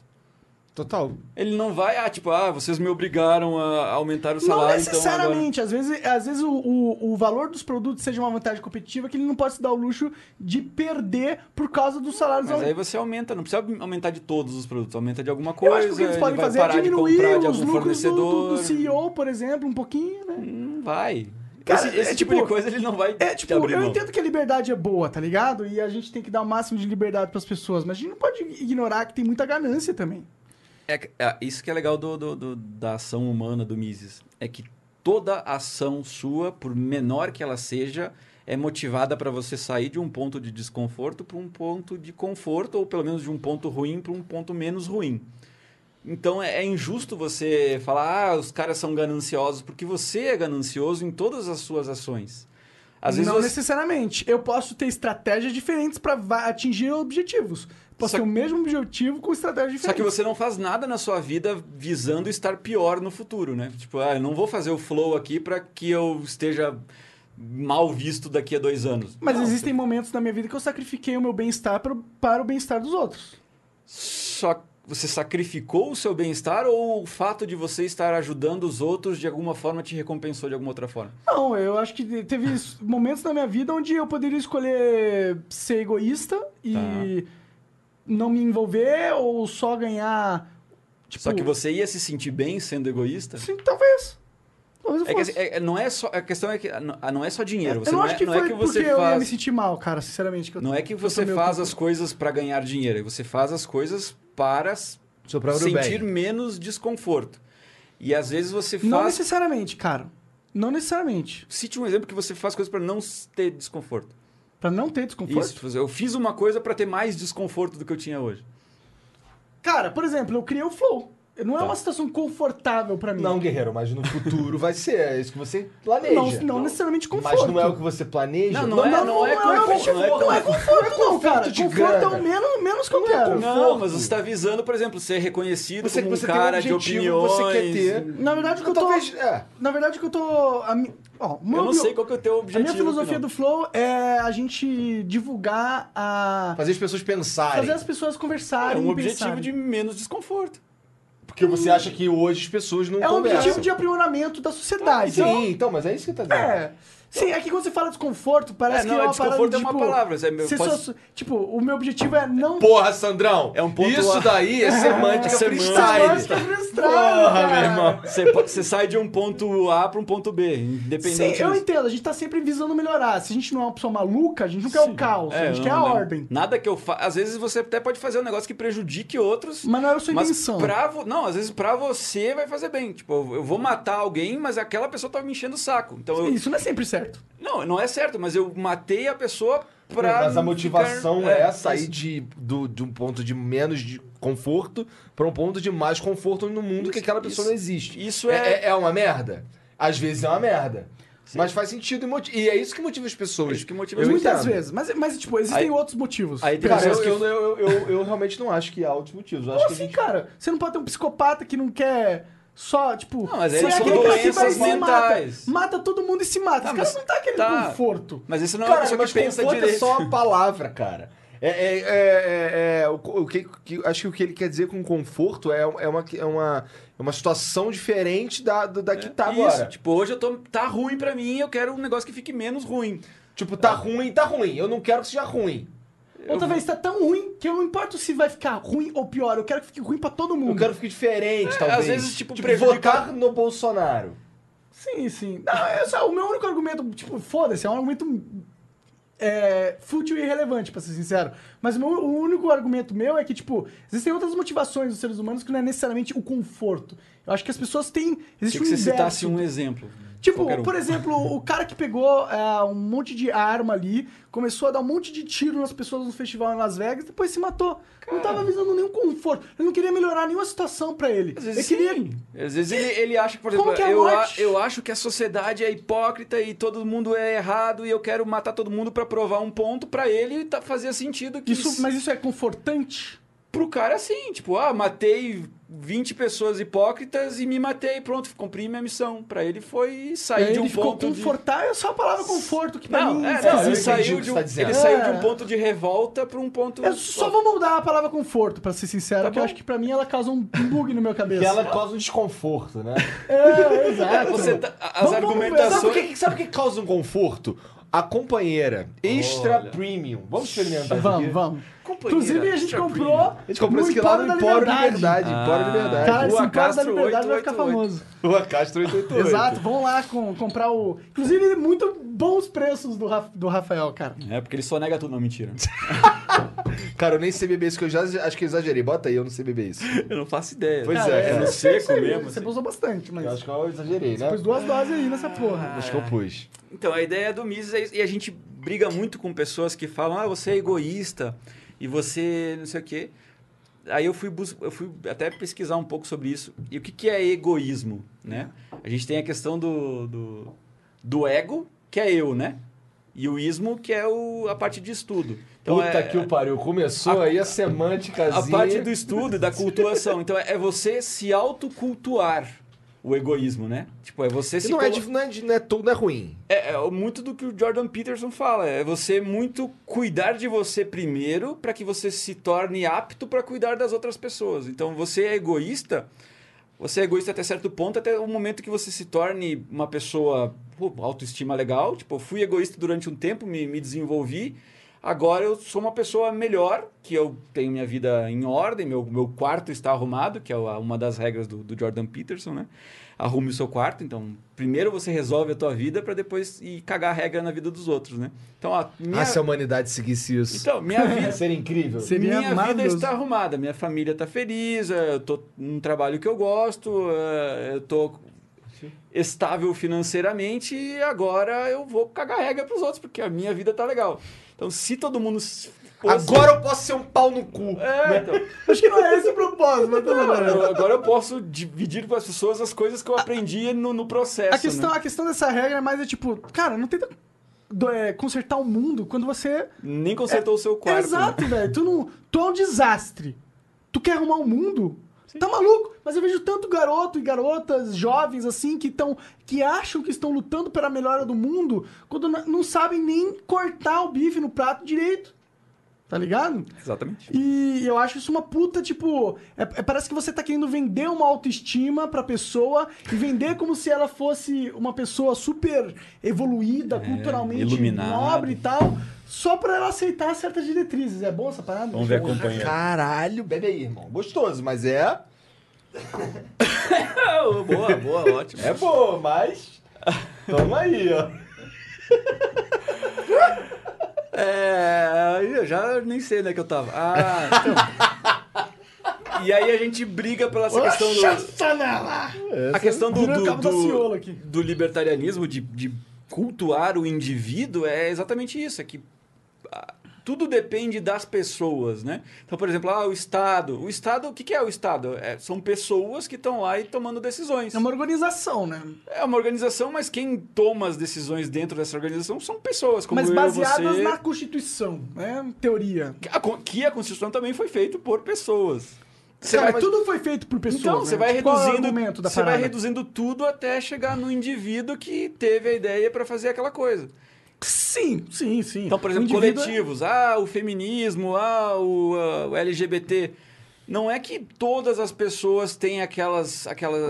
Total. Ele não vai, ah, tipo, ah, vocês me obrigaram a aumentar o Não salário, então agora... necessariamente. Às vezes, às vezes o, o, o valor dos produtos seja uma vantagem competitiva que ele não pode se dar o luxo de perder por causa dos salários Mas aí você aumenta, não precisa aumentar de todos os produtos, aumenta de alguma Eu coisa, acho que o que eles ele podem fazer é parar de diminuir comprar de os algum lucros do, do, CEO, por exemplo, um pouquinho, né? Não vai. Cara, esse esse é tipo, tipo- de coisa ele não vai É, te tipo, abrir eu mão. entendo que a liberdade é boa, tá ligado? E a gente tem que dar o máximo de liberdade pras pessoas, mas a gente não pode ignorar que tem muita ganância também. É, é, isso que é legal do, do- do- da ação humana do Mises. É que toda ação sua, por menor que ela seja, é motivada para você sair de um ponto de desconforto para um ponto de conforto, ou pelo menos de um ponto ruim para um ponto menos ruim. Então é, é injusto você falar, ah, os caras são gananciosos, porque você é ganancioso em todas as suas ações. Às vezes não você... necessariamente. Eu posso ter estratégias diferentes pra va- atingir objetivos. Posso Só ter o mesmo objetivo com estratégias Só diferentes. que você não faz nada na sua vida visando estar pior no futuro, né? Tipo, ah, eu não vou fazer o flow aqui para que eu esteja mal visto daqui a dois anos. Mas Não, existem momentos na minha vida que eu sacrifiquei o meu bem-estar para, o- para o bem-estar dos outros. Só você sacrificou o seu bem-estar ou o fato de você estar ajudando os outros de alguma forma te recompensou de alguma outra forma? Não, eu acho que teve momentos na minha vida onde eu poderia escolher ser egoísta e Tá. Não me envolver ou só ganhar. Tipo, Só que você ia se sentir bem sendo egoísta? Sim, talvez. Talvez eu É que, fosse. assim, é- não é só a questão é que não não é só dinheiro. Você eu não não, acho é, que não foi é que porque você eu ia me faz sentir mal, cara, sinceramente. que eu- não é que você faz as coisas para ganhar dinheiro. Você faz as coisas para sentir bem. menos desconforto. E às vezes você Não faz. necessariamente, cara. Não necessariamente. Cite um exemplo que você faz coisas para não ter desconforto. Pra não ter desconforto. Isso. Eu fiz uma coisa para ter mais desconforto do que eu tinha hoje. Cara, por exemplo, eu criei o Flow. Não é Tá. uma situação confortável pra mim. Não, guerreiro, mas no futuro vai ser. É isso que você planeja. Não, não necessariamente conforto. Mas não é o que você planeja? Não, não é- não é não conforto, não é não é conforto, não, cara. de Conforto é o menos, menos que eu quero. Não, mas você está visando, por exemplo, ser reconhecido Você- como um você tem um cara de objetivo, opiniões. você quer ter. Na verdade, o que eu tô... Talvez. É. Na verdade, o que eu tô... A mi... Ó, o meu Eu não sei qual que é o teu A objetivo. minha filosofia do Flow é a gente divulgar a... Fazer as pessoas pensarem. Fazer as pessoas É conversarem um e objetivo pensarem. de menos desconforto. Porque você acha que hoje as pessoas não É um conversam. objetivo de aprimoramento da sociedade. Sim, então, mas é isso que tá dizendo. É. Sim, é que quando você fala desconforto, parece É, que não, é uma desconforto parada, é uma tipo, palavra, é meu- pode- só- tipo, o meu objetivo é não... Porra, Sandrão. É um ponto Isso A. daí é semântica É freestyle. Semântica freestyle, Porra, meu irmão. Você, você sai de um ponto A para um ponto B, Sim, independente eu disso. entendo, a gente tá sempre visando melhorar. Se a gente não é uma pessoa maluca, a gente não quer o caos, a É, gente não, quer a não. ordem. Nada que eu faça. Às vezes você até pode fazer um negócio que prejudique outros. Mas não era a sua mas intenção. pra vo- Não, às vezes pra você vai fazer bem. Tipo, eu- eu vou matar alguém, mas aquela pessoa tá me enchendo o saco. Então eu- Isso não é sempre certo. Não, não é certo, mas eu matei a pessoa pra. Mas a motivação ficar- é, é, sair isso. de, do, de um ponto de menos de conforto pra um ponto de mais conforto no mundo que aquela pessoa isso- não existe. isso é... é- é uma merda? Às vezes é uma merda. Mas faz sentido e, e é isso que motiva as pessoas. É isso que motiva as Muitas entendo. vezes. Mas, mas, tipo, existem Aí- outros motivos. aí tem Cara, eu, pessoas que- eu, eu, eu, eu realmente não acho que há outros motivos. Eu acho Como que a assim, gente... cara? Você não pode ter um psicopata que não quer só, tipo. Não, mas eles é são aquele doenças mentais. Mata, mata todo mundo e se mata. Tá, Esse mas não tá querendo tá. conforto. Mas isso não é uma Cara, pessoa mas que pensa conforto direito. é só uma palavra, cara. É, é, é, é, é, o, o que, que- acho que o que ele quer dizer com conforto é, é, uma, é, uma, é uma situação diferente da, da que tá Isso, agora. tipo, hoje eu tô. Tá ruim pra mim, eu quero um negócio que fique menos ruim. Tipo, tá ruim, tá ruim. Eu não quero que seja ruim. Outra vez tá tão ruim que eu não importo se vai ficar ruim ou pior. Eu quero que fique ruim pra todo mundo. Eu quero que fique diferente, É, talvez. às vezes, tipo, tipo prejudicar- votar no Bolsonaro. Sim, sim. Não, é só, o meu único argumento, tipo, foda-se, é um argumento é, fútil e irrelevante, pra ser sincero. Mas o, meu- o único argumento meu é que, tipo, existem outras motivações dos seres humanos que não é necessariamente o conforto. Eu acho que as pessoas têm. Existe Queria que um você citasse um exemplo. Tipo, um. por exemplo, o cara que pegou é, um monte de arma ali, começou a dar um monte de tiro nas pessoas no festival em Las Vegas, depois se matou. Não tava visando nenhum conforto. Ele não queria melhorar nenhuma situação pra ele. Às vezes, ele queria. Às vezes ele, ele acha que, por exemplo, que é eu, a- eu acho que a sociedade é hipócrita e todo mundo é errado e eu quero matar todo mundo pra provar um ponto pra ele tá, fazia sentido que Isso, mas isso é confortante? Pro cara assim, tipo, ah, matei 20 pessoas hipócritas e me matei, pronto, cumpri minha missão. Pra ele foi sair Aí de um ele ficou ponto de confortável, é só a palavra conforto, que pra Não, mim... é, não, eu ele saiu, de você um, tá dizendo. ele saiu de É. um ponto de revolta pra um ponto. Eu só vou mudar a palavra conforto, pra ser sincero, Tá porque eu acho que pra mim ela causa um bug no meu cabeça. Que ela causa um desconforto, né? É, exato. Você tá- as Vamos- vamos ver. Sabe o argumentações. que, sabe o que causa um conforto? A companheira extra Olha. premium. Vamos experimentar isso Vamos, aqui? vamos. Inclusive, a gente comprou. A gente comprou isso aqui lá no Empório Liberdade. Empório Ah. Liberdade. Cara, esse Empório da Liberdade vai ficar 888. famoso. Rua Castro 888. Exato, vamos lá com, comprar o. Inclusive, muito bons preços do, do Rafael, cara. É, porque ele só nega tudo, não, mentira. Cara, eu nem sei beber isso, que eu já acho que eu exagerei. Bota aí, eu não sei beber isso. Eu não faço ideia. Pois Cara, é, cara. no eu sei, seco sei, mesmo, Você assim. usou bastante, mas. Eu acho que eu exagerei, né? Pôs duas doses aí nessa porra. Acho que eu pus. Então, a ideia do Mises é isso. E a gente briga muito com pessoas que falam, ah, você é egoísta e você não sei o quê. Aí eu fui, bus- eu fui até pesquisar um pouco sobre isso. E o que, que é egoísmo, né? A gente tem a questão do, do, do ego, que é eu, né? E o ismo, que é o, a parte de estudo. Então, Puta é, que o pariu. Começou a- aí a semânticazinha. a parte do estudo e da cultuação. Então, é você se autocultuar o egoísmo, né? Tipo, é você E se... não, é, colo- de- não, é, de- não é tudo não é ruim. É, é muito do que o Jordan Peterson fala. É você muito cuidar de você primeiro para que você se torne apto para cuidar das outras pessoas. Então, você é egoísta. Você é egoísta até certo ponto, até o momento que você se torne uma pessoa pô, autoestima legal. Tipo, fui egoísta durante um tempo, me, me desenvolvi. Agora eu sou uma pessoa melhor, que eu tenho minha vida em ordem, meu, meu quarto está arrumado, que é uma das regras do, do Jordan Peterson, né? Arrume o seu quarto. Então, primeiro você resolve a tua vida para depois ir cagar a regra na vida dos outros, né? Então, a minha, Ah, se a humanidade seguisse isso. então, minha vida, Seria incrível. Seria minha vida está arrumada, minha família está feliz, eh, eu tô num trabalho que eu gosto, eh, eu tô estável financeiramente e agora eu vou cagar regra para os outros porque a minha vida tá legal. Então, se todo mundo fosse- Agora eu posso ser um pau no cu. é, então, Acho que não é esse o propósito, mas tudo não, bem. eu- agora eu posso dividir para as pessoas as coisas que eu aprendi no, no processo. A questão, né? a questão dessa regra é mais é tipo, cara, não tenta é, consertar o mundo quando você. Nem consertou o seu quarto. né? Exato, velho. Tu não. Tu é um desastre. Tu quer arrumar o mundo? Tá maluco? Mas eu vejo tanto garoto e garotas jovens assim que estão. que acham que estão lutando pela melhora do mundo quando não sabem nem cortar o bife no prato direito. tá ligado? Exatamente. E eu acho isso uma puta, tipo. é- é- parece que você tá querendo vender uma autoestima pra pessoa e vender como se ela fosse uma pessoa super evoluída, culturalmente iluminada. nobre e tal, só pra ela aceitar certas diretrizes. É bom essa parada? Vamos ver a companhia. Caralho, bebe aí, irmão. Gostoso, mas é. boa, boa, ótimo. É bom, mas. Toma aí, ó. É, eu já nem sei onde é que eu tava. Ah, então. E aí a gente briga pela essa questão do. Chanela! A questão do, do, do- do libertarianismo, de, de cultuar o indivíduo, é exatamente isso. É que tudo depende das pessoas, né? Então, por exemplo, ah, o Estado. O Estado, o que, que é o Estado? É, são pessoas que estão lá e tomando decisões. É uma organização, né? É uma organização, mas quem toma as decisões dentro dessa organização são pessoas, como Mas eu, baseadas você. na Constituição, né? Teoria. A con- Que a Constituição também foi feita por pessoas. Você Cara, vai- tudo foi feito por pessoas. Então, né? você vai Tipo, é o reduzindo, argumento da você vai reduzindo tudo até chegar no indivíduo que teve a ideia para fazer aquela coisa. Sim, sim, sim. Então, por exemplo, indivíduo é- coletivos, ah, o feminismo, ah, o, ah, o LGBT. Não é que todas as pessoas têm aquelas, aquelas,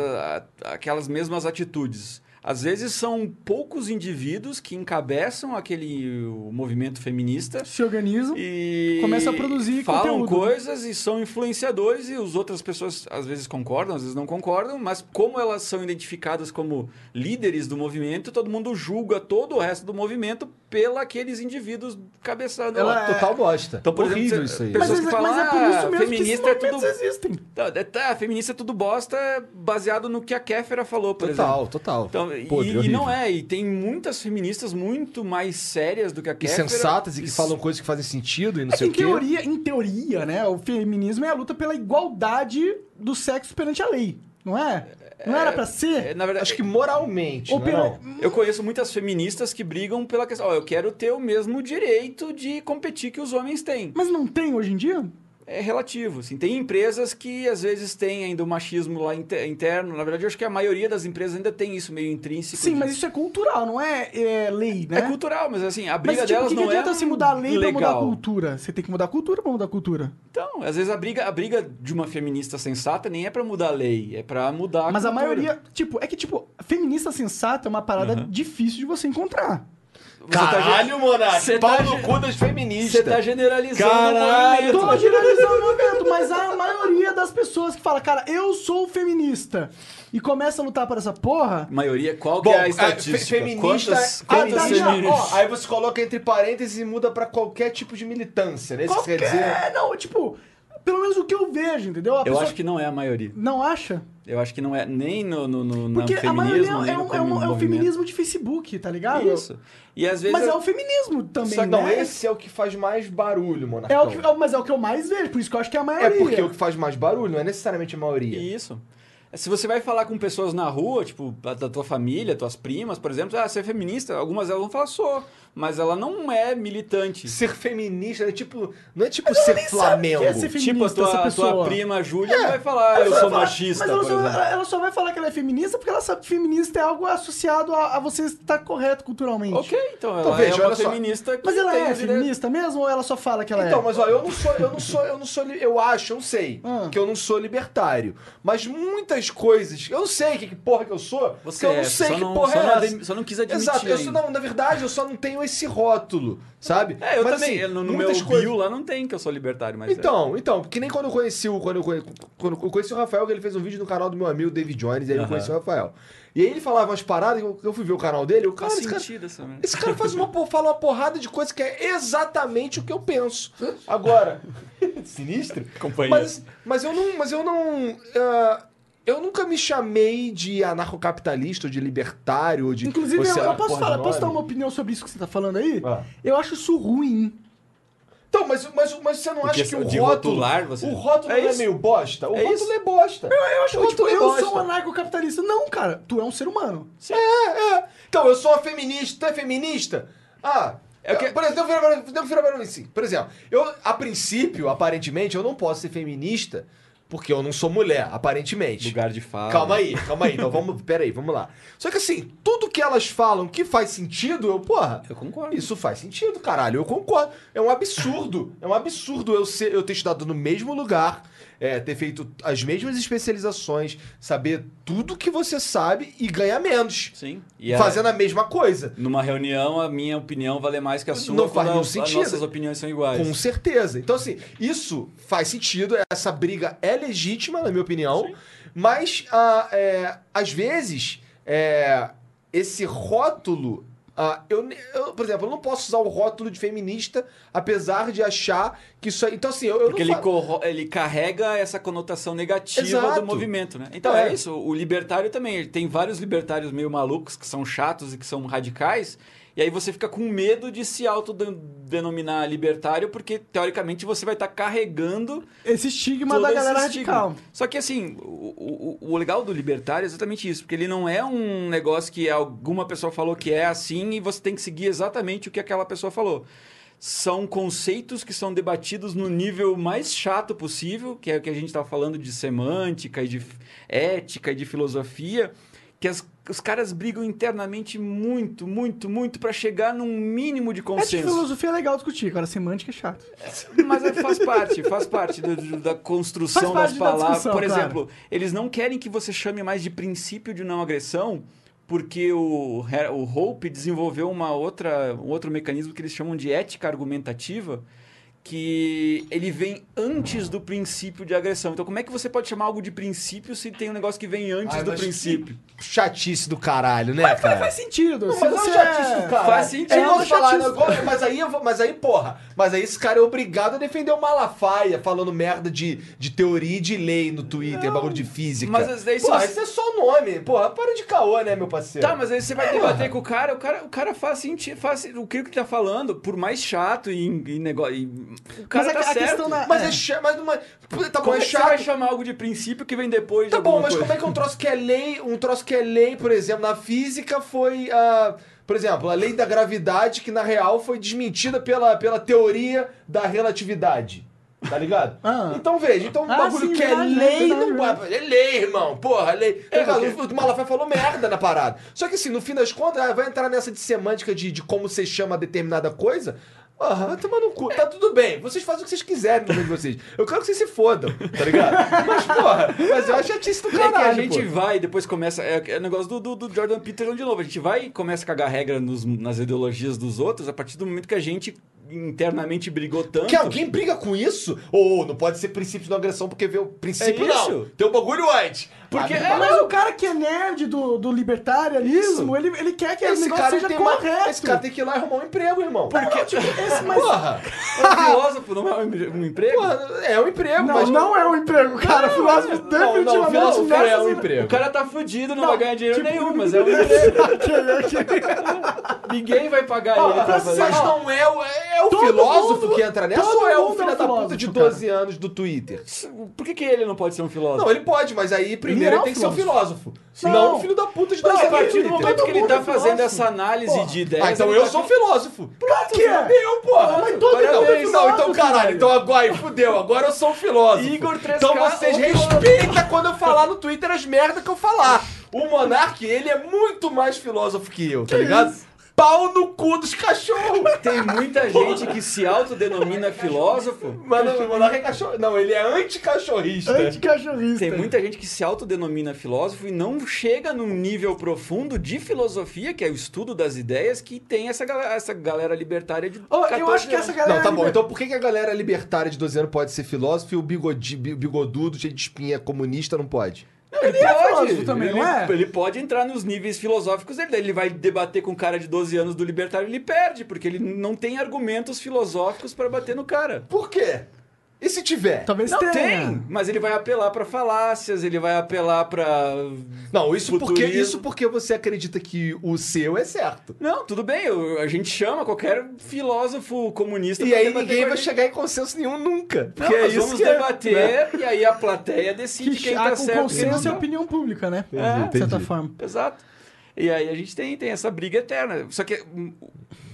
aquelas mesmas atitudes. Às vezes são poucos indivíduos que encabeçam aquele movimento feminista se organizam. e Começa a produzir falam conteúdo. coisas e são influenciadores e as outras pessoas às vezes concordam, às vezes não concordam, mas como elas são identificadas como líderes do movimento, todo mundo julga todo o resto do movimento pela aqueles indivíduos cabeçando Ela é- Total bosta. Então, por Horrível exemplo, isso aí. pessoas Mas, que é- falam, mas é por "Ah, isso mesmo feminista que é tudo- existem. Então, é- tá, feminista é tudo bosta baseado no que a Kéfera falou, por Total, exemplo. total. Então, Podre, e, e não é, e tem muitas feministas muito mais sérias do que a E Kéfera. sensatas e que Isso- falam coisas que fazem sentido e não É que sei em o quê. teoria, em teoria, né? O feminismo é a luta pela igualdade do sexo perante a lei. Não é? Não era pra ser? É, na verdade, Acho que moralmente, Ou não é pela- não? Eu conheço muitas feministas que brigam pela questão. Ó, eu quero ter o mesmo direito de competir que os homens têm. Mas não tem hoje em dia? É relativo. Assim. Tem empresas que às vezes têm ainda o machismo lá inter- interno. Na verdade, eu acho que a maioria das empresas ainda tem isso meio intrínseco. Sim, de- mas isso é cultural, não é, é lei, né? É cultural, mas assim, a Mas briga tipo, o delas que, que não adianta é se mudar a lei pra mudar a legal. cultura? Você tem que mudar a cultura pra mudar a cultura. Então, às vezes a briga, a briga de uma feminista sensata nem é pra mudar a lei, é pra mudar a Mas a cultura. maioria, tipo, é que, tipo, feminista sensata é uma parada difícil de você encontrar. Você tá Caralho, Monark, você pau tá no cu das feministas. Você tá generalizando Caralho, o Tô movimento. generalizando o movimento, mas a maioria das pessoas que fala, cara, eu sou feminista e começa a lutar por essa porra, A maioria, qual Bom, que é a fe- estatística? feminista, Quantas, ah, quantas tá, já, feministas? ó, aí você coloca entre parênteses e muda pra qualquer tipo de militância, né? Isso que você quer dizer? É, não, tipo, pelo menos o que eu vejo, entendeu? A Eu pessoa acho que não é a maioria. não acha? Eu acho que não é nem no, no, no Porque no a maioria feminismo, é um, é um, é um movimento. feminismo de Facebook, tá ligado? Isso. E às vezes... Mas é o feminismo também, Só que não, né? esse é o que faz mais barulho, Monark. É o que, é, mas é o que eu mais vejo, por isso que eu acho que é a É maioria. porque o que faz mais barulho não é necessariamente a maioria. Isso. Se você vai falar com pessoas na rua, tipo, da da tua família, tuas primas, por exemplo, ah, você é feminista? Algumas delas vão falar, sou. Mas ela não é militante. Ser feminista é tipo. Não é tipo ser Flamengo. é ser Tipo, a feminista, essa tua, a pessoa. tua prima Júlia não vai falar, Ela eu sou vai falar- machista, Mas ela por só, exemplo. ela só vai falar que ela é feminista porque ela sabe que feminista é algo associado a, a você estar correto culturalmente. Ok, então ela Então, veja, é uma olha só. feminista que Mas ela é feminista mesmo ou ela só fala que ela Então, é? mas ó, eu não sou, eu não sou, eu não sou, eu acho, eu não sei, Ah. que eu não sou libertário. Mas muitas coisas, eu não sei que, que porra que eu sou, Você porque eu é, não sei só que não- porra só é não essa. só não quis admitir Exato, eu sou, não, na verdade, eu só não tenho esse rótulo, sabe? É, eu Mas, também. assim, no no meu muitas bio coisas- lá não tem que eu sou libertário, mas é. Então, então, que nem quando eu conheci o. Quando eu conheci, quando eu conheci o Rafael, que ele fez um vídeo no canal do meu amigo David Jones, e aí eu Aham. conheci o Rafael. E aí ele falava umas paradas, eu, eu fui ver o canal dele, eu, cara, faz esse cara, essa esse cara faz uma, fala uma porrada de coisa que é exatamente o que eu penso. Agora, sinistro? Companhia. Mas, mas eu não. Mas eu não. ah, eu nunca me chamei de anarcocapitalista, ou de libertário, ou de. Inclusive, eu, eu posso falar, posso dar uma opinião sobre isso que você tá falando aí? Ah. Eu acho isso ruim. Então, mas, mas, mas você não O acha que- o de rótulo. rotular, você- O rótulo É é meio bosta? O É rótulo isso. é bosta. Eu acho O que, tipo, rótulo é eu bosta. sou um anarcocapitalista. Não, cara, tu é um ser humano. É, é. Então, eu sou uma feminista. Tu é feminista? Ah. É o que- Por exemplo, devo virar para mim assim. Por exemplo, eu, a princípio, aparentemente, eu não posso ser feminista Porque eu não sou mulher, aparentemente. Lugar de fala. Calma aí, calma aí. Então vamos. Pera aí, vamos lá. Só que assim, tudo que elas falam que faz sentido, eu, porra. Eu concordo. Isso faz sentido, caralho. Eu concordo. É um absurdo. É um absurdo eu, ser, eu ter estudado no mesmo lugar, é, ter feito as mesmas especializações, saber tudo que você sabe e ganhar menos. Sim. E a- Fazendo a mesma coisa. Numa reunião, a minha opinião vale mais que a sua Não faz nenhum as- as sentido. nossas opiniões são iguais. Com certeza. Então, assim, isso faz sentido, essa briga é legítima, na minha opinião, mas ah, é, às vezes é, esse rótulo. Ah, eu, eu, por exemplo, eu não posso usar o rótulo de feminista, apesar de achar que isso aí. Então, assim, eu, eu Porque não ele, corro- ele carrega essa conotação negativa Exato. do movimento, né? Então É. é. isso, o libertário também. Tem vários libertários meio malucos que são chatos e que são radicais. E aí você fica com medo de se autodenominar libertário, porque teoricamente você vai estar carregando Esse estigma da galera radical. Só que assim, o, o, o legal do libertário é exatamente isso, porque ele não é um negócio que alguma pessoa falou que é assim e você tem que seguir exatamente o que aquela pessoa falou. São conceitos que são debatidos no nível mais chato possível, que é o que a gente estava falando de semântica e de ética e de filosofia, que as- os caras brigam internamente muito, muito, muito para chegar num mínimo de É de consenso. filosofia é legal discutir, agora semântica é chato. Mas é- faz parte, faz parte do- do- da construção parte das da palavras. discussão, Por claro. exemplo, eles não querem que você chame mais de princípio de não agressão, porque o, o Hope desenvolveu uma outra, um outro mecanismo que eles chamam de ética argumentativa, que ele vem antes do princípio de agressão. Então, como é que você pode chamar algo de princípio se tem um negócio que vem antes Ai, do mas princípio? Chatice do caralho, né, cara? Faz sentido. Não, se mas é você um chatice do caralho. Faz sentido. Eu vou É um falar, chatice. agora, mas aí, eu vou- mas aí, porra, mas aí esse cara é obrigado a defender o Malafaia, falando merda de, de teoria e de lei no Twitter, bagulho de física. mas daí porra, isso é só nome. Porra, para de caô, né, meu parceiro? Tá, mas aí você vai debater com o cara, o cara, o cara faz sentido, faz o que ele tá falando, por mais chato e, e negócio. O cara Mas a- tá a certo. questão da- Mas é. é, chato, mas, mas tá bom, Como é é que você vai chato. chamar algo de princípio que vem depois de Tá bom, mas coisa? como é que um troço que é lei, um troço que é lei, por exemplo, na física foi a. Por exemplo, a lei da gravidade, que na real foi desmentida pela, pela teoria da relatividade. Tá ligado? Ah. Então veja, então um Ah, bagulho sim, que é verdade, lei verdade, não verdade. É lei, irmão. Porra, é lei. Tá É, porque- O Malafaia falou merda na parada. Só que assim, no fim das contas, ah, vai entrar nessa de semântica de, de como você chama determinada coisa. Porra, vai tomar no cu. Tá tudo bem. Vocês fazem o que vocês quiserem no meio de vocês. Eu quero que vocês se fodam, tá ligado? Mas, porra, mas eu acho chatice do É que caralho, a gente pô. vai e depois começa. É, é o negócio do, do, do Jordan Peterson de novo. A gente vai e começa a cagar regra nos- nas ideologias dos outros a partir do momento que a gente internamente brigou tanto. Que alguém briga com isso? Ou não pode ser princípio de não agressão porque vê o princípio É não. Tem o bagulho antes. Porque- é, não Mas o cara que é nerd do, do libertarianismo, ele, ele quer que esse negócio cara seja tem uma- correto. Esse cara tem que ir lá e arrumar um emprego, irmão. Porque, tipo, esse, mas, Porra! Um filósofo não é um empre- emprego? Porra, é um emprego, não, mas. não é um emprego, cara. Não, filósofo não, definitivamente não, filósofo é nessas- um emprego. O cara tá fudido, não, Não, vai ganhar dinheiro tipo- nenhum, mas é um emprego. Ninguém vai pagar Ah, ele pra mas fazer isso. não é o, é o Todo filósofo mundo- que entra nessa ou é o é filho um da puta de filósofo, 12 anos do Twitter? Por que, que ele não pode ser um filósofo? Não, ele pode, mas aí primeiro Ele é ele um tem que ser um filósofo. Não. Não, o filho da puta de 12 Não, a partir do momento que ele tá fazendo essa análise Porra. de ideias. Ah, então eu sou filósofo. Claro que é. Eu, porra. Mas todo Não, mundo é não, então caralho, então agora, fudeu, agora eu sou um filósofo. Igor 3K, Então vocês respeitam quando eu falar no Twitter as merdas que eu falar. O Monark, ele é muito mais filósofo que eu, tá ligado? Pau no cu dos cachorros. Tem muita gente que se autodenomina filósofo. Mano, o Monark é cachorro. Não, ele é anticachorrista. Anticachorrista. Tem muita gente que se autodenomina filósofo e não chega num nível profundo de filosofia, que é o estudo das ideias, que tem essa galera, essa galera libertária de 14 eu acho que anos. essa galera. Não, tá bom. Então por que, que a galera libertária de 12 anos pode ser filósofo e o bigodi, bigodudo, cheio de espinha comunista não pode? Ele é pode, filósofo também, ele, não é? ele pode entrar nos níveis filosóficos dele. daí Ele vai debater com um cara de 12 anos do libertário, ele perde, porque ele não tem argumentos filosóficos pra bater no cara. Por quê? E se tiver? Talvez Não tenha. tem, mas ele vai apelar pra falácias, ele vai apelar pra. Não, isso porque, isso porque você acredita que o seu é certo. Não, tudo bem, eu- a gente chama qualquer filósofo comunista E aí ninguém a vai gente. chegar em consenso nenhum nunca. Não, Porque é nós isso vamos que é, debater né? e aí a plateia decide Que quem tá com certo. e quem consenso não e tá. opinião pública, né? Entendi, de certa forma. Exato. E aí a gente tem, tem essa briga eterna. Só que hum,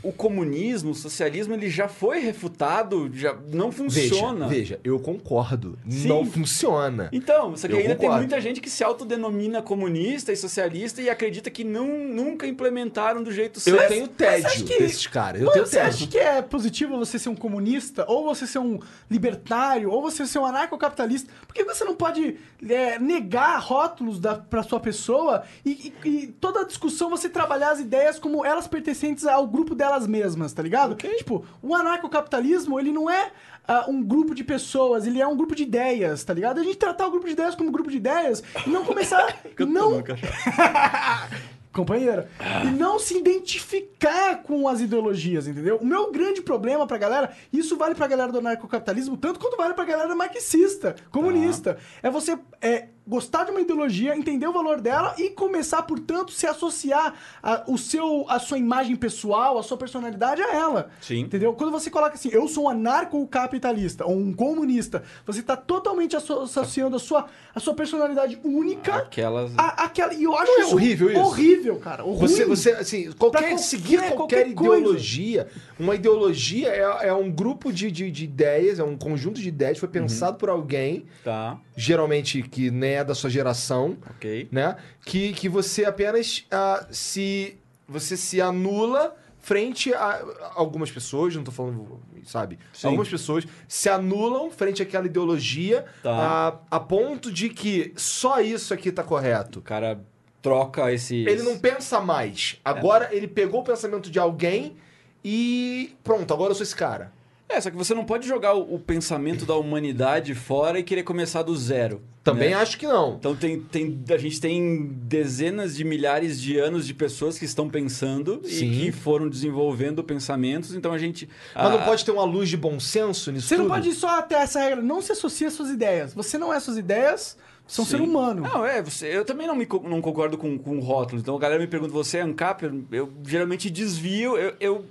o comunismo, o socialismo, ele já foi refutado, já não Veja, funciona. veja, eu concordo. Sim. Não funciona. Então, só que Eu ainda tem concordo. muita gente que se autodenomina comunista e socialista e acredita que não, nunca implementaram do jeito Eu certo. tenho acha tédio que- desses caras. Eu tenho você acha tédio. que é positivo você ser um comunista, ou você ser um libertário, ou você ser um anarcocapitalista? Por que você não pode é, negar rótulos da, pra sua pessoa e, e- e toda a discussão você trabalhar as ideias como elas pertencentes ao grupo delas mesmas, tá ligado? Tipo, o anarcocapitalismo, ele não é ah, um grupo de pessoas, ele é um grupo de ideias, tá ligado? A gente tratar o grupo de ideias como grupo de ideias e não começar... não, companheira. E não se identificar com as ideologias, entendeu? O meu grande problema pra galera, isso vale pra galera do anarcocapitalismo, tanto quanto vale pra galera marxista, comunista, é você é, gostar de uma ideologia, entender o valor dela e começar, portanto, se associar a, o seu, a sua imagem pessoal, a sua personalidade a ela. Sim. Entendeu? Quando você coloca assim, eu sou um anarcocapitalista ou um comunista, você tá totalmente asso- associando a sua, a sua personalidade única Aquelas. a- aquela, e eu acho Não é isso horrível isso? Horrível, cara. Você, Ruim. você, assim, qualquer, qualquer- seguir qualquer, qualquer coisa. ideologia, uma ideologia é, é um grupo de, de, de ideias, é um conjunto de ideias, foi pensado por alguém, Tá, geralmente que nem é da sua geração, ok. né? Que, que você apenas ah, se. Você se anula frente a algumas pessoas, não tô falando, sabe? Sim. Algumas pessoas se anulam frente àquela ideologia Tá. a, a ponto de que só isso aqui tá correto. O cara troca esse. Ele não pensa mais. Agora ele pegou o pensamento de alguém e pronto, agora eu sou esse cara. É, só que você não pode jogar o, o pensamento da humanidade fora e querer começar do zero. Também né? acho que não. Então tem, tem, a gente tem dezenas de milhares de anos de pessoas que estão pensando Sim. e que foram desenvolvendo pensamentos. Então a gente. Mas não a- pode ter uma luz de bom senso nisso Você não tudo? pode só ter essa regra. Não se associa às suas ideias. Você não é suas ideias, você é um Sim. ser humano. Não, é, você, eu também não, me, não concordo com, com o rótulo. Então a galera me pergunta, você é ANCAP? Eu, eu geralmente desvio, eu, eu,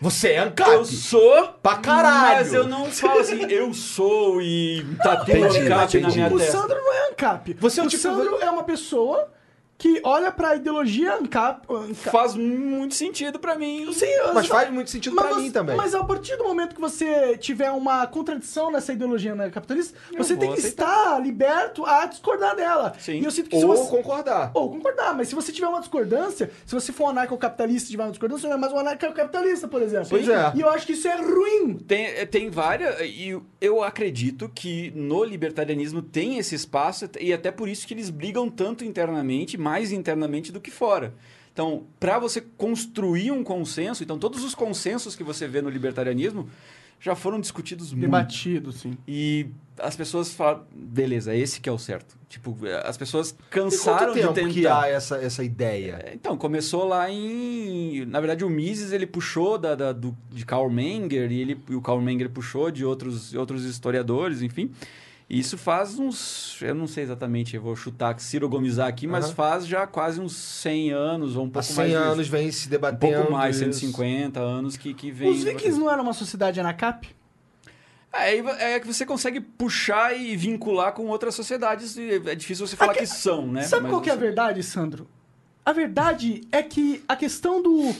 Você é ANCAP. eu sou. Pra caralho. Mas eu não falo assim, eu sou e tá tendo Entendi, ANCAP na minha o testa. Sandro não é ANCAP. Você é o o tipo- Sandro é uma pessoa que olha pra ideologia ANCAP. ANCAP Faz muito sentido pra mim. Sim, Mas faz muito sentido você- mim também. Mas a partir do momento que você tiver uma contradição nessa ideologia né, capitalista, você vou tem que aceitar. estar liberto a discordar dela. Sim. E eu sinto que se Ou você... concordar. Ou concordar, mas se você tiver uma discordância, se você for um anarcocapitalista e tiver uma discordância, você não é mais um anarcocapitalista, por exemplo. Pois é. E eu acho que isso é ruim. Tem, tem várias. E eu acredito que no libertarianismo tem esse espaço, e até por isso que eles brigam tanto internamente, mais internamente do que fora. Então, para você construir um consenso, então todos os consensos que você vê no libertarianismo já foram discutidos muito. Debatido, sim. E as pessoas falam, beleza, esse que é o certo. Tipo, as pessoas cansaram de tentar. que há essa, essa ideia? É, Então, começou lá em. Na verdade, o Mises ele puxou da, da- do, de Karl Menger e, ele, e o Karl Menger puxou de outros, outros historiadores, enfim. Isso faz uns. Eu não sei exatamente, eu vou chutar, cirogomizar aqui, mas Aham. faz já quase uns 100 anos ou um Há pouco 100 mais. disso. anos vem se Um debatendo. pouco mais, isso. 150 anos que, que vem. Os vikings não eram uma sociedade anacap? É, é que você consegue puxar e vincular com outras sociedades. e É difícil você falar Aqui- que são, né? Sabe Mas qual que é a verdade, Sandro? A verdade é que a questão do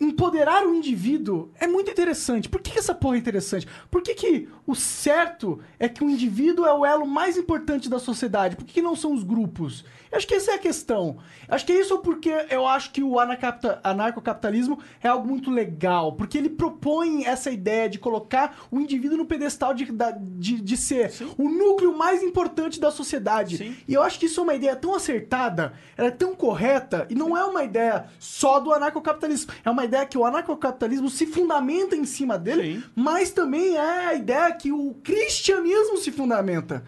empoderar o indivíduo é muito interessante. Por que, que essa porra é interessante? Por que, que o certo é que o indivíduo é o elo mais importante da sociedade? Por que, que não são os grupos? Eu acho que essa é a questão. Acho que é isso porque eu acho que o anarcocapitalismo é algo muito legal. Porque ele propõe essa ideia de colocar o indivíduo no pedestal de, de, de ser o núcleo mais importante da sociedade. Sim. E eu acho que isso é uma ideia tão acertada, ela é tão correta, e não é uma ideia só do anarcocapitalismo. É uma ideia que o anarcocapitalismo se fundamenta em cima dele, Sim. mas também é a ideia que o cristianismo se fundamenta.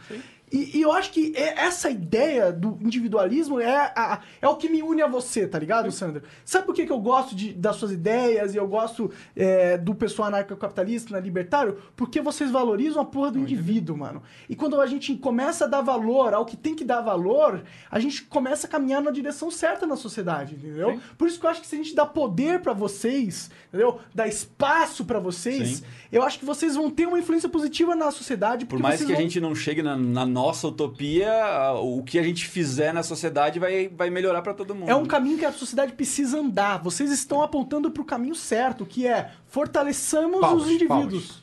E, e eu acho que é- essa ideia do individualismo é, a- é o que me une a você, tá ligado, Sandro? Sabe por que, que eu gosto de- das suas ideias e eu gosto é, do pessoal anarcocapitalista, né, libertário? Porque vocês valorizam a porra do indivíduo, mano. E quando a gente começa a dar valor ao que tem que dar valor, a gente começa a caminhar na direção certa na sociedade, entendeu? Por isso que eu acho que se a gente dá poder pra vocês, entendeu? Dar espaço pra vocês, Sim. eu acho que vocês vão ter uma influência positiva na sociedade. Por mais que a vão- gente não chegue na, na nossa utopia, o que a gente fizer na sociedade vai, vai melhorar para todo mundo. É um caminho que a sociedade precisa andar. Vocês estão apontando para o caminho certo, que é fortaleçamos Palmas, os indivíduos.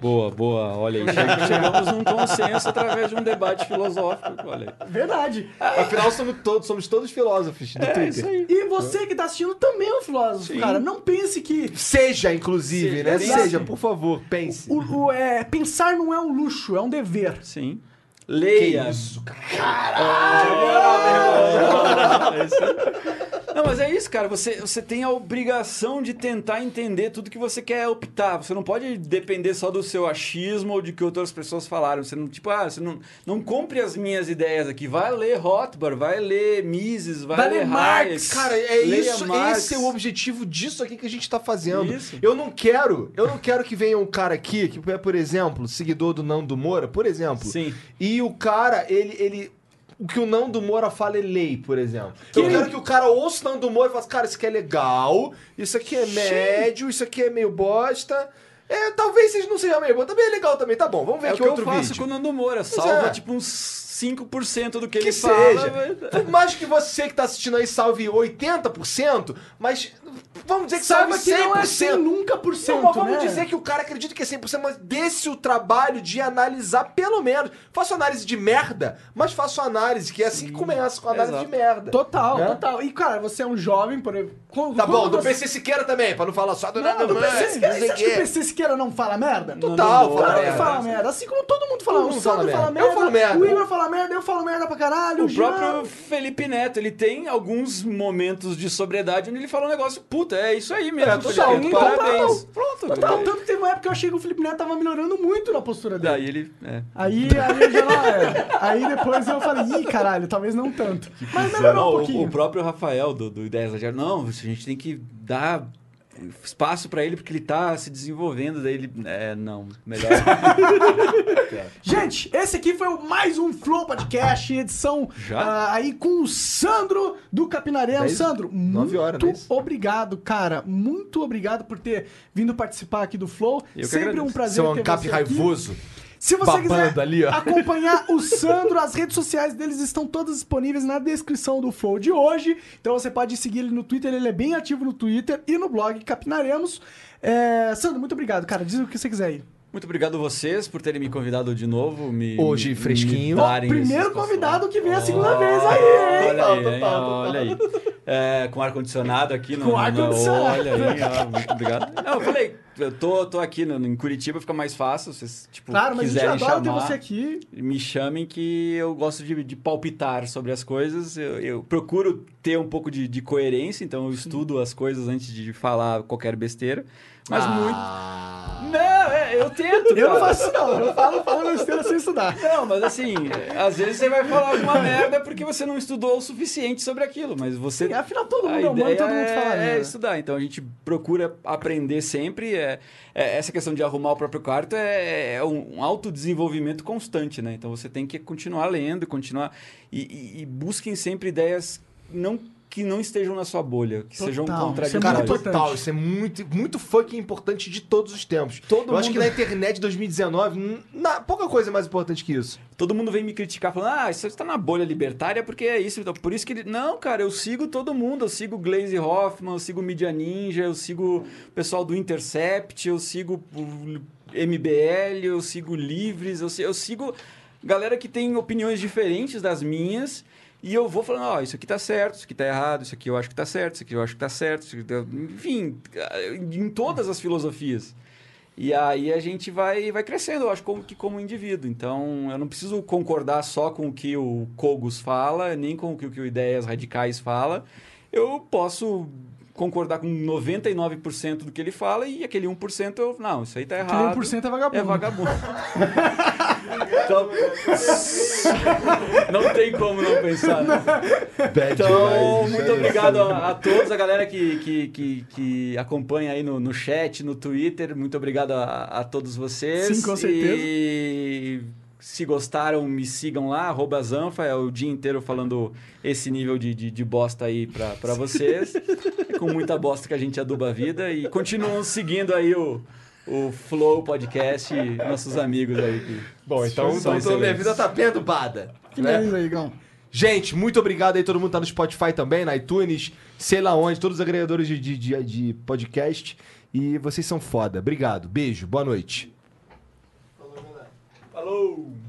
Boa, boa. Olha aí, che- chegamos num consenso através de um debate filosófico. Olha aí. Verdade. Afinal, somos todos, somos todos filósofos do É Twitter. isso aí. E você que tá assistindo também é um filósofo, Sim. cara. Não pense que Seja, inclusive, Seja, né? Seja, por favor, pense. o, o- é, pensar não é um luxo, é um dever. Sim. Que Leia. isso, cara. É isso aí. Não, mas é isso, cara. Você, você tem a obrigação de tentar entender tudo que você quer optar. Você não pode depender só do seu achismo ou de que outras pessoas falaram. Você não, tipo, ah, você não, não compre as minhas ideias aqui. Vai ler Rothbard, vai ler Mises, vai, Vai ler ler Marx. Hayek. Cara, é leia isso, Marx. esse é o objetivo disso aqui que a gente tá fazendo. Isso. Eu não quero, eu não quero que venha um cara aqui, que é, por exemplo, seguidor do Nando Moura, por exemplo. Sim. E o cara, ele, ele. O que o Nando Moura fala é lei, por exemplo. Que eu quero que o cara ouça o Nando Moura e fale, cara, isso aqui é legal, isso aqui é médio, isso aqui é meio bosta. É, talvez seja não seja meio bosta, também é legal também, tá bom, vamos ver É o aqui que eu outro faço vídeo. com o Nando Moura. Salva é. tipo uns 5% do que, que ele seja. fala. mas- Por mais que você que tá assistindo aí salve 80%, mas vamos dizer que salve que 100%. não é 100 nunca por Não, cento, mas vamos né? dizer que o cara acredita que é 100%, mas desse o trabalho de analisar pelo menos. Faço análise de merda, mas faço análise, que é assim que começa, com análise Exato. de merda. Total, Né? total. E, cara, você é um jovem, por exemplo. Tá bom, quando do você- PC Siqueira também, pra não falar só do Não, Nando do Moura, PC Siqueira. não Você acha que o. PC Siqueira não fala merda? Total, fala Claro Moura, que merda. fala merda. Assim como todo mundo fala. Todo o Sandro fala fala merda. merda. Eu falo merda. O Igor fala merda, eu falo merda pra caralho. O Jean- próprio Felipe Neto, ele tem alguns momentos de sobriedade onde ele fala um negócio, puta, é isso aí mesmo, É, total, Felipe, total. parabéns. Pronto, Total, tanto que teve uma época que eu achei que o Felipe Neto tava melhorando muito na postura dele. Daí ele. É. Aí, aí eu já lá, é. Aí depois eu falei, ih, caralho, talvez não tanto. Mas melhorou Não, um o- pouquinho. o, próprio Rafael do, do Ideias da Diário, não, a gente tem que dar espaço pra ele porque ele tá se desenvolvendo, daí ele. É, não, melhor. Gente, esse aqui foi o mais um Flow Podcast, edição Já? ah, aí com o Sandro do Capinarema. Dez- Sandro, nove muito horas, obrigado, cara. Muito obrigado por ter vindo participar aqui do Flow. Eu que Sempre um prazer Seu ter ANCAP você aqui. Se você babando quiser ali, acompanhar o Sandro, as redes sociais deles estão todas disponíveis na descrição do Flow de hoje. Então você pode seguir ele no Twitter, ele é bem ativo no Twitter e no blog Capinaremos. É, Sandro, muito obrigado, cara. Diz o que você quiser aí. Muito obrigado a vocês por terem me convidado de novo. Me, Hoje, me- fresquinho. me Primeiro convidado que vem a segunda vez aí, hein? Olha aí, Total, hein? total, olha aí. É, com ar-condicionado aqui. no- Com no- ar-condicionado. Olha aí, ó, muito obrigado. Não, eu falei, eu tô, tô aqui no- em Curitiba, fica mais fácil. Vocês tipo, Claro, mas a gente quiserem adora ter chamar, você aqui. me chamem que eu gosto de, de palpitar sobre as coisas. Eu, eu procuro ter um pouco de, de coerência, então eu estudo as coisas antes de falar qualquer besteira. Mas muito... Não, é, eu tento, Eu não faço não. Eu falo falando besteira sem estudar. Não, mas assim, às vezes você vai falar alguma merda porque você não estudou o suficiente sobre aquilo, mas você. Sim, afinal, todo a mundo é humano, ideia todo mundo fala é, merda. estudar. Então a gente procura aprender sempre. É, é- essa questão de arrumar o próprio quarto é, é um autodesenvolvimento constante, né? Então você tem que continuar lendo, continuar. E, e- e busquem sempre ideias não, que não estejam na sua bolha, que Total, sejam isso é total, isso é muito, muito fucking importante de todos os tempos. Todo Eu acho que mundo- na internet 2019, n- na, pouca coisa é mais importante que isso. Todo mundo vem me criticar falando, ah, você está na bolha libertária porque é isso. Então, por isso que ele. Não, cara, eu sigo todo mundo. Eu sigo Glaze Hoffman, eu sigo Media Ninja, eu sigo o pessoal do Intercept, eu sigo o MBL, eu sigo Livres, eu sigo galera que tem opiniões diferentes das minhas. E eu vou falando, ó, isso aqui tá certo, isso aqui tá errado, isso aqui eu acho que tá certo, isso aqui eu acho que tá certo, isso aqui tá... enfim, em todas as filosofias. E aí a gente vai, vai crescendo, eu acho, como, que como indivíduo. Então, eu não preciso concordar só com o que o Kogos fala, nem com o que o Ideias Radicais fala. Eu posso concordar com 99% do que ele fala e aquele 1% eu... Não, isso aí tá Aquele errado. 1% é vagabundo. É vagabundo. então, não tem como não pensar. né? Então, muito obrigado a, a todos, a galera que, que, que, que acompanha aí no, no chat, no Twitter. Muito obrigado a, a todos vocês. Sim, com certeza. E se gostaram, me sigam lá, arroba Zanfa, é o dia inteiro falando esse nível de, de, de bosta aí pra, pra vocês. É com muita bosta que a gente aduba a vida. E continuam seguindo aí o, o Flow Podcast e nossos amigos aí. que Bom, então, são então minha vida tá perturbada. Que né? beleza, Igão. Gente, muito obrigado aí, todo mundo tá no Spotify também, na iTunes, sei lá onde, todos os agregadores de, de, de, de podcast. E vocês são foda. Obrigado, beijo, boa noite. Falou!